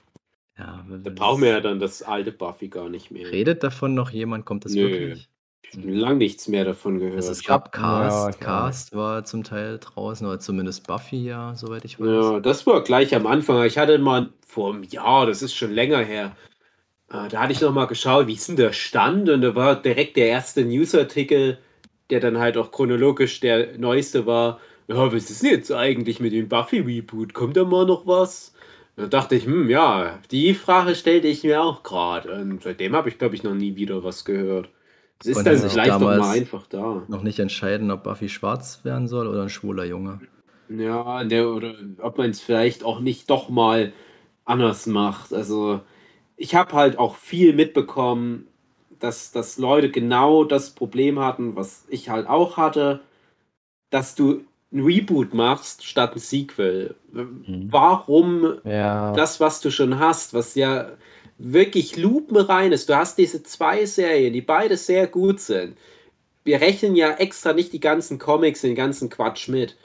Ja, Da brauchen wir ja dann das alte Buffy gar nicht mehr. Redet davon noch jemand? Kommt das Nö. wirklich? Lang nichts mehr davon gehört. Also es gab Ja, Cast, ich auch. Cast war zum Teil draußen, oder zumindest Buffy ja, soweit ich weiß. Ja, das war gleich am Anfang. Ich hatte mal vor einem Jahr, das ist schon länger her, da hatte ich noch mal geschaut, wie ist denn der Stand? Und da war direkt der erste Newsartikel, der dann halt auch chronologisch der neueste war. Ja, was ist denn jetzt eigentlich mit dem Buffy-Reboot? Kommt da mal noch was? Da dachte ich, hm, ja, die Frage stellte ich mir auch gerade. Und seitdem habe ich, glaube ich, noch nie wieder was gehört. Es ist dann vielleicht doch mal einfach da. Noch nicht entscheiden, ob Buffy schwarz werden soll oder ein schwuler Junge. Ja, der, oder ob man es vielleicht auch nicht doch mal anders macht. Also, ich habe halt auch viel mitbekommen, dass, dass Leute genau das Problem hatten, was ich halt auch hatte, dass du ein Reboot machst statt ein Sequel. Warum Ja. das, was du schon hast, was ja wirklich lupenrein ist. Du hast diese zwei Serien, die beide sehr gut sind. Wir rechnen ja extra nicht die ganzen Comics, den ganzen Quatsch mit.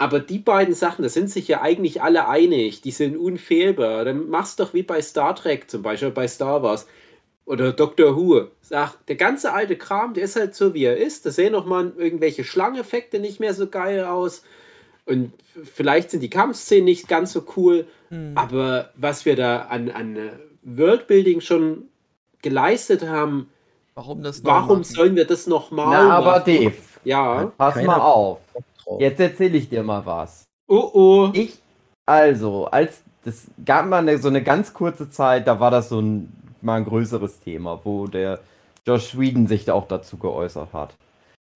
Aber die beiden Sachen, da sind sich ja eigentlich alle einig, die sind unfehlbar. Dann mach's doch wie bei Star Trek zum Beispiel, bei Star Wars oder Doctor Who. Sag, der ganze alte Kram, der ist halt so wie er ist. Da sehen noch mal irgendwelche Schlangeneffekte nicht mehr so geil aus. Und vielleicht sind die Kampfszenen nicht ganz so cool. hm. Aber was wir da an, an Worldbuilding schon geleistet haben, warum warum machen? sollen wir das nochmal Na, aber machen? Dave, Ja. pass Keiner- mal auf. Drauf. Jetzt erzähle ich dir mal was. Oh oh. Ich, also, als das gab mal eine, so eine ganz kurze Zeit, da war das so ein mal ein größeres Thema, wo der Josh Whedon sich da auch dazu geäußert hat.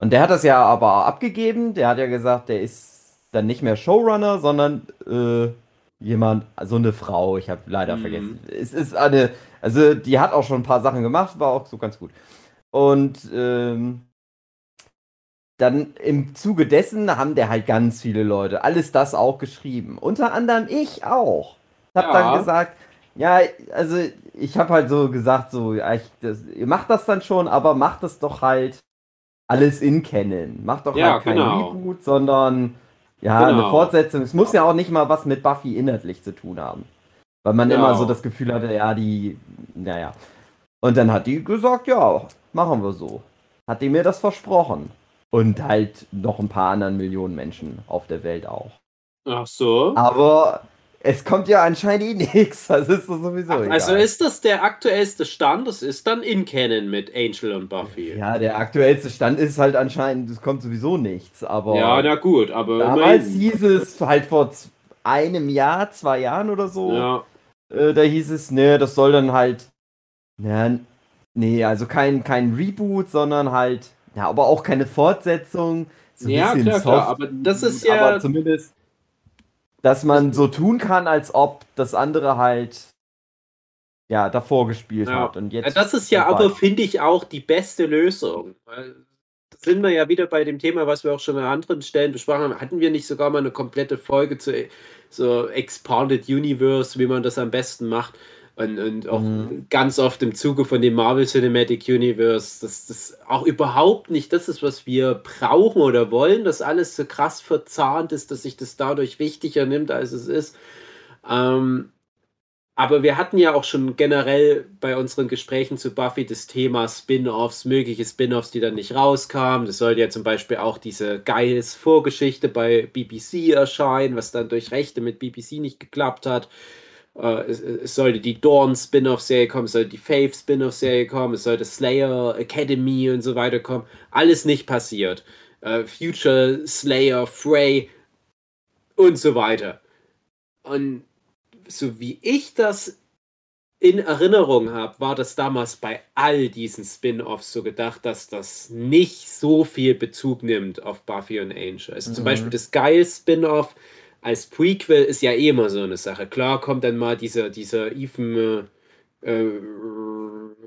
Und der hat das ja aber abgegeben. Der hat ja gesagt, der ist dann nicht mehr Showrunner, sondern äh, jemand, so eine Frau. Ich habe leider Mhm. vergessen. Es ist eine, also die hat auch schon ein paar Sachen gemacht, war auch so ganz gut. Und ähm, dann im Zuge dessen haben der halt ganz viele Leute alles das auch geschrieben. Unter anderem ich auch. Ich habe Ja. dann gesagt, ja, also ich habe halt so gesagt, so, ja, ich, das, ihr macht das dann schon, aber macht es doch halt alles in Canon. Macht doch Ja, halt kein genau. Reboot, sondern ja, Genau. eine Fortsetzung. Es muss ja auch nicht mal was mit Buffy inhaltlich zu tun haben. Weil man Genau. immer so das Gefühl hatte, ja, die, naja. Und dann hat die gesagt, ja, machen wir so. Hat die mir das versprochen. Und halt noch ein paar anderen Millionen Menschen auf der Welt auch. Ach so. Aber es kommt ja anscheinend eh <laughs> nichts. Das ist doch sowieso egal. Also ist das der aktuellste Stand? Das ist dann in Canon mit Angel und Buffy. ja, der aktuellste Stand ist halt anscheinend, es kommt sowieso nichts. Aber Ja, na gut, aber damals immerhin. hieß es halt vor einem Jahr, zwei Jahren oder so. Ja, Äh, da hieß es, ne, das soll dann halt. Nee, also kein, kein Reboot, sondern halt. Ja, aber auch keine Fortsetzung. So Ja, klar, klar, soft, aber das ist ja- Aber zumindest, dass man so tun kann, als ob das andere halt. Ja, davor gespielt Ja. hat. Und jetzt das ist ja aber, finde ich, auch die beste Lösung. Weil da sind wir ja wieder bei dem Thema, was wir auch schon an anderen Stellen besprochen haben. Hatten wir nicht sogar mal eine komplette Folge zu so Expanded Universe, wie man das am besten macht? Und, und auch Mhm. ganz oft im Zuge von dem Marvel Cinematic Universe, dass das auch überhaupt nicht das ist, was wir brauchen oder wollen, dass alles so krass verzahnt ist, dass sich das dadurch wichtiger nimmt, als es ist. Ähm, aber wir hatten ja auch schon generell bei unseren Gesprächen zu Buffy das Thema Spin-offs, mögliche Spin-offs, die dann nicht rauskamen. Das sollte ja zum Beispiel auch diese geiles Vorgeschichte bei BBC erscheinen, was dann durch Rechte mit BBC nicht geklappt hat. Äh, es, es sollte die Dawn Spin-off-Serie kommen, es sollte die Faith Spin-off-Serie kommen, es sollte Slayer Academy und so weiter kommen. Alles nicht passiert. Äh, Future Slayer, Frey und so weiter. Und so wie ich das in Erinnerung habe, war das damals bei all diesen Spin-offs so gedacht, dass das nicht so viel Bezug nimmt auf Buffy und Angel. Also zum Mhm. Beispiel das geil Spin-off als Prequel ist ja eh immer so eine Sache. Klar kommt dann mal dieser, dieser Ethan äh, äh,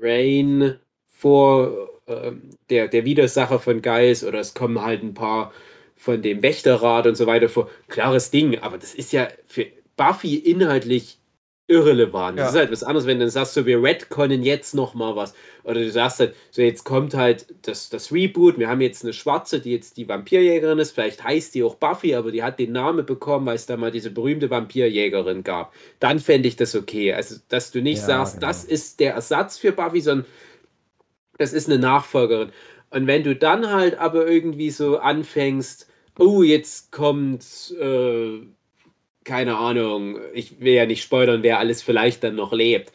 Rain vor, äh, der, der Widersacher von Geist, oder es kommen halt ein paar von dem Wächterrat und so weiter vor. Klares Ding, aber das ist ja für Buffy inhaltlich irrelevant. Das Ja. ist halt was anderes, wenn du dann sagst, so wir retconnen jetzt noch mal was. Oder du sagst halt, so jetzt kommt halt das, das Reboot, wir haben jetzt eine Schwarze, die jetzt die Vampirjägerin ist, vielleicht heißt die auch Buffy, aber die hat den Namen bekommen, weil es da mal diese berühmte Vampirjägerin gab. Dann fände ich das okay. Also, dass du nicht Ja, sagst, genau. das ist der Ersatz für Buffy, sondern das ist eine Nachfolgerin. Und wenn du dann halt aber irgendwie so anfängst, oh, jetzt kommt, äh, keine Ahnung, ich will ja nicht spoilern, wer alles vielleicht dann noch lebt.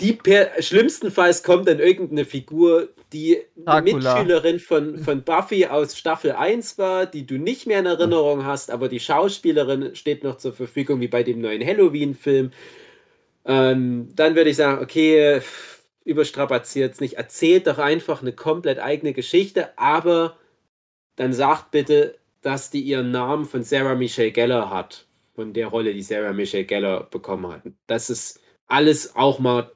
Die per schlimmstenfalls kommt dann irgendeine Figur, die eine. Mitschülerin von, von Buffy aus Staffel 1 war, die du nicht mehr in Erinnerung hast, aber die Schauspielerin steht noch zur Verfügung, wie bei dem neuen Halloween-Film. Ähm, dann würde ich sagen, okay, überstrapaziert nicht. Erzählt doch einfach eine komplett eigene Geschichte, aber dann sagt bitte, dass die ihren Namen von Sarah Michelle Gellar hat. Von der Rolle, die Sarah Michelle Gellar bekommen hat. Dass es alles auch mal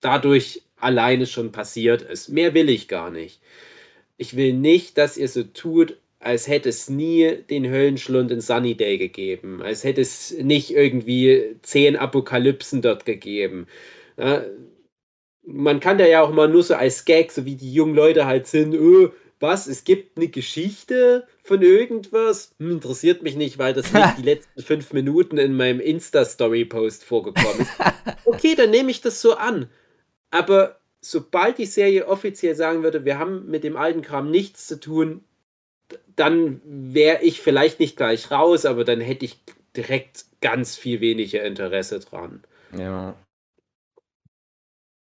dadurch alleine schon passiert ist. Mehr will ich gar nicht. Ich will nicht, dass ihr so tut, als hätte es nie den Höllenschlund in Sunnydale gegeben. Als hätte es nicht irgendwie zehn Apokalypsen dort gegeben. Ja, man kann da ja auch mal nur so als Gag, so wie die jungen Leute halt sind, öh, was, es gibt eine Geschichte von irgendwas? Hm, interessiert mich nicht, weil das nicht die <laughs> letzten fünf Minuten in meinem Insta-Story-Post vorgekommen ist. Okay, dann nehme ich das so an. Aber sobald die Serie offiziell sagen würde, wir haben mit dem alten Kram nichts zu tun, dann wäre ich vielleicht nicht gleich raus, aber dann hätte ich direkt ganz viel weniger Interesse dran. Ja.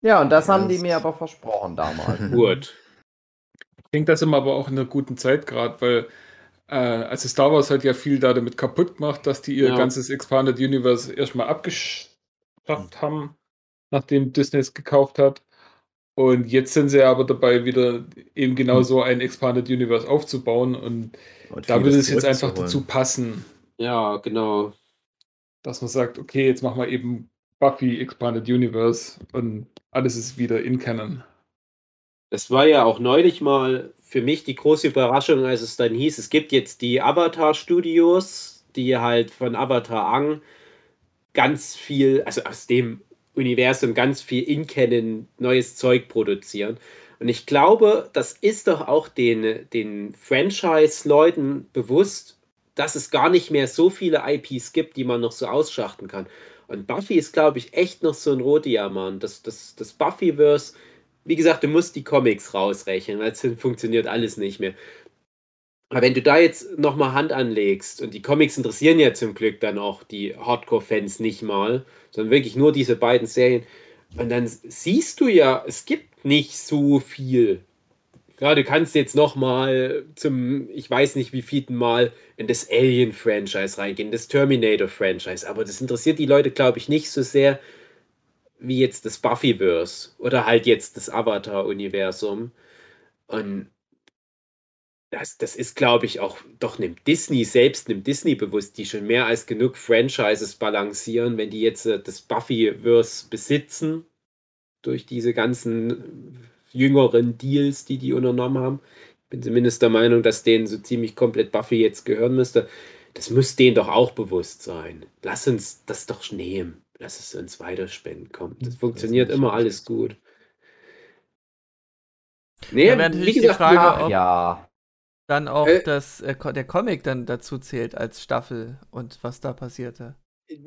Ja, und das haben die mir aber versprochen damals. Gut. Ich denke, das wir aber auch in einer guten Zeit gerade, weil äh, also Star Wars hat ja viel da damit kaputt gemacht, dass die ihr Ja. ganzes Expanded Universe erstmal abgeschafft haben, nachdem Disney es gekauft hat. Und jetzt sind sie aber dabei, wieder eben genau so ein Expanded Universe aufzubauen. Und, Und da würde es jetzt einfach dazu passen, Ja, genau. dass man sagt, okay, jetzt machen wir eben Buffy Expanded Universe und alles ist wieder in Canon. Das war ja auch neulich mal für mich die große Überraschung, als es dann hieß, es gibt jetzt die Avatar Studios, die halt von Avatar Ang ganz viel, also aus dem Universum ganz viel in Canon neues Zeug produzieren. Und ich glaube, das ist doch auch den, den Franchise-Leuten bewusst, dass es gar nicht mehr so viele IPs gibt, die man noch so ausschachten kann. Und Buffy ist, glaube ich, echt noch so ein Rohdiamant. Das, das, das Buffyverse, wie gesagt, du musst die Comics rausrechnen, weil sonst funktioniert alles nicht mehr. Aber wenn du da jetzt nochmal Hand anlegst, und die Comics interessieren ja zum Glück dann auch die Hardcore-Fans nicht mal, sondern wirklich nur diese beiden Serien, und dann siehst du ja, es gibt nicht so viel. Ja, du kannst jetzt nochmal zum, ich weiß nicht wie vielten Mal, in das Alien-Franchise reingehen, das Terminator-Franchise, aber das interessiert die Leute, glaube ich, nicht so sehr wie jetzt das Buffyverse oder halt jetzt das Avatar-Universum. Und das, das ist, glaube ich, auch doch nimmt Disney selbst, nimmt Disney bewusst, die schon mehr als genug Franchises balancieren, wenn die jetzt äh, das Buffyverse besitzen, durch diese ganzen jüngeren Deals, die die unternommen haben. Ich bin zumindest der Meinung, dass denen so ziemlich komplett Buffy jetzt gehören müsste. Das muss denen doch auch bewusst sein. Lass uns das doch nehmen. Lass es uns weiterspenden. Komm, das funktioniert nicht, immer alles gut. Nee, Da wäre natürlich wie die gesagt, Frage, ja, ob- Ja, Dann auch Äh. das, äh, der Comic dann dazu zählt als Staffel und was da passierte.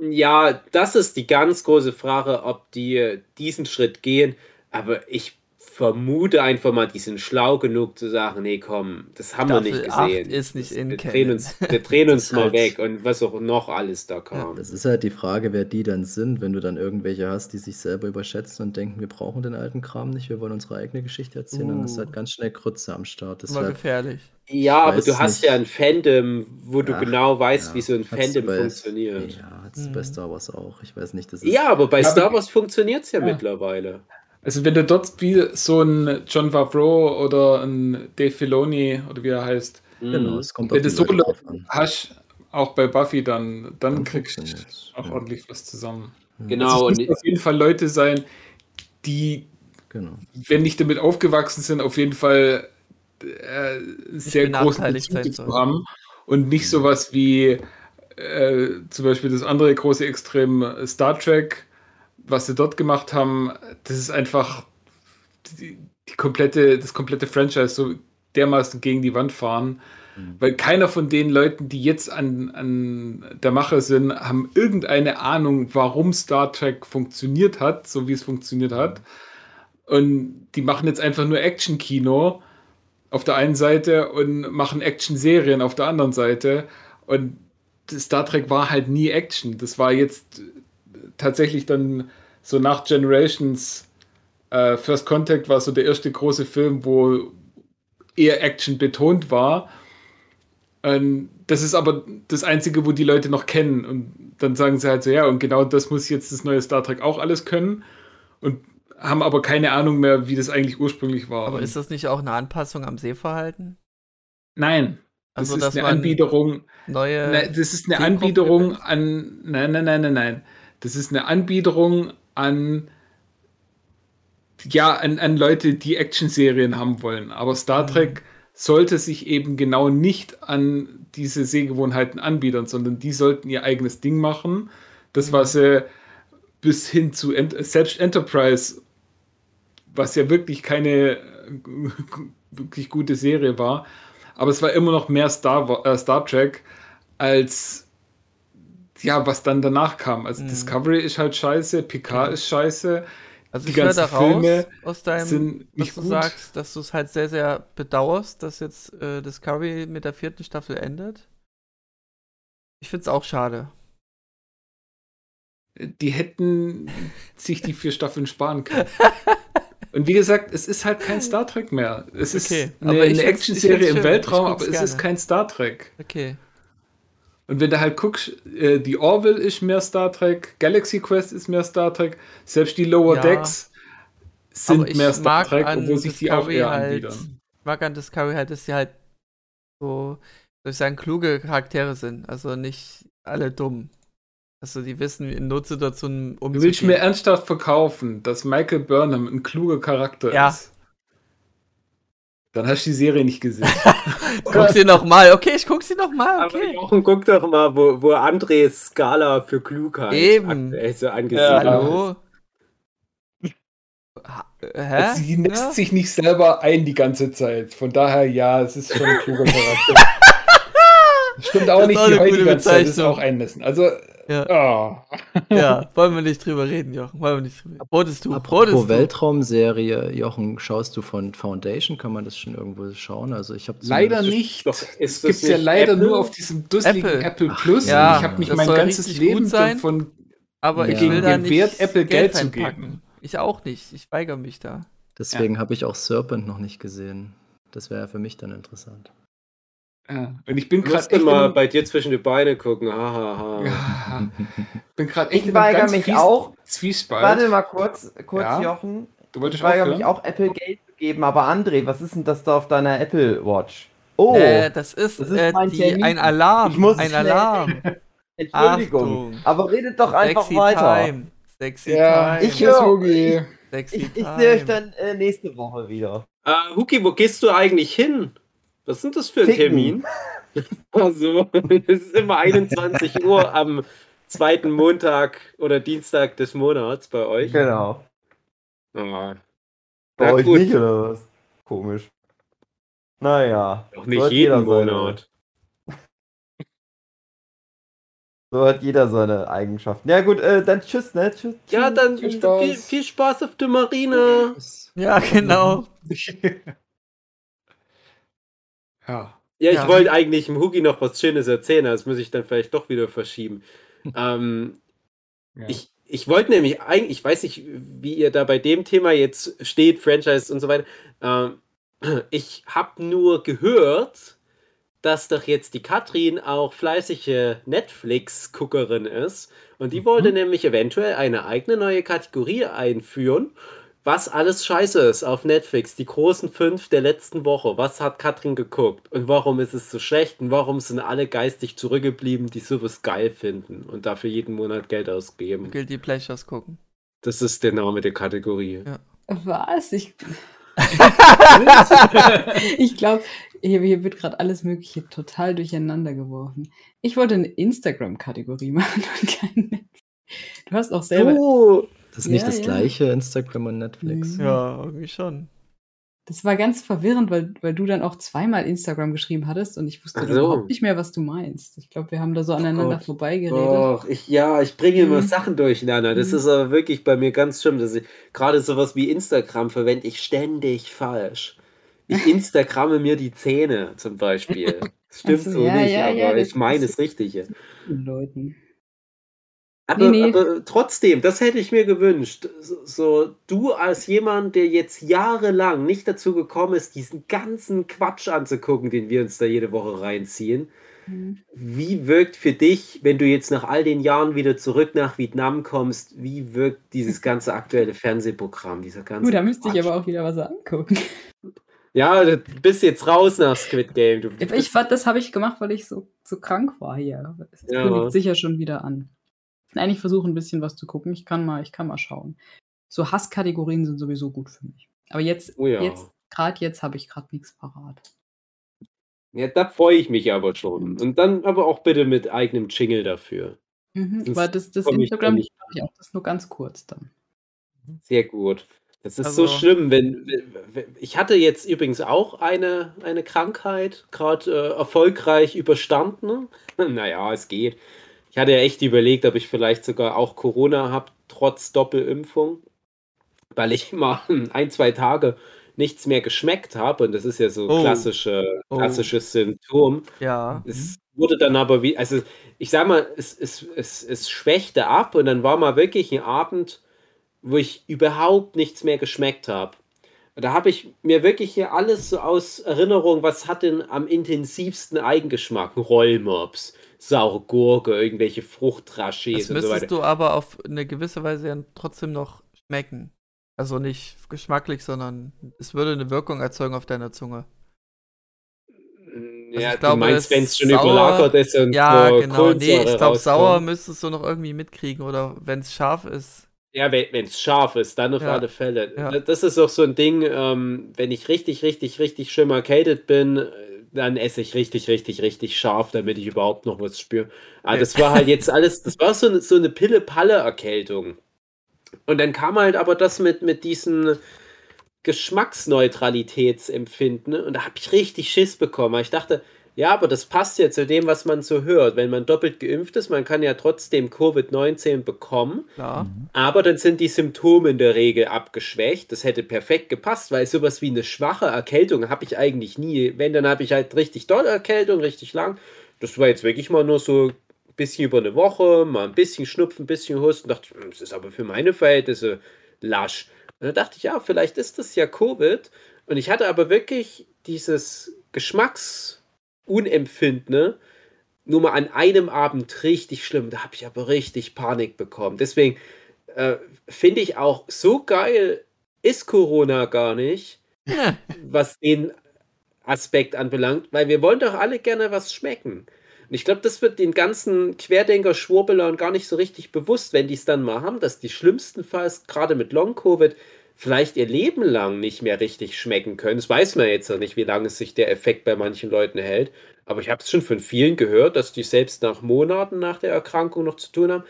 Ja, das ist die ganz große Frage, ob die äh, diesen Schritt gehen. Aber ich vermute einfach mal, die sind schlau genug zu sagen, nee, komm, das haben wir nicht Staffel acht gesehen. ist nicht das, in wir Canon. drehen uns, wir drehen <laughs> uns ist mal halt- weg und was auch noch alles da Ja, kam. das ist halt die Frage, wer die dann sind, wenn du dann irgendwelche hast, die sich selber überschätzen und denken, wir brauchen den alten Kram nicht, wir wollen unsere eigene Geschichte erzählen, dann hast du Uh. halt ganz schnell Krütze am Start. Das Immer wär- gefährlich. Ja, aber du hast nicht. ja ein Fandom, wo du Ach, genau weißt, ja, wie so ein Fandom bei- funktioniert. Ja, du bei Mhm. Star Wars auch. Ich weiß nicht, das ist. Ja, aber bei Ja, Star Wars funktioniert es ja, Ja. mittlerweile. Also wenn du dort wie so ein John Favreau oder ein Dave Filoni oder wie er heißt, Genau, Mhm. es kommt wenn du so Leute hast, auch bei Buffy, dann, dann Dann kriegst du auch ja. ordentlich was zusammen. Genau, also es und müssen auf jeden Fall Leute sein, die, Genau. wenn nicht damit aufgewachsen sind, auf jeden Fall äh, sehr großen Bezug haben und nicht sowas wie äh, zum Beispiel das andere große Extrem äh, Star Trek, was sie dort gemacht haben, das ist einfach die, die komplette, das komplette Franchise so dermaßen gegen die Wand fahren, Mhm. weil keiner von den Leuten, die jetzt an, an der Mache sind, haben irgendeine Ahnung, warum Star Trek funktioniert hat, so wie es funktioniert hat. Und die machen jetzt einfach nur Action-Kino auf der einen Seite und machen Action-Serien auf der anderen Seite. Und Star Trek war halt nie Action. Das war jetzt tatsächlich dann so nach Generations äh, First Contact war so der erste große Film, wo eher Action betont war. Ähm, das ist aber das Einzige, wo die Leute noch kennen. Und dann sagen sie halt so, ja, und genau das muss jetzt das neue Star Trek auch alles können. Und haben aber keine Ahnung mehr, wie das eigentlich ursprünglich war. Aber ist das nicht auch eine Anpassung am Sehverhalten? nein. Das Also, ist eine Anbiederung. neue. Nein, das ist eine Anbiederung an. Nein, nein, nein, nein, nein. Das ist eine Anbiederung an. Ja, an, an Leute, die Actionserien haben wollen. Aber Star Mhm. Trek sollte sich eben genau nicht an diese Sehgewohnheiten anbiedern, sondern die sollten ihr eigenes Ding machen. Das, Mhm. was sie bis hin zu Ent selbst Enterprise, was ja wirklich keine <laughs> wirklich gute Serie war, aber es war immer noch mehr Star, äh, Star Trek als ja, was dann danach kam. Also Mhm. Discovery ist halt scheiße, Picard ist scheiße, also die ich höre ganzen daraus Filme aus deinem, nicht du gut. sagst, dass du es halt sehr, sehr bedauerst, dass jetzt äh, Discovery mit der vierten Staffel endet. Ich finde es auch schade. die hätten <laughs> sich die vier Staffeln sparen können. Und wie gesagt, es ist halt kein Star Trek mehr. Es ist Okay, eine, ich eine find's- Actionserie find's im. Weltraum, aber es ist gerne. kein Star Trek. Okay. Und wenn du halt guckst, äh, die Orville ist mehr Star Trek, Galaxy Quest ist mehr Star Trek, selbst die Lower Ja. Decks sind mehr Star Trek, obwohl sich die auch eher halt, anbiedern. ich mag an Discovery halt, dass sie halt so, soll ich sagen, kluge Charaktere sind. Also nicht alle dumm. Also die wissen, in Notsituationen Du willst mir umzugehen. ernsthaft verkaufen, dass Michael Burnham ein kluger Charakter Ja. ist. Dann hast du die Serie nicht gesehen. <laughs> Guck sie noch mal. Okay, ich guck sie noch mal. Aber Okay. Jochen, guck doch mal, wo, wo Andres Skala für Klugheit Eben. so Ja. angesiedelt ist. Hallo? Ha- Hä? Sie lässt Ja? sich nicht selber ein die ganze Zeit. Von daher, ja, es ist schon ein kluger Charakter. <laughs> Stimmt auch Das ist nicht, auch die heutige Zeit ist auch einmessen. Also, Ja. oh. ja, <laughs> wollen wir nicht drüber reden, Jochen. Wollen wir nicht drüber reden. Rodest du? Apropos Rodest du? Weltraumserie, Jochen, schaust du von Foundation? Kann man das schon irgendwo schauen? Also ich habe Leider nicht. Doch, Es gibt ja leider Apple? nur auf diesem dusseligen Apple. Apple, Ach, Plus. ja, und ich habe mich das mein soll ganzes richtig gut Leben sein. davon. Aber ich Ja. will da nicht Gewährt, Apple Geld zu reinpacken. geben. Ich auch nicht. Ich weigere mich da. Deswegen habe ich auch Serpent noch nicht gesehen. Das wäre für mich dann interessant. Ja. Und ich bin gerade mal bei dir zwischen die Beine gucken. Ha, ha, ha. Ja, <laughs> bin gerade echt Ich weigere mich fies- auch. Zwiespalt. Warte mal kurz, kurz Ja? Jochen. du Ich wolltest weigere aufhören? mich auch Apple Geld zu geben, aber André, was ist denn das da auf deiner Apple Watch? Oh, Äh, das ist, das ist äh, mein die, ein Alarm. Ich muss ein schnell- Alarm. <laughs> Entschuldigung. Achtung. Aber redet doch einfach Sexy weiter. Time. Sexy Ja, Time. Ich höre- Ich, ich Time. sehe euch dann äh, nächste Woche wieder. Äh, Huki, wo gehst du eigentlich hin? Was sind das für ein Ficken. Termin? <laughs> Also, es ist immer 21 <laughs> Uhr am zweiten Montag oder Dienstag des Monats bei euch. Genau. Ah, Bei Na euch gut. nicht, oder was? Komisch. Naja. doch so nicht hat jeden jeder seine- Monat. <laughs> So hat jeder seine Eigenschaften. Ja gut, äh, dann tschüss, ne? Tschüss. Ja, tschüss. dann Viel viel, Spaß. viel, Spaß auf der Marine. Ja, genau. Ja. Ja, ich Ja. wollte eigentlich dem Hugi noch was Schönes erzählen, aber das muss ich dann vielleicht doch wieder verschieben. <laughs> ähm, ja. Ich, ich wollte nämlich eigentlich, ich weiß nicht, wie ihr da bei dem Thema jetzt steht, Franchise und so weiter. Ähm, <clears throat> ich habe nur gehört, dass doch jetzt die Katrin auch fleißige Netflix-Guckerin ist. Und die wollte nämlich eventuell eine eigene neue Kategorie einführen, was alles scheiße ist auf Netflix. Die großen fünf der letzten Woche. Was hat Katrin geguckt? Und warum ist es so schlecht? Und warum sind alle geistig zurückgeblieben, die sowas geil finden und dafür jeden Monat Geld ausgeben? Guilty Pleasures gucken. Das ist der Name der Kategorie. Was? Ich, <laughs> ich glaube, hier, hier wird gerade alles Mögliche total durcheinander geworfen. Ich wollte eine Instagram-Kategorie <laughs> machen und keine Netflix. Du hast auch selber. Oh, Das ist nicht Ja, das ja. gleiche Instagram und Netflix. Mhm. Ja, irgendwie schon. Das war ganz verwirrend, weil, weil du dann auch zweimal Instagram geschrieben hattest und ich wusste so. überhaupt nicht mehr, was du meinst. Ich glaube, wir haben da so aneinander Gott. vorbeigeredet. Och, ich, ja, ich bringe immer Mhm. Sachen durcheinander. Das Mhm. ist aber wirklich bei mir ganz schlimm. Dass ich gerade sowas wie Instagram verwende ich ständig falsch. Ich <laughs> Instagramme mir die Zähne zum Beispiel. Das stimmt Ach so, ja, nicht, ja, aber ja, ich meine ist- das Richtige. Leuten. Aber, Nee, nee. aber trotzdem, das hätte ich mir gewünscht. So, du als jemand, der jetzt jahrelang nicht dazu gekommen ist, diesen ganzen Quatsch anzugucken, den wir uns da jede Woche reinziehen. Mhm. Wie wirkt für dich, wenn du jetzt nach all den Jahren wieder zurück nach Vietnam kommst, wie wirkt dieses ganze aktuelle Fernsehprogramm, dieser ganze Gut, da müsste ich Quatsch? aber auch wieder was angucken. <laughs> Ja, du bist jetzt raus nach Squid Game. Ich fand, das habe ich gemacht, weil ich so, so krank war hier. Es Ja. kündigt sicher schon wieder an. Nein, ich versuche ein bisschen was zu gucken. Ich kann mal, ich kann mal schauen. So Hasskategorien sind sowieso gut für mich. Aber jetzt, Oh ja. jetzt, gerade jetzt habe ich gerade nichts parat. ja, da freue ich mich aber schon. Und dann aber auch bitte mit eigenem Jingle dafür. Mhm. Das Aber das, das ich Instagram mache ich auch das nur ganz kurz dann. Sehr gut. Das ist Also- so schlimm, wenn, wenn ich hatte jetzt übrigens auch eine, eine Krankheit, gerade äh, erfolgreich überstanden. <laughs> Naja, es geht. Ich hatte ja echt überlegt, ob ich vielleicht sogar auch Corona habe, trotz Doppelimpfung, weil ich mal <laughs> ein, zwei Tage nichts mehr geschmeckt habe. Und das ist ja so Oh. klassische, Oh. klassisches Symptom. Ja. Es wurde dann aber wie, also ich sag mal, es, es, es, es schwächte ab und dann war mal wirklich ein Abend, wo ich überhaupt nichts mehr geschmeckt habe. Da habe ich mir wirklich hier alles so aus Erinnerung, was hat denn am intensivsten Eigengeschmack? Rollmops, saure Gurke, irgendwelche Das Fruchtrachés und so müsstest weiter. du aber auf eine gewisse Weise ja trotzdem noch schmecken. Also nicht geschmacklich, sondern es würde eine Wirkung erzeugen auf deiner Zunge. Ja, ich glaube, du meinst, wenn es schon sauer- überlagert ist und Ja, so genau. Nee, ich Kohlensäure glaube, sauer müsstest du noch irgendwie mitkriegen oder wenn es scharf ist. Ja, wenn es scharf ist, dann auf Ja, alle Fälle. ja. Das ist auch so ein Ding, ähm, wenn ich richtig, richtig, richtig schlimm erkältet bin, dann esse ich richtig, richtig, richtig scharf, damit ich überhaupt noch was spüre. Aber Nee. das war halt jetzt alles, das war so eine, so eine Pille-Palle-Erkältung. Und dann kam halt aber das mit, mit diesen Geschmacksneutralitätsempfinden ne? und da habe ich richtig Schiss bekommen. weil Ich dachte, ja, aber das passt ja zu dem, was man so hört. Wenn man doppelt geimpft ist, man kann ja trotzdem Covid-19 bekommen. Klar. Aber dann sind die Symptome in der Regel abgeschwächt. Das hätte perfekt gepasst, weil sowas wie eine schwache Erkältung habe ich eigentlich nie. Wenn, dann habe ich halt richtig dolle Erkältung, richtig lang. Das war jetzt wirklich mal nur so ein bisschen über eine Woche, mal ein bisschen Schnupfen, ein bisschen Husten. Dachte ich, das ist aber für meine Verhältnisse lasch. Und dann dachte ich, ja, vielleicht ist das ja Covid. Und ich hatte aber wirklich dieses Geschmacksunempfinden, ne? nur mal an einem Abend richtig schlimm. Da habe ich aber richtig Panik bekommen. Deswegen äh, finde ich auch so geil ist Corona gar nicht, Ja. was den Aspekt anbelangt, weil wir wollen doch alle gerne was schmecken. Und ich glaube, das wird den ganzen Querdenker-Schwurbelern gar nicht so richtig bewusst, wenn die es dann mal haben, dass die schlimmstenfalls gerade mit Long-Covid vielleicht ihr Leben lang nicht mehr richtig schmecken können. Das weiß man jetzt noch nicht, wie lange sich der Effekt bei manchen Leuten hält. Aber ich habe es schon von vielen gehört, dass die selbst nach Monaten nach der Erkrankung noch zu tun haben.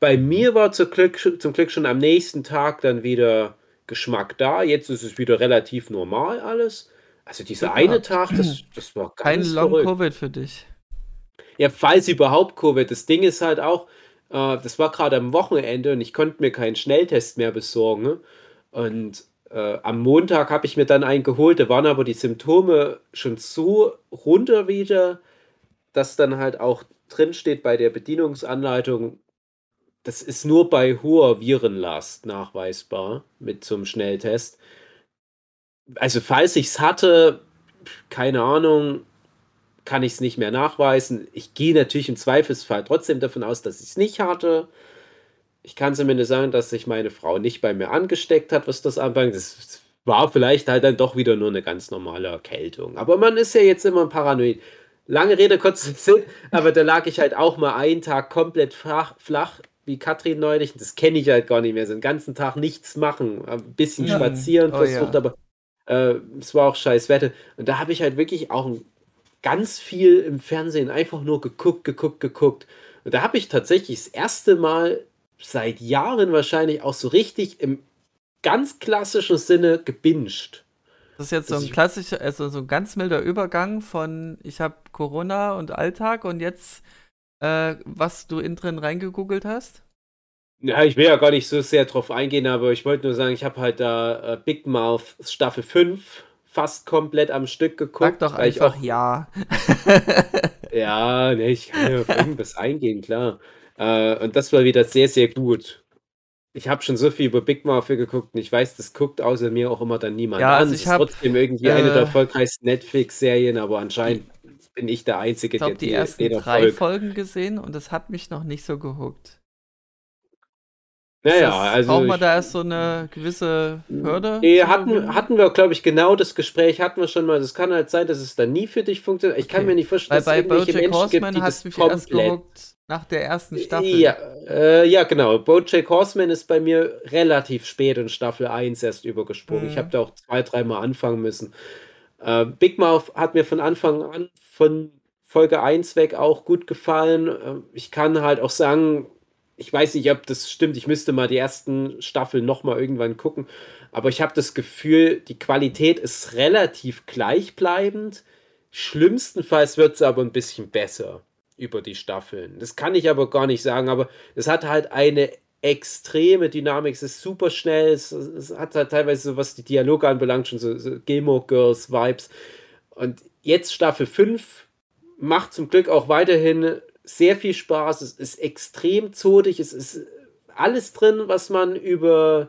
Bei mir war zum Glück, zum Glück schon am nächsten Tag dann wieder Geschmack da. Jetzt ist es wieder relativ normal alles. Also dieser Super. eine Tag, das, das war Kein ganz verrückt. Long-Covid für dich. Ja, falls überhaupt Covid. Das Ding ist halt auch, äh, das war gerade am Wochenende und ich konnte mir keinen Schnelltest mehr besorgen. Und äh, am Montag habe ich mir dann einen geholt, da waren aber die Symptome schon so runter wieder, dass dann halt auch drin steht bei der Bedienungsanleitung, das ist nur bei hoher Virenlast nachweisbar mit zum Schnelltest. Also falls ich es hatte, keine Ahnung, kann ich es nicht mehr nachweisen. Ich gehe natürlich im Zweifelsfall trotzdem davon aus, dass ich es nicht hatte. Ich kann zumindest sagen, dass sich meine Frau nicht bei mir angesteckt hat, was das anbelangt. Das war vielleicht halt dann doch wieder nur eine ganz normale Erkältung. Aber man ist ja jetzt immer paranoid. Lange Rede, kurzer <laughs> Sinn, aber da lag ich halt auch mal einen Tag komplett flach, flach wie Katrin neulich. Das kenne ich halt gar nicht mehr. So einen ganzen Tag nichts machen, ein bisschen Ja. spazieren Oh versucht, ja. aber äh, es war auch scheiß Wetter. Und da habe ich halt wirklich auch ganz viel im Fernsehen einfach nur geguckt, geguckt, geguckt. Und da habe ich tatsächlich das erste Mal seit Jahren wahrscheinlich auch so richtig im ganz klassischen Sinne gebinged. Das ist jetzt so ein klassischer, also so ein ganz milder Übergang von ich habe Corona und Alltag und jetzt, äh, was du innen drin reingegoogelt hast. Ja, ich will ja gar nicht so sehr drauf eingehen, aber ich wollte nur sagen, ich habe halt da äh, Big Mouth Staffel 5 fast komplett am Stück geguckt. Sag doch einfach auch- ja. Ja, ne, ich kann ja auf <laughs> irgendwas eingehen, klar. Äh, und das war wieder sehr, sehr gut. Ich habe schon so viel über Big Mouth geguckt und ich weiß, das guckt außer mir auch immer dann niemand Ja, an. also ich ist hab, trotzdem irgendwie eine der äh, erfolgreichsten Netflix-Serien, aber anscheinend bin ich der Einzige, Ich glaube, die die ersten drei Erfolg. Folgen gesehen und das hat mich noch nicht so gehuckt. Naja, also braucht man da erst so eine gewisse Hürde? Nee, zu hatten, hatten wir, glaube ich, genau das Gespräch hatten wir schon mal. Das kann halt sein, dass es dann nie für dich funktioniert. Ich kann Okay. mir nicht vorstellen, Weil dass bei es irgendwelche BoJack Menschen gibt, Horseman die hat das mich erst komplett... gehuckt nach der ersten Staffel. Ja, äh, ja, genau. BoJack Horseman ist bei mir relativ spät in Staffel 1 erst übergesprungen. Ich Mhm. habe da auch zwei, dreimal anfangen müssen. Äh, Big Mouth hat mir von Anfang an von Folge 1 weg auch gut gefallen. Äh, ich kann halt auch sagen, ich weiß nicht, ob das stimmt. Ich müsste mal die ersten Staffeln nochmal irgendwann gucken. Aber ich habe das Gefühl, die Qualität ist relativ gleichbleibend. Schlimmstenfalls wird es aber ein bisschen besser über die Staffeln. Das kann ich aber gar nicht sagen, aber es hat halt eine extreme Dynamik, es ist super schnell, es, es hat halt teilweise so, was die Dialoge anbelangt, schon so, so Gilmore Girls Vibes. Und jetzt Staffel 5 macht zum Glück auch weiterhin sehr viel Spaß. Es ist extrem zotig, es ist alles drin, was man über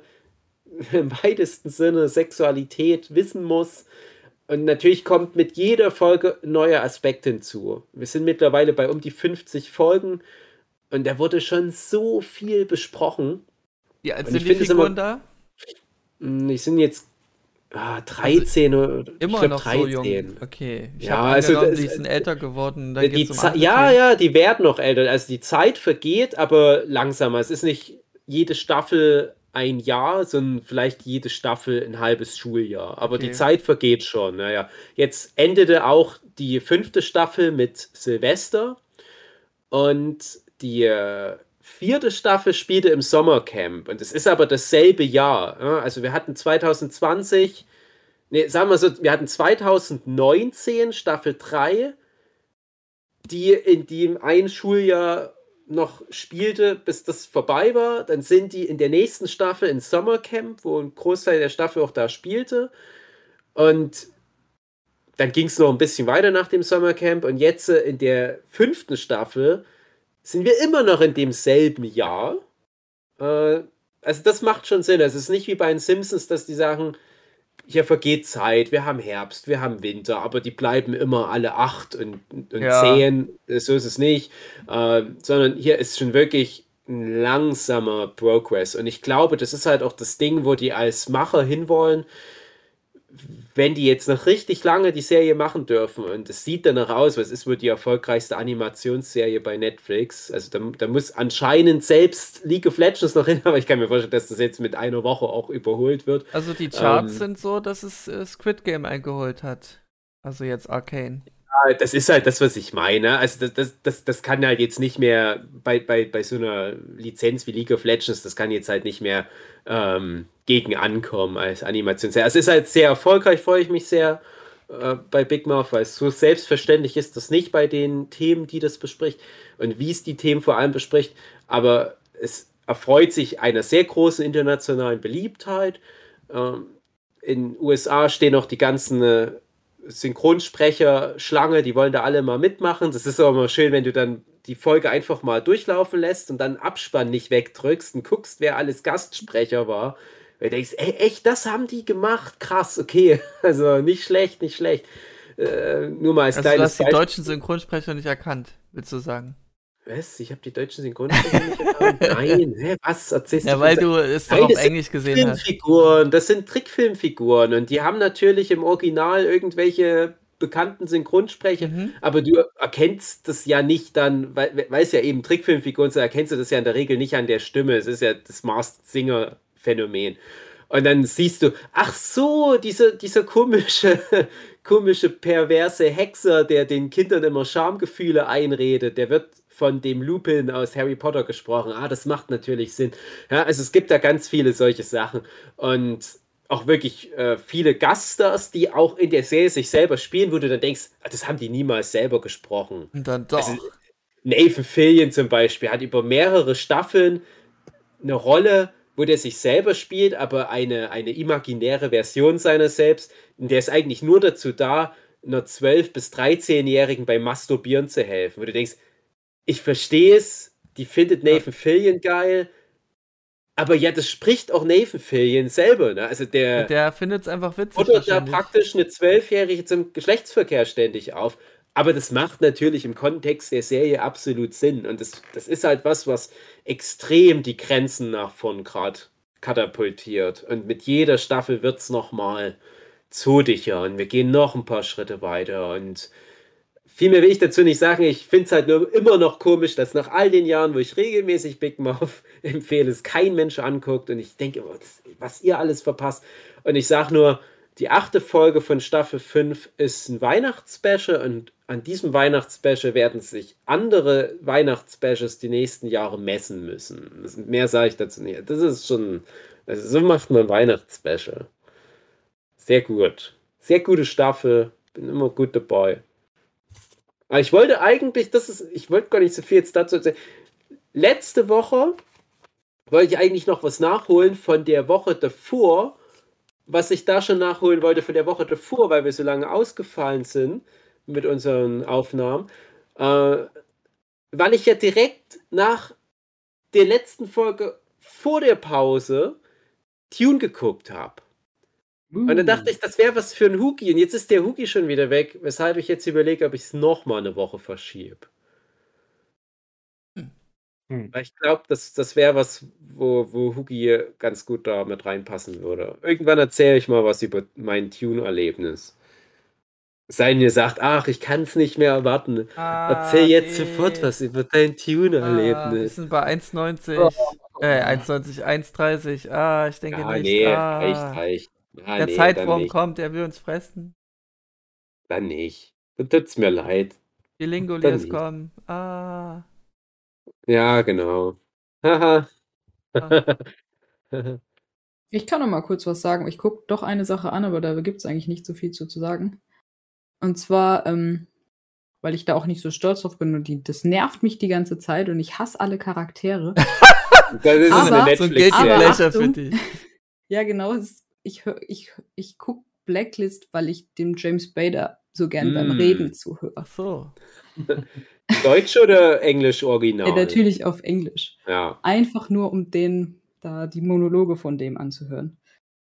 <laughs> im weitesten Sinne Sexualität wissen muss. Und natürlich kommt mit jeder Folge neuer Aspekt hinzu. Wir sind mittlerweile bei um die 50 Folgen und da wurde schon so viel besprochen. Alt Und sind ich die es immer- Figuren da? Hm, Die sind jetzt ah, 13 oder ich Immer glaub, noch so jung. 13. Also Ah, 13 oder ich Immer glaub, noch so jung. Okay. Ich Ja, also das- die sind älter geworden. Da die geht's um ja, ja, die werden noch älter. Also die Zeit vergeht, aber langsamer. Es ist nicht jede Staffel ein Jahr, sondern vielleicht jede Staffel ein halbes Schuljahr. Aber die Okay. Zeit vergeht schon. Naja, jetzt endete auch die fünfte Staffel mit Silvester und die äh, vierte Staffel spielte im Sommercamp. Und es ist aber dasselbe Jahr. ja. Also wir hatten 2020, nee, sagen wir so, wir hatten 2019 Staffel 3 die in dem ein Schuljahr noch spielte, bis das vorbei war. Dann sind die in der nächsten Staffel in Sommercamp, wo ein Großteil der Staffel auch da spielte. Und dann ging es noch ein bisschen weiter nach dem Sommercamp. Und jetzt äh, in der fünften Staffel sind wir immer noch in demselben Jahr. Äh, also das macht schon Sinn. Also es ist nicht wie bei den Simpsons, dass die sagen, hier vergeht Zeit, wir haben Herbst, wir haben Winter, aber die bleiben immer alle acht und, und Ja. zehn. So ist es nicht. Äh, sondern hier ist schon wirklich ein langsamer Progress. Und ich glaube, das ist halt auch das Ding, wo die als Macher hinwollen. Wenn die jetzt noch richtig lange die Serie machen dürfen und es sieht danach aus, was ist wohl die erfolgreichste Animationsserie bei Netflix, also da, da muss anscheinend selbst League of Legends noch hin, <laughs> aber ich kann mir vorstellen, dass das jetzt mit einer Woche auch überholt wird. Also die Charts Ähm. sind so, dass es äh, Squid Game eingeholt hat. Also jetzt Arcane. Das ist halt das, was ich meine. Also das, das, das, das kann halt jetzt nicht mehr bei, bei, bei so einer Lizenz wie League of Legends, das kann jetzt halt nicht mehr ähm, gegen ankommen als Animationsserie. Also es ist halt sehr erfolgreich, freue ich mich sehr äh, bei Big Mouth, weil so selbstverständlich ist, das nicht bei den Themen, die das bespricht und wie es die Themen vor allem bespricht, aber es erfreut sich einer sehr großen internationalen Beliebtheit. Ähm, in den USA stehen auch die ganzen äh, Synchronsprecher Schlange, die wollen da alle mal mitmachen. Das ist auch immer schön, wenn du dann die Folge einfach mal durchlaufen lässt und dann Abspann nicht wegdrückst und guckst, wer alles Gastsprecher war. Weil du denkst, ey, echt, das haben die gemacht? Krass, okay. <laughs> Also nicht schlecht, nicht schlecht. Äh, nur mal als Also du kleines hast die Beispiel. deutschen Synchronsprecher nicht erkannt, willst du sagen? Was? Ich habe die deutschen Synchronsprecher nicht erkannt? <laughs> Nein, hä, was erzählst Ja, du? weil du es doch Nein, auf Englisch gesehen hast. Filmfiguren, das sind Trickfilmfiguren und die haben natürlich im Original irgendwelche bekannten Synchronsprecher, Mhm. aber du erkennst das ja nicht dann, weil, weil es ja eben Trickfilmfiguren sind, erkennst du das ja in der Regel nicht an der Stimme. Es ist ja das Masked Singer Phänomen. Und dann siehst du, ach so, dieser, dieser komische, <laughs> komische, perverse Hexer, der den Kindern immer Schamgefühle einredet, der wird von dem Lupin aus Harry Potter gesprochen. Ah, das macht natürlich Sinn. Ja, also es gibt da ganz viele solche Sachen. Und auch wirklich äh, viele Gaststars, die auch in der Serie sich selber spielen, wo du dann denkst, ah, das haben die niemals selber gesprochen. Und dann doch. Also, Nathan Fillion zum Beispiel hat über mehrere Staffeln eine Rolle, wo der sich selber spielt, aber eine, eine imaginäre Version seiner selbst. Und der ist eigentlich nur dazu da, einer 12- bis 13-Jährigen beim Masturbieren zu helfen. Wo du denkst, ich verstehe es, die findet Nathan Fillion geil, aber ja, das spricht auch Nathan Fillion selber. Ne? Also der, der findet es einfach witzig. fordert da praktisch eine Zwölfjährige zum Geschlechtsverkehr ständig auf. Aber das macht natürlich im Kontext der Serie absolut Sinn. Und das, das ist halt was, was extrem die Grenzen nach vorn gerade katapultiert. Und mit jeder Staffel wird es nochmal zodiger und wir gehen noch ein paar Schritte weiter. Und viel mehr will ich dazu nicht sagen. Ich finde es halt nur immer noch komisch, dass nach all den Jahren, wo ich regelmäßig Big Mouth <laughs> empfehle, es kein Mensch anguckt. Und ich denke, oh, was ihr alles verpasst. Und ich sage nur, die achte Folge von Staffel 5 ist ein Weihnachtsspecial und an diesem Weihnachtsspecial werden sich andere Weihnachtsspecials die nächsten Jahre messen müssen. Mehr sage ich dazu nicht. Das ist schon, also so macht man Weihnachtsspecial. Sehr gut. Sehr gute Staffel. Bin immer gut dabei. Aber ich wollte eigentlich, das ist, ich wollte gar nicht so viel jetzt dazu erzählen. Letzte Woche wollte ich eigentlich noch was nachholen von der Woche davor, was ich da schon nachholen wollte von der Woche davor, weil wir so lange ausgefallen sind mit unseren Aufnahmen, äh, weil ich ja direkt nach der letzten Folge vor der Pause Tune geguckt habe. Und dann dachte ich, das wäre was für ein Huki. Und jetzt ist der Huki schon wieder weg, weshalb ich jetzt überlege, ob ich es nochmal eine Woche verschiebe. Hm. Weil ich glaube, das, das wäre was, wo, wo Hugi ganz gut da mit reinpassen würde. Irgendwann erzähle ich mal was über mein Tune-Erlebnis. Sein ihr sagt, ach, ich kann es nicht mehr erwarten. Erzähl jetzt sofort was über dein Ah, wir Tune-Erlebnis. sind bei 1,90. Äh, 1,90, 1,30. Ah, ich denke ja, nicht. nee, ah. reicht, reicht. Ja, Der nee, nicht. kommt, er will uns fressen. Dann nicht. Dann tut's mir leid. Die Lingoliers kommen. Ah. Ja, genau. Haha. Ah. <laughs> Ich kann noch mal kurz was sagen. Ich gucke doch eine Sache an, aber da gibt es eigentlich nicht so viel zu, zu sagen. Und zwar, ähm, weil ich da auch nicht so stolz drauf bin und die, das nervt mich die ganze Zeit und ich hasse alle Charaktere. <laughs> Das ist Aber- eine so ein Netflix-Serie. Dich. <laughs> ja, genau. es ist- Ich, hör- ich, ich gucke Blacklist, weil ich dem James Bader so gern beim Mm. Reden zuhöre. Ach so. <laughs> Deutsch oder Englisch Original? Ja, natürlich auf Englisch. Ja. Einfach nur, um den, da die Monologe von dem anzuhören.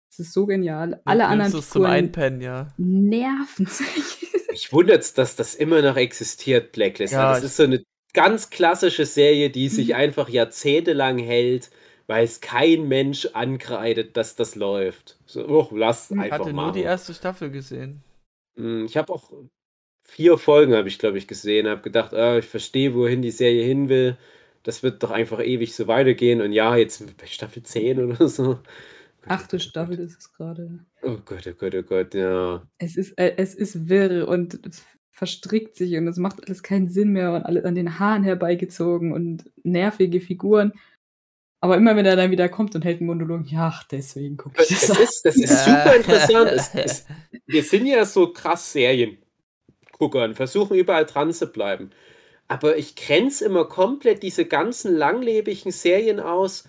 Das ist so genial. Alle Nimmst anderen zum Einpennen, ja. nerven sich. <laughs> Ich wundert's, dass das immer noch existiert, Blacklist. Ja, das ist so eine ganz klassische Serie, die sich Mhm. einfach jahrzehntelang hält, weil es kein Mensch ankreidet, dass das läuft. So, oh, lass einfach hatte nur machen. die erste Staffel gesehen. Mm, Ich habe auch vier Folgen, habe ich glaube ich gesehen, habe gedacht, ah, ich verstehe, wohin die Serie hin will. Das wird doch einfach ewig so weitergehen. Und ja, jetzt sind wir bei Staffel 10 oder <laughs> so. Achte Staffel ist es gerade. Oh Gott, oh Gott, oh Gott, ja. Es ist, äh, es ist wirr und es verstrickt sich und es macht alles keinen Sinn mehr und alles an den Haaren herbeigezogen und nervige Figuren. Aber immer wenn er dann wieder kommt und hält einen Monolog, ja, ach, deswegen gucke ich Das das ist, das ist super <laughs> interessant. Es, es, wir sind ja so krass Seriengucker und versuchen überall dran zu bleiben. Aber ich grenze immer komplett diese ganzen langlebigen Serien aus,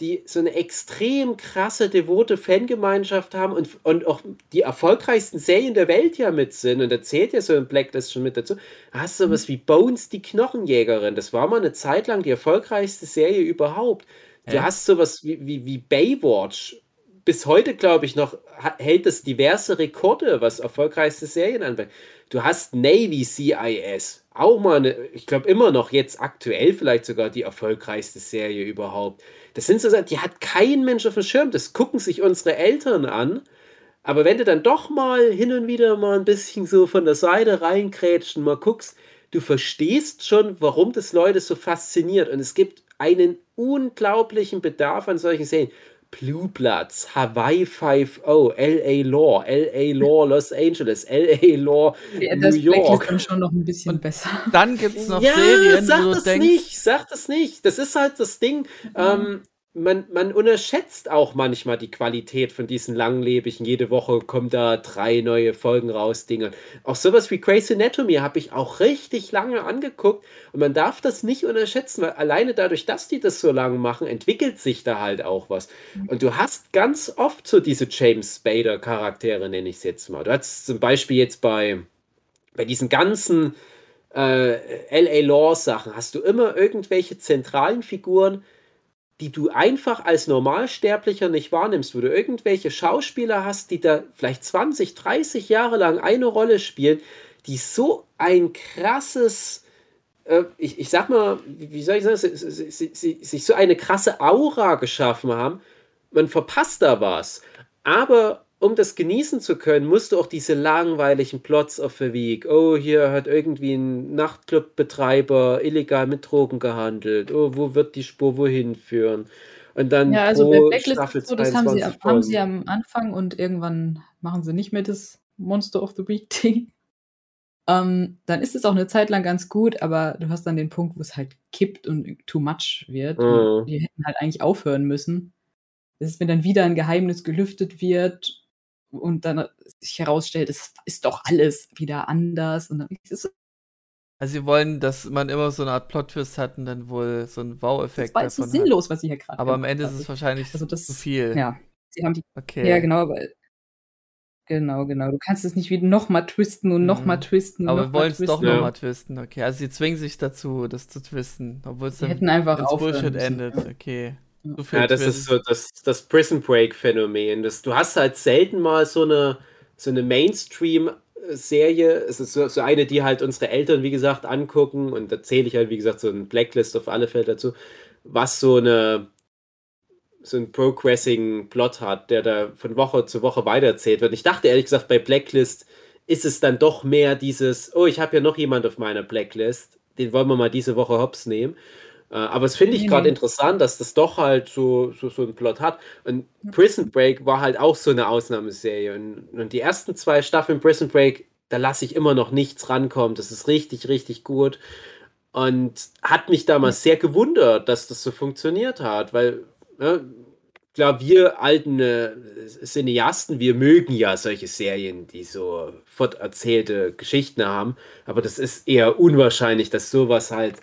die so eine extrem krasse, devote Fangemeinschaft haben und, und auch die erfolgreichsten Serien der Welt ja mit sind. Und da zählt ja so ein Blacklist schon mit dazu. Da hast du sowas wie Bones, die Knochenjägerin. Das war mal eine Zeit lang die erfolgreichste Serie überhaupt. Du hast sowas wie, wie, wie Baywatch. Bis heute, glaube ich, noch hält es diverse Rekorde, was erfolgreichste Serien anbelangt. Du hast Navy CIS. Auch mal eine, ich glaube immer noch jetzt aktuell vielleicht sogar die erfolgreichste Serie überhaupt. Das sind so Sachen, die hat kein Mensch auf dem Schirm. Das gucken sich unsere Eltern an. Aber wenn du dann doch mal hin und wieder mal ein bisschen so von der Seite reinkrätscht und mal guckst, du verstehst schon, warum das Leute so fasziniert. Und es gibt einen unglaublichen Bedarf an solchen Serien. Blue Bloods, Hawaii 5.0, LA Law, LA Law Los Angeles, LA Law Ja, New das York. dann schon noch ein bisschen Und- besser. Dann gibt es noch ja, Serien, sag das denkst, nicht, sag das nicht. Das ist halt das Ding. Ähm, man, man unterschätzt auch manchmal die Qualität von diesen langlebigen. Jede Woche kommen da drei neue Folgen raus, Dinge. Auch sowas wie Grey's Anatomy habe ich auch richtig lange angeguckt. Und man darf das nicht unterschätzen, weil alleine dadurch, dass die das so lange machen, entwickelt sich da halt auch was. Und du hast ganz oft so diese James Spader-Charaktere, nenne ich es jetzt mal. Du hast zum Beispiel jetzt bei, bei diesen ganzen äh, LA Law Sachen hast du immer irgendwelche zentralen Figuren, die du einfach als Normalsterblicher nicht wahrnimmst, wo du irgendwelche Schauspieler hast, die da vielleicht 20, 30 Jahre lang eine Rolle spielen, die so ein krasses, äh, ich, ich sag mal, wie soll ich sagen, sie, sie, sie, sich so eine krasse Aura geschaffen haben, man verpasst da was. Aber um das genießen zu können, musst du auch diese langweiligen Plots auf der Weg. Oh, hier hat irgendwie ein Nachtclubbetreiber illegal mit Drogen gehandelt. Oh, wo wird die Spur wohin führen? Und dann Ja, also bei pro Blacklist Staffel ist so, das haben sie, 22 haben sie am Anfang und irgendwann machen sie nicht mehr das Monster of the Week Ding. <laughs> Ähm, dann ist es auch eine Zeit lang ganz gut, aber du hast dann den Punkt, wo es halt kippt und too much wird. Mhm. Und die hätten halt eigentlich aufhören müssen. Das ist, wenn dann wieder ein Geheimnis gelüftet wird und dann sich herausstellt, es ist doch alles wieder anders. Und dann ist es also sie wollen, dass man immer so eine Art Plot-Twist hat und dann wohl so einen das Wow-Effekt war jetzt so davon hat. sinnlos, was sie hier gerade Aber am Ende ist es wahrscheinlich Also das- zu viel. Ja, sie haben die Okay. Ja, genau, aber genau, genau. Du kannst es nicht wieder nochmal twisten und nochmal Mhm. twisten und Aber wir noch mal wollen es doch. Ja. nochmal twisten. Okay, also sie zwingen sich dazu, das zu twisten, obwohl es dann hätten einfach ins aufhören Bullshit müssen. endet. Okay. Ja. Das Twist. ist so das, das Prison Break Phänomen. Das, du hast halt selten mal so eine, so eine Mainstream Serie. Es ist so, so eine, die halt unsere Eltern, wie gesagt, angucken. Und da zähle ich halt, wie gesagt, so ein Blacklist auf alle Fälle dazu, was so eine so einen progressing Plot hat, der da von Woche zu Woche weitererzählt wird. Ich dachte ehrlich gesagt, bei Blacklist ist es dann doch mehr dieses, oh, ich habe ja noch jemand auf meiner Blacklist, den wollen wir mal diese Woche hops nehmen. Äh, aber es finde ich gerade nee. interessant, dass das doch halt so, so, so einen Plot hat. Und Prison Break war halt auch so eine Ausnahmeserie. Und, und die ersten zwei Staffeln Prison Break, da lasse ich immer noch nichts rankommen. Das ist richtig, richtig gut. Und hat mich damals sehr gewundert, dass das so funktioniert hat, weil, ne, klar, wir alten äh, Cineasten, wir mögen ja solche Serien, die so forterzählte Geschichten haben, aber das ist eher unwahrscheinlich, dass sowas halt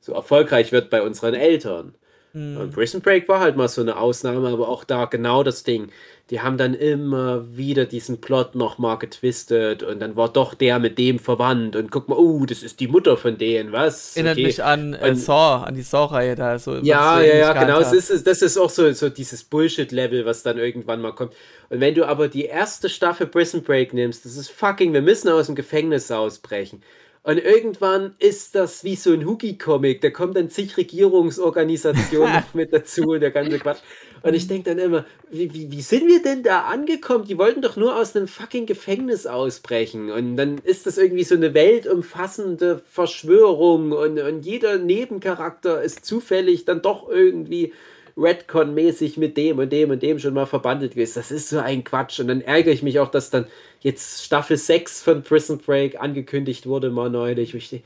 so erfolgreich wird bei unseren Eltern. Hm. Und Prison Break war halt mal so eine Ausnahme, aber auch da genau das Ding. Die haben dann immer wieder diesen Plot nochmal getwistet und dann war doch der mit dem verwandt und guck mal, oh, das ist die Mutter von denen, was? Erinnert Okay. mich an äh, Saw, an die Saw-Reihe da. So, Ja, ja, ja, genau. Es ist, das ist auch so, so dieses Bullshit-Level, was dann irgendwann mal kommt. Und wenn du aber die erste Staffel Prison Break nimmst, das ist fucking, wir müssen aus dem Gefängnis ausbrechen. Und irgendwann ist das wie so ein Hookie-Comic, da kommen dann zig Regierungsorganisationen <laughs> noch mit dazu und der ganze Quatsch. Und ich denke dann immer, wie, wie, wie sind wir denn da angekommen? Die wollten doch nur aus einem fucking Gefängnis ausbrechen. Und dann ist das irgendwie so eine weltumfassende Verschwörung und, und jeder Nebencharakter ist zufällig dann doch irgendwie Redcon-mäßig mit dem und dem und dem schon mal verbandelt gewesen. Das ist so ein Quatsch. Und dann ärgere ich mich auch, dass dann jetzt Staffel 6 von Prison Break angekündigt wurde, mal neulich. Ich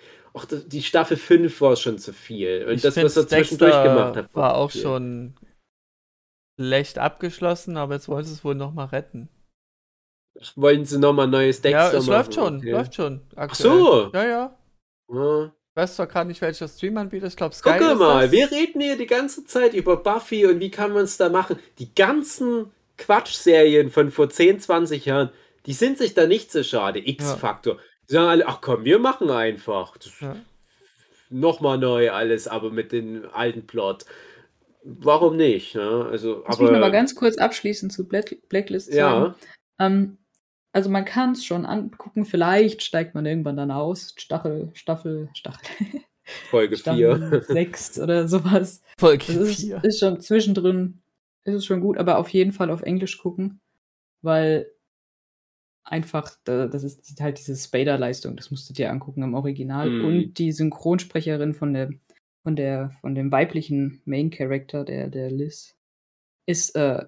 das- die Staffel 5 war schon zu viel. Und Ich das, was er zwischendurch gemacht hat, war auch viel. schon schlecht abgeschlossen, aber jetzt wollen sie es wohl nochmal retten. Wollen sie nochmal neues Dexter ja, es machen? läuft schon, Okay. läuft schon. Ach so. Ja, ja. Ja. Weiß zwar gerade nicht, welcher Stream-Anbieter, ich glaube Sky Guck ist mal, das. wir reden hier die ganze Zeit über Buffy und wie kann man es da machen. Die ganzen Quatschserien von vor 10, 20 Jahren, die sind sich da nicht so schade. X-Faktor. Die sagen alle, ach komm, wir machen einfach. Ja. Nochmal neu alles, aber mit dem alten Plot. Warum nicht? Ne? Also, Lass mich noch mal aber ganz kurz abschließend zu Black Blacklist Ja. sagen. Ähm, also man kann es schon angucken, vielleicht steigt man irgendwann dann aus. Stachel, Staffel, Stachel, <laughs> Folge 4. Staffel 6 oder sowas. Folge Das ist, 4. ist schon zwischendrin, ist es schon gut, aber auf jeden Fall auf Englisch gucken, weil einfach, da, das ist halt diese Spader-Leistung, das musst du dir angucken im Original. Mhm. Und die Synchronsprecherin von der, von der, von dem weiblichen Main-Character, der, der Liz, ist, äh,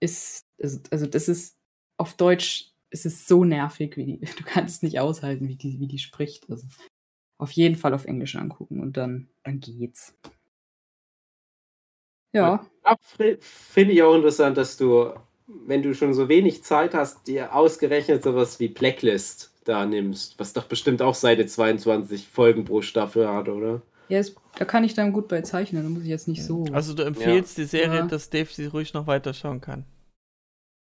ist, ist, also das ist auf Deutsch, es ist so nervig, wie die, <laughs> du kannst es nicht aushalten, wie die, wie die spricht. Also auf jeden Fall auf Englisch angucken und dann, dann geht's. Ja. Finde ich auch interessant, dass du, wenn du schon so wenig Zeit hast, dir ausgerechnet sowas wie Blacklist da nimmst, was doch bestimmt auch Seite 22 Folgen pro Staffel hat, oder? Ja, es, da kann ich dann gut bei zeichnen, da muss ich jetzt nicht so. Also du empfehlst die Serie, Ja. dass Dave sie ruhig noch weiter schauen kann.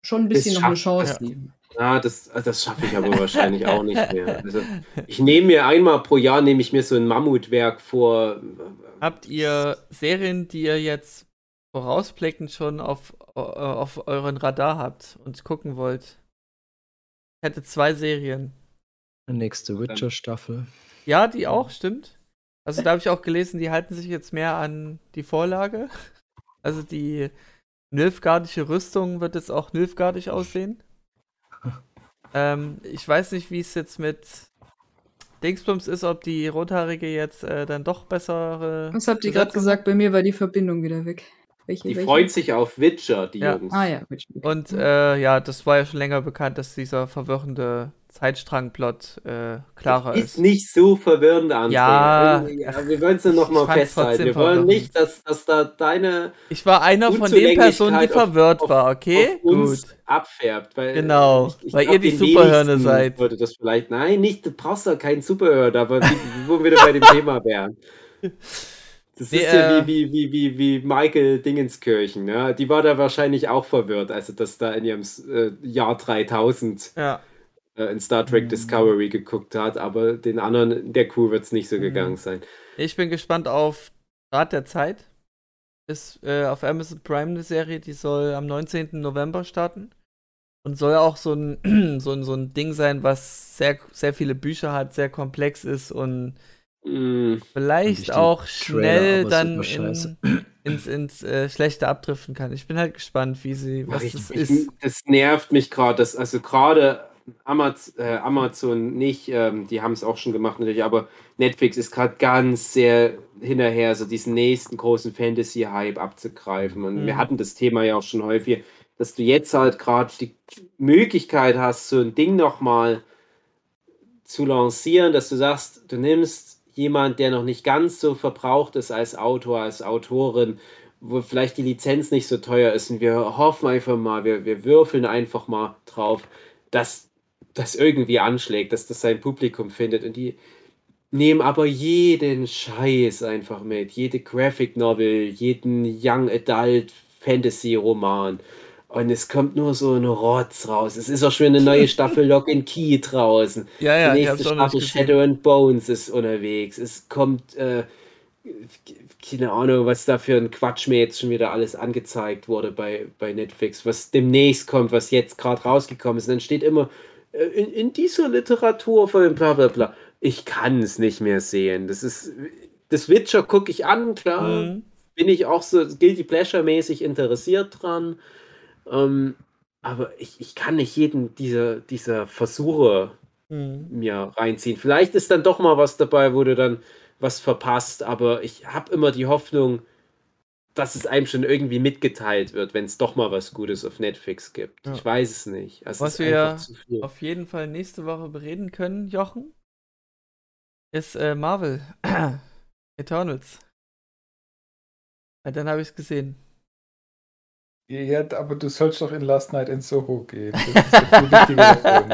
schon ein bisschen noch eine Chance geben. Ah, das, das schaffe ich aber wahrscheinlich auch nicht mehr. Also, ich nehme mir einmal pro Jahr, nehme ich mir so ein Mammutwerk vor. Habt ihr Serien, die ihr jetzt vorausblickend schon auf, äh, auf euren Radar habt und gucken wollt? Ich hätte zwei Serien. Nächste Witcher-Staffel. Ja, die auch, stimmt. Also da habe ich auch gelesen, die halten sich jetzt mehr an die Vorlage. Also die Nilfgaardische Rüstung wird jetzt auch Nilfgaardisch aussehen. Ähm, ich weiß nicht, wie es jetzt mit Dingsbums ist, ob die Rothaarige jetzt äh, dann doch bessere. Was habt ihr gerade gesagt? Bei mir war die Verbindung wieder weg. Welche, Die welche? freut sich auf Witcher, die Ja. Jungs. Ah ja. Und äh, ja, das war ja schon länger bekannt, dass dieser verwirrende Zeitstrangplot äh, klarer Ist ist. nicht so verwirrend, André. Ja. Irgendwie, ja wir wollen es nur noch Ich mal fand's festhalten. Wir wollen verwirrend. nicht, dass, dass da deine Ich war einer von den Personen, die verwirrt auf- war, okay? auf uns Gut. abfärbt. Weil, Genau, weil glaub, ihr die wenigsten seid. Würde das vielleicht, nein, nicht, du brauchst doch keinen Superhirn, aber wo wir wieder bei dem Thema wären. <laughs> Das Nee, ist ja äh, wie, wie, wie, wie, wie Michael Dingenskirchen. Ne? Die war da wahrscheinlich auch verwirrt, also dass da in ihrem äh, Jahr 3000 Ja. äh, in Star Trek Mhm. Discovery geguckt hat, aber den anderen der Crew wird es nicht so Mhm. gegangen sein. Ich bin gespannt auf Rat der Zeit. Ist äh, auf Amazon Prime eine Serie, die soll am 19. November starten. und soll auch so ein, <clears throat> so ein, so ein Ding sein, was sehr, sehr viele Bücher hat, sehr komplex ist und Mm, vielleicht auch Trailer schnell dann in, ins, ins äh, Schlechte abdriften kann. Ich bin halt gespannt, wie sie, was ich, das ich, ist. das nervt mich gerade, dass also gerade Amaz, äh, Amazon nicht, ähm, die haben es auch schon gemacht natürlich, aber Netflix ist gerade ganz sehr hinterher, so diesen nächsten großen Fantasy-Hype abzugreifen. Und Mhm. wir hatten das Thema ja auch schon häufig, dass du jetzt halt gerade die Möglichkeit hast, so ein Ding nochmal zu lancieren, dass du sagst, du nimmst jemand, der noch nicht ganz so verbraucht ist als Autor, als Autorin, wo vielleicht die Lizenz nicht so teuer ist. Und wir hoffen einfach mal, wir, wir würfeln einfach mal drauf, dass das irgendwie anschlägt, dass das sein Publikum findet. Und die nehmen aber jeden Scheiß einfach mit, jede Graphic Novel, jeden Young Adult Fantasy Roman und es kommt nur so ein Rotz raus. Es ist auch schon eine neue Staffel <laughs> Lock and Key draußen. Ja, ja, Die nächste Staffel. Shadow and Bones ist unterwegs. Es kommt, äh, keine Ahnung, was da für ein Quatsch mir jetzt schon wieder alles angezeigt wurde bei, bei Netflix, was demnächst kommt, was jetzt gerade rausgekommen ist. Und dann steht immer, äh, in, in dieser Literatur von bla bla bla. Ich kann es nicht mehr sehen. Das ist, das Witcher gucke ich an, klar. Mhm. Bin ich auch so Guilty Pleasure-mäßig interessiert dran. Ähm, aber ich, ich kann nicht jeden dieser, dieser Versuche Mhm. mir reinziehen. Vielleicht ist dann doch mal was dabei, wo du dann was verpasst, aber ich habe immer die Hoffnung, dass es einem schon irgendwie mitgeteilt wird, wenn es doch mal was Gutes auf Netflix gibt. Ja. Ich weiß es nicht. Es Was wir auf jeden Fall nächste Woche bereden können, Jochen, ist äh, Marvel <clears throat> Eternals. Ja, dann habe ich es gesehen. Ja, aber du sollst doch in Last Night in Soho gehen. Das ist der viel wichtigere Film.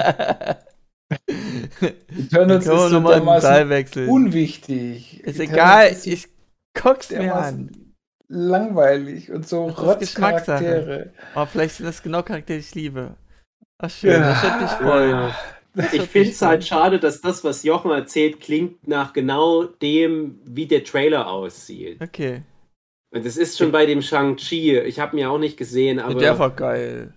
Eternals ist so dermaßen unwichtig. Ist egal, ist ich guck's mir an. langweilig und so. Rotzcharaktere. Aber vielleicht sind das genau Charaktere, die ich liebe. Ach schön, Ja. das würde mich freuen. Ja. Das Ich finde es halt schade, dass das, was Jochen erzählt, klingt nach genau dem, wie der Trailer aussieht. Okay. Und das ist schon bei dem Shang-Chi. Ich habe ihn ja auch nicht gesehen, aber. der war geil.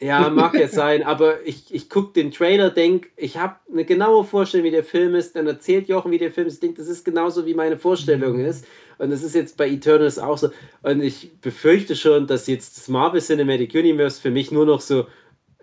Ja, mag ja <laughs> sein, aber ich, ich gucke den Trailer, denk, ich habe eine genaue Vorstellung, wie der Film ist, dann erzählt Jochen, wie der Film ist, ich denke, das ist genauso, wie meine Vorstellung ist. Und das ist jetzt bei Eternals auch so. Und ich befürchte schon, dass jetzt das Marvel Cinematic Universe für mich nur noch so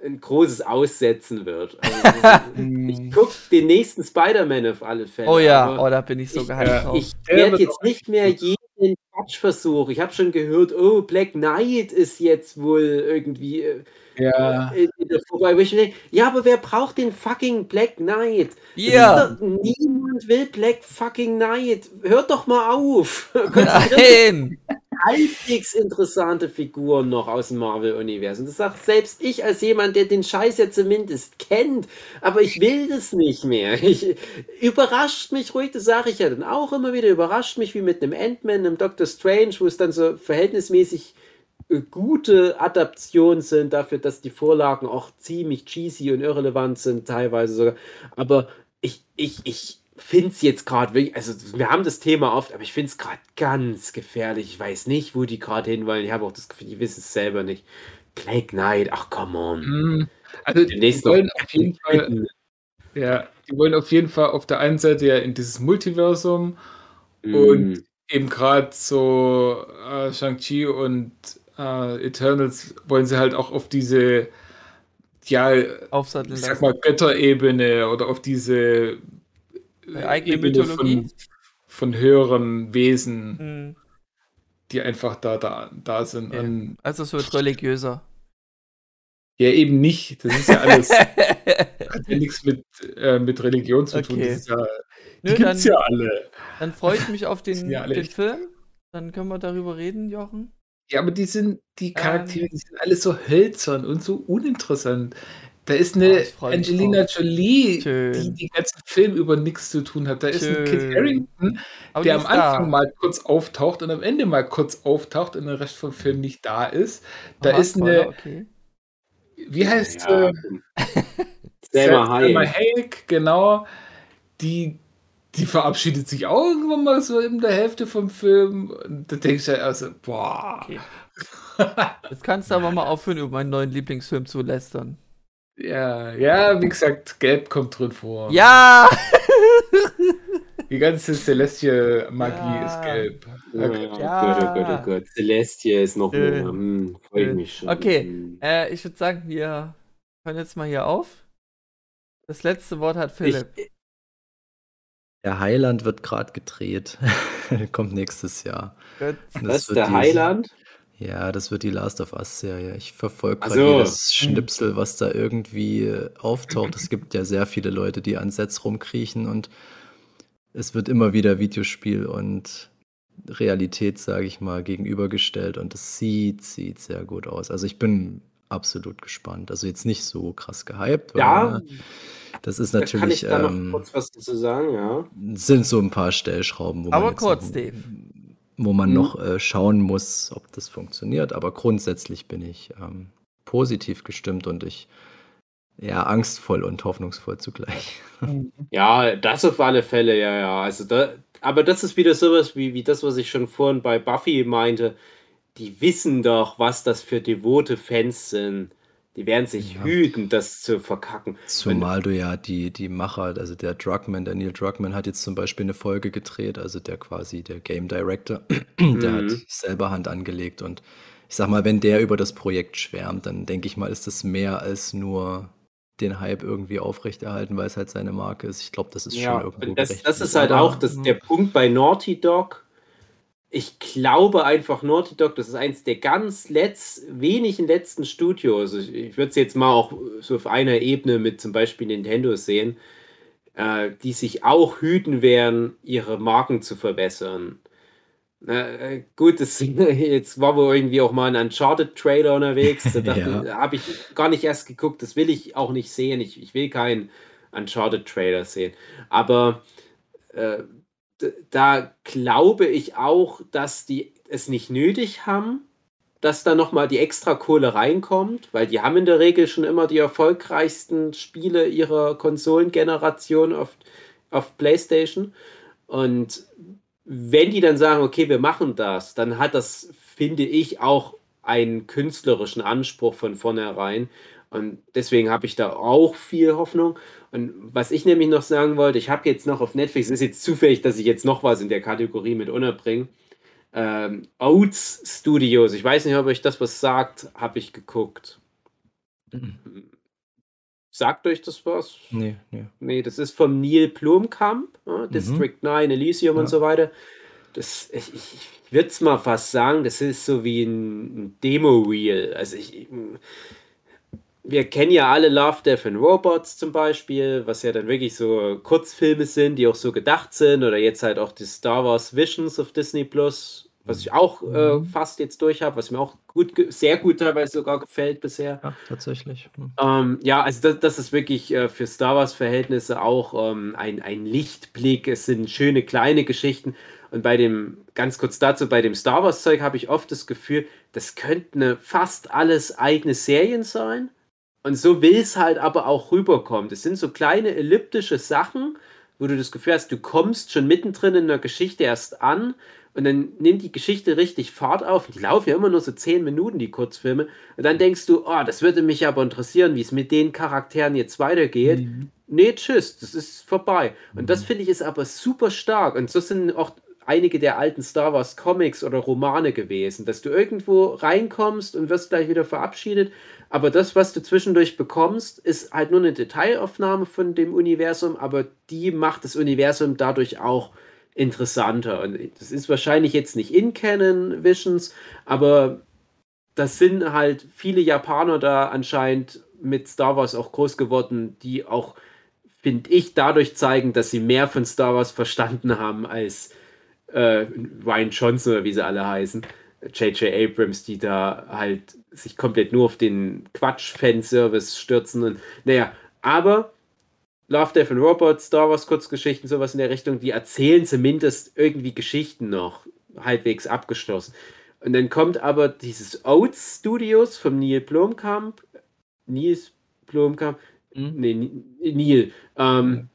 ein großes Aussetzen wird. Also, <laughs> ich gucke den nächsten Spider-Man auf alle Fälle. Oh ja, oh, da bin ich so ich, gehypt drauf. ich Der werde jetzt nicht mehr jeden Quatschversuch. Ich habe schon gehört, oh, Black Knight ist jetzt wohl irgendwie äh, Ja. in, in der vorbei. Wo ich denke, ja, aber wer braucht den fucking Black Knight? Ja. doch, niemand will Black fucking Knight. Hört doch mal auf. <laughs> Nein! halbwegs interessante Figuren noch aus dem Marvel-Universum. Das sagt selbst ich als jemand, der den Scheiß ja zumindest kennt. Aber ich will das nicht mehr. <laughs> Ich, überrascht mich ruhig, das sage ich ja dann auch immer wieder, überrascht mich wie mit einem Ant-Man, einem Doctor Strange, wo es dann so verhältnismäßig gute Adaptionen sind dafür, dass die Vorlagen auch ziemlich cheesy und irrelevant sind, teilweise sogar. Aber ich, ich, ich finde es jetzt gerade wirklich, also wir haben das Thema oft, aber ich finde es gerade ganz gefährlich. Ich weiß nicht, wo die gerade hinwollen. Ich habe auch das Gefühl, die wissen es selber nicht. Black Knight, ach come on. Mm, Also die wollen auf jeden Fall, ja, die wollen auf jeden Fall auf der einen Seite ja in dieses Multiversum und Mm. eben gerade so äh, Shang-Chi und äh, Eternals wollen sie halt auch auf diese, ja, Aufsatteln ich sag mal Götterebene oder auf diese eigene Ebene Mythologie? Von, von höheren Wesen, Hm. die einfach da, da, da sind. Ja. Also es wird religiöser. ja, eben nicht. Das ist ja alles, <laughs> hat ja nichts mit, äh, mit Religion zu tun. Okay. Das ist ja, die Nö, gibt's dann, ja alle. dann freue ich mich auf den, ja den. Film. Dann können wir darüber reden, Jochen. Ja, aber die sind, die Charaktere, Ähm. die sind alle so hölzern und so uninteressant. Da ist eine mich Angelina. Jolie, Schön. die den ganzen Film über nichts zu tun hat. Da ist ein Kit Schön. Harington, Aber der am ist da. Anfang mal kurz auftaucht und am Ende mal kurz auftaucht und der Rest vom Film nicht da ist. Da Aha, ist eine, Okay. wie heißt Ja. äh, Selma Selma Hayek. Hayek, genau. Die, die verabschiedet sich auch irgendwann mal so in der Hälfte vom Film. Und da denkst du also, boah, Okay. <laughs> Jetzt kannst du aber mal aufhören, über meinen neuen Lieblingsfilm zu lästern. Ja, ja, wie gesagt, Gelb kommt drin vor. Ja! <laughs> Die ganze Celestia-Magie Ja. ist gelb. Ja, Okay. oh Ja. Gott, oh Gott, oh Gott. Celestia ist noch mehr. Hm, Freue ich Schön. mich schon. Okay. Hm. Äh, ich würde sagen, wir hören jetzt mal hier auf. Das letzte Wort hat Philipp. Der Highland wird gerade gedreht. <laughs> Kommt nächstes Jahr. Das Was, wird der die- Highland? Ja, das wird die Last of Us-Serie. Ich verfolge gerade so. jedes Schnipsel, was da irgendwie auftaucht. Es gibt ja sehr viele Leute, die an Sets rumkriechen und es wird immer wieder Videospiel und Realität, sage ich mal, gegenübergestellt und es sieht, sieht sehr gut aus. Also ich bin absolut gespannt. Also jetzt nicht so krass gehypt. weil, Ja, ne, das ist da kann ich natürlich, da noch ähm, kurz was dazu sagen, ja. sind so ein paar Stellschrauben, wo Aber man kurz, noch, Dave. wo man Mhm. noch äh, schauen muss, ob das funktioniert. Aber grundsätzlich bin ich ähm, positiv gestimmt und ich ja angstvoll und hoffnungsvoll zugleich. Ja, das auf alle Fälle, ja, ja. Also da, aber das ist wieder sowas wie, wie das, was ich schon vorhin bei Buffy meinte. Die wissen doch, was das für devote Fans sind. Die werden sich Ja. hüten, das zu verkacken. Zumal du ja die, die Macher, also der Druckmann, der Neil Druckmann hat jetzt zum Beispiel eine Folge gedreht, also der quasi der Game Director, <clears throat> der hat Mhm. selber Hand angelegt und ich sag mal, wenn der über das Projekt schwärmt, dann denke ich mal, ist das mehr als nur den Hype irgendwie aufrechterhalten, weil es halt seine Marke ist. Ich glaube, das ist Ja, schon irgendwo und das, das ist halt auch das, der Punkt bei Naughty Dog. Ich glaube einfach, Naughty Dog, das ist eins der ganz letz, wenigen letzten Studios. Ich, ich würde es jetzt mal auch so auf einer Ebene mit zum Beispiel Nintendo sehen, äh, die sich auch hüten werden, ihre Marken zu verbessern. Äh, gut, das, <laughs> jetzt war wohl irgendwie auch mal ein Uncharted-Trailer unterwegs. Da <laughs> Ja. habe ich gar nicht erst geguckt. Das will ich auch nicht sehen. Ich, ich will keinen Uncharted-Trailer sehen. Aber äh, da glaube ich auch, dass die es nicht nötig haben, dass da nochmal die extra Kohle reinkommt, weil die haben in der Regel schon immer die erfolgreichsten Spiele ihrer Konsolengeneration auf, auf PlayStation. Und wenn die dann sagen, okay, wir machen das, dann hat das, finde ich, auch einen künstlerischen Anspruch von vornherein. Und deswegen habe ich da auch viel Hoffnung. Und was ich nämlich noch sagen wollte, ich habe jetzt noch auf Netflix, ist jetzt zufällig, dass ich jetzt noch was in der Kategorie mit unterbringe. Ähm, Oats Studios, ich weiß nicht, ob euch das was sagt, habe ich geguckt. Mhm. Sagt euch das was? Nee, nee. Nee, das ist vom Neil Blomkamp, ja, District 9, Elysium und Ja. so weiter. Das, ich ich, würde es mal fast sagen, das ist so wie ein, ein Demo-Reel. Also ich- wir kennen ja alle Love, Death and Robots zum Beispiel, was ja dann wirklich so Kurzfilme sind, die auch so gedacht sind. Oder jetzt halt auch die Star Wars Visions auf Disney Plus, was ich auch äh, fast jetzt durch habe, was mir auch gut, sehr gut teilweise sogar gefällt bisher. Ja, tatsächlich. Hm. Ähm, ja, also das, das ist wirklich äh, für Star Wars-Verhältnisse auch ähm, ein, ein Lichtblick. Es sind schöne kleine Geschichten. Und bei dem, ganz kurz dazu, bei dem Star Wars-Zeug habe ich oft das Gefühl, das könnten fast alles eigene Serien sein. Und so will es halt aber auch rüberkommen. Das sind so kleine elliptische Sachen, wo du das Gefühl hast, du kommst schon mittendrin in der Geschichte erst an und dann nimmt die Geschichte richtig Fahrt auf. Die laufen ja immer nur so 10 Minuten, die Kurzfilme. Und dann denkst du, oh, das würde mich aber interessieren, wie es mit den Charakteren jetzt weitergeht. Nee, tschüss, das ist vorbei. Und das finde ich ist aber super stark. Und so sind auch einige der alten Star Wars Comics oder Romane gewesen, dass du irgendwo reinkommst und wirst gleich wieder verabschiedet. Aber das, was du zwischendurch bekommst, ist halt nur eine Detailaufnahme von dem Universum, aber die macht das Universum dadurch auch interessanter. Und das ist wahrscheinlich jetzt nicht in Canon Visions, aber das sind halt viele Japaner da anscheinend mit Star Wars auch groß geworden, die auch, finde ich, dadurch zeigen, dass sie mehr von Star Wars verstanden haben als äh, Ryan Johnson oder wie sie alle heißen. J.J. Abrams, die da halt sich komplett nur auf den Quatsch-Fanservice stürzen und naja, aber Love, Death and Robots, Star Wars Kurzgeschichten, sowas in der Richtung, die erzählen zumindest irgendwie Geschichten noch halbwegs abgeschlossen. Und dann kommt aber dieses Oats Studios vom Neil Blomkamp, Nils Blomkamp, Mhm. nee, Neil, ähm,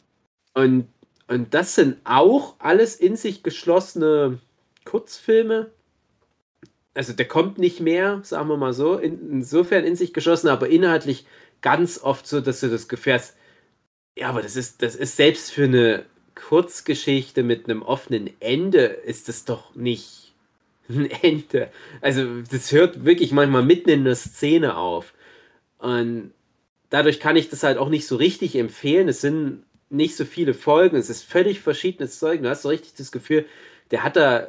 und, und das sind auch alles in sich geschlossene Kurzfilme. Also der kommt nicht mehr, sagen wir mal so, in, insofern in sich geschossen, aber inhaltlich ganz oft so, dass du das Gefühl hast, ja, aber das ist, das ist selbst für eine Kurzgeschichte mit einem offenen Ende, ist das doch nicht <laughs> ein Ende. Also das hört wirklich manchmal mitten in der Szene auf. Und dadurch kann ich das halt auch nicht so richtig empfehlen. Es sind nicht so viele Folgen, es ist völlig verschiedenes Zeug. Du hast so richtig das Gefühl, der hat da,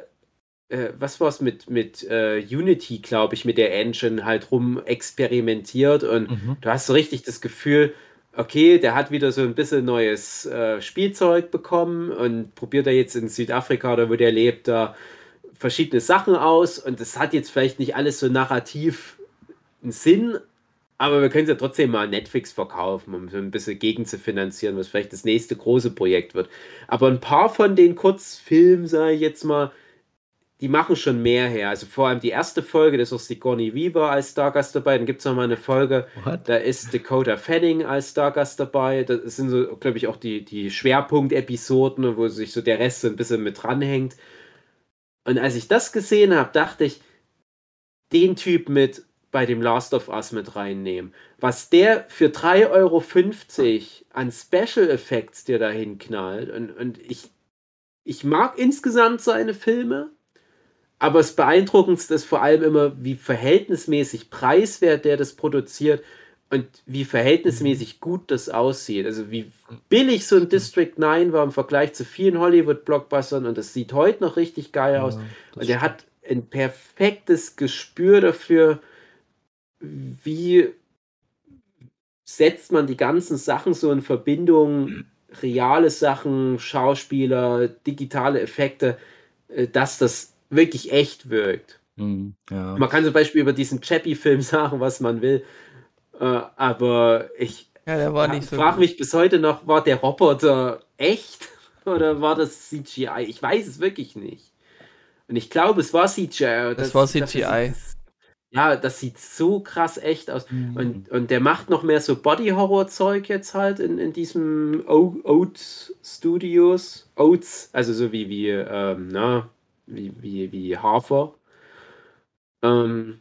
äh, was war es mit, mit äh, Unity, glaube ich, mit der Engine halt rum experimentiert und Mhm. du hast so richtig das Gefühl, okay, der hat wieder so ein bisschen neues äh, Spielzeug bekommen und probiert er jetzt in Südafrika oder wo der lebt, da verschiedene Sachen aus und das hat jetzt vielleicht nicht alles so narrativ einen Sinn, aber wir können es ja trotzdem mal Netflix verkaufen, um so ein bisschen gegen zu finanzieren, was vielleicht das nächste große Projekt wird. Aber ein paar von den Kurzfilmen, sage ich jetzt mal, die machen schon mehr her. Also vor allem die erste Folge, da ist auch Sigourney Weaver als Stargast dabei. Dann gibt es noch mal eine Folge, What? da ist Dakota Fanning als Stargast dabei. Das sind so, glaube ich, auch die, die Schwerpunkt-Episoden, wo sich so der Rest so ein bisschen mit dranhängt. Und als ich das gesehen habe, dachte ich, den Typ mit bei dem Last of Us mit reinnehmen. Was der für 3,50 Euro an Special Effects dir dahin knallt. Und, und ich, ich mag insgesamt seine Filme, aber das Beeindruckendste ist vor allem immer, wie verhältnismäßig preiswert der das produziert und wie verhältnismäßig gut das aussieht. Also wie billig so ein District 9 war im Vergleich zu vielen Hollywood-Blockbustern und das sieht heute noch richtig geil aus. Ja, Und er hat ein perfektes Gespür dafür, wie setzt man die ganzen Sachen so in Verbindung, reale Sachen, Schauspieler, digitale Effekte, äh, dass das wirklich echt wirkt. Hm, ja. Man kann zum Beispiel über diesen Chappie-Film <laughs> sagen, was man will, äh, aber ich Ja, war so. frage mich bis heute noch, war der Roboter echt <laughs> oder war das CGI? Ich weiß es wirklich nicht. Und ich glaube, es war CGI. Das war dafür CGI. es- Ja, das sieht so krass echt aus. Mhm. Und, und der macht noch mehr so Body-Horror-Zeug jetzt halt in, in diesem O- Oats Studios. Oats, also so wie, wie, ähm, na, wie, wie, wie Hafer. Ähm,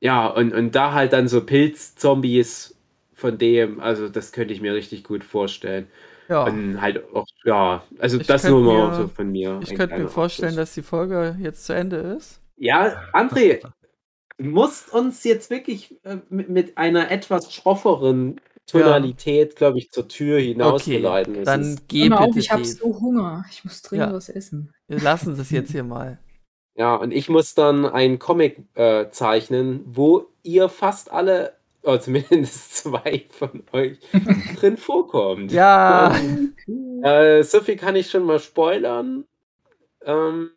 ja, und, und da halt dann so Pilz-Zombies von dem, also das könnte ich mir richtig gut vorstellen. Ja. Und halt auch, ja, also Ich das nur mal mir- so von mir. Ich könnte mir vorstellen, Abschluss. dass die Folge jetzt zu Ende ist. Ja, André, du musst uns jetzt wirklich äh, mit, mit einer etwas schrofferen Tonalität, glaube ich, zur Tür hinaus Okay, dann ist- geh mal auf, bitte ich habe so Hunger. Ich muss dringend Ja. was essen. Wir lassen es jetzt hier mal. Ja, und ich muss dann einen Comic äh, zeichnen, wo ihr fast alle, oder zumindest <laughs> zwei von euch, <laughs> drin vorkommt. Ja, <laughs> Äh, so viel kann ich schon mal spoilern. Ähm,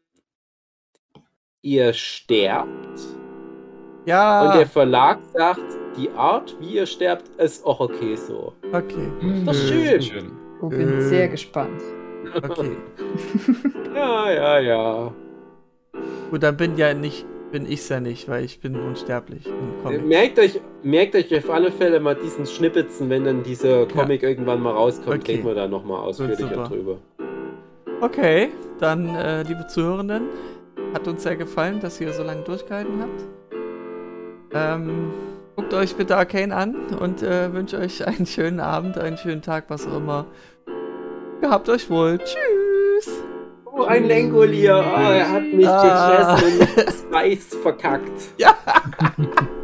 ihr sterbt und ja. der Verlag sagt, die Art, wie ihr sterbt, ist auch okay so. Okay, Das ist Äh, schön. Schön. Ich bin Äh. sehr gespannt. okay. <laughs> Ja, ja, ja. Gut, dann bin ja nicht, bin ich's ja nicht, weil ich bin unsterblich Comic. Merkt euch, merkt euch auf alle Fälle mal diesen Schnippelzen, wenn dann dieser Comic irgendwann mal rauskommt, Okay. reden wir da nochmal ausführlicher drüber. Okay, dann, äh, liebe Zuhörenden, hat uns sehr gefallen, dass ihr so lange durchgehalten habt. Ähm, guckt euch bitte Arcane an und äh, wünsche euch einen schönen Abend, einen schönen Tag, was auch immer. Gehabt euch wohl. Tschüss. Oh, ein Lengolier. Oh, er hat mich Ah. gefressen und <laughs> Spice verkackt. Ja. <laughs>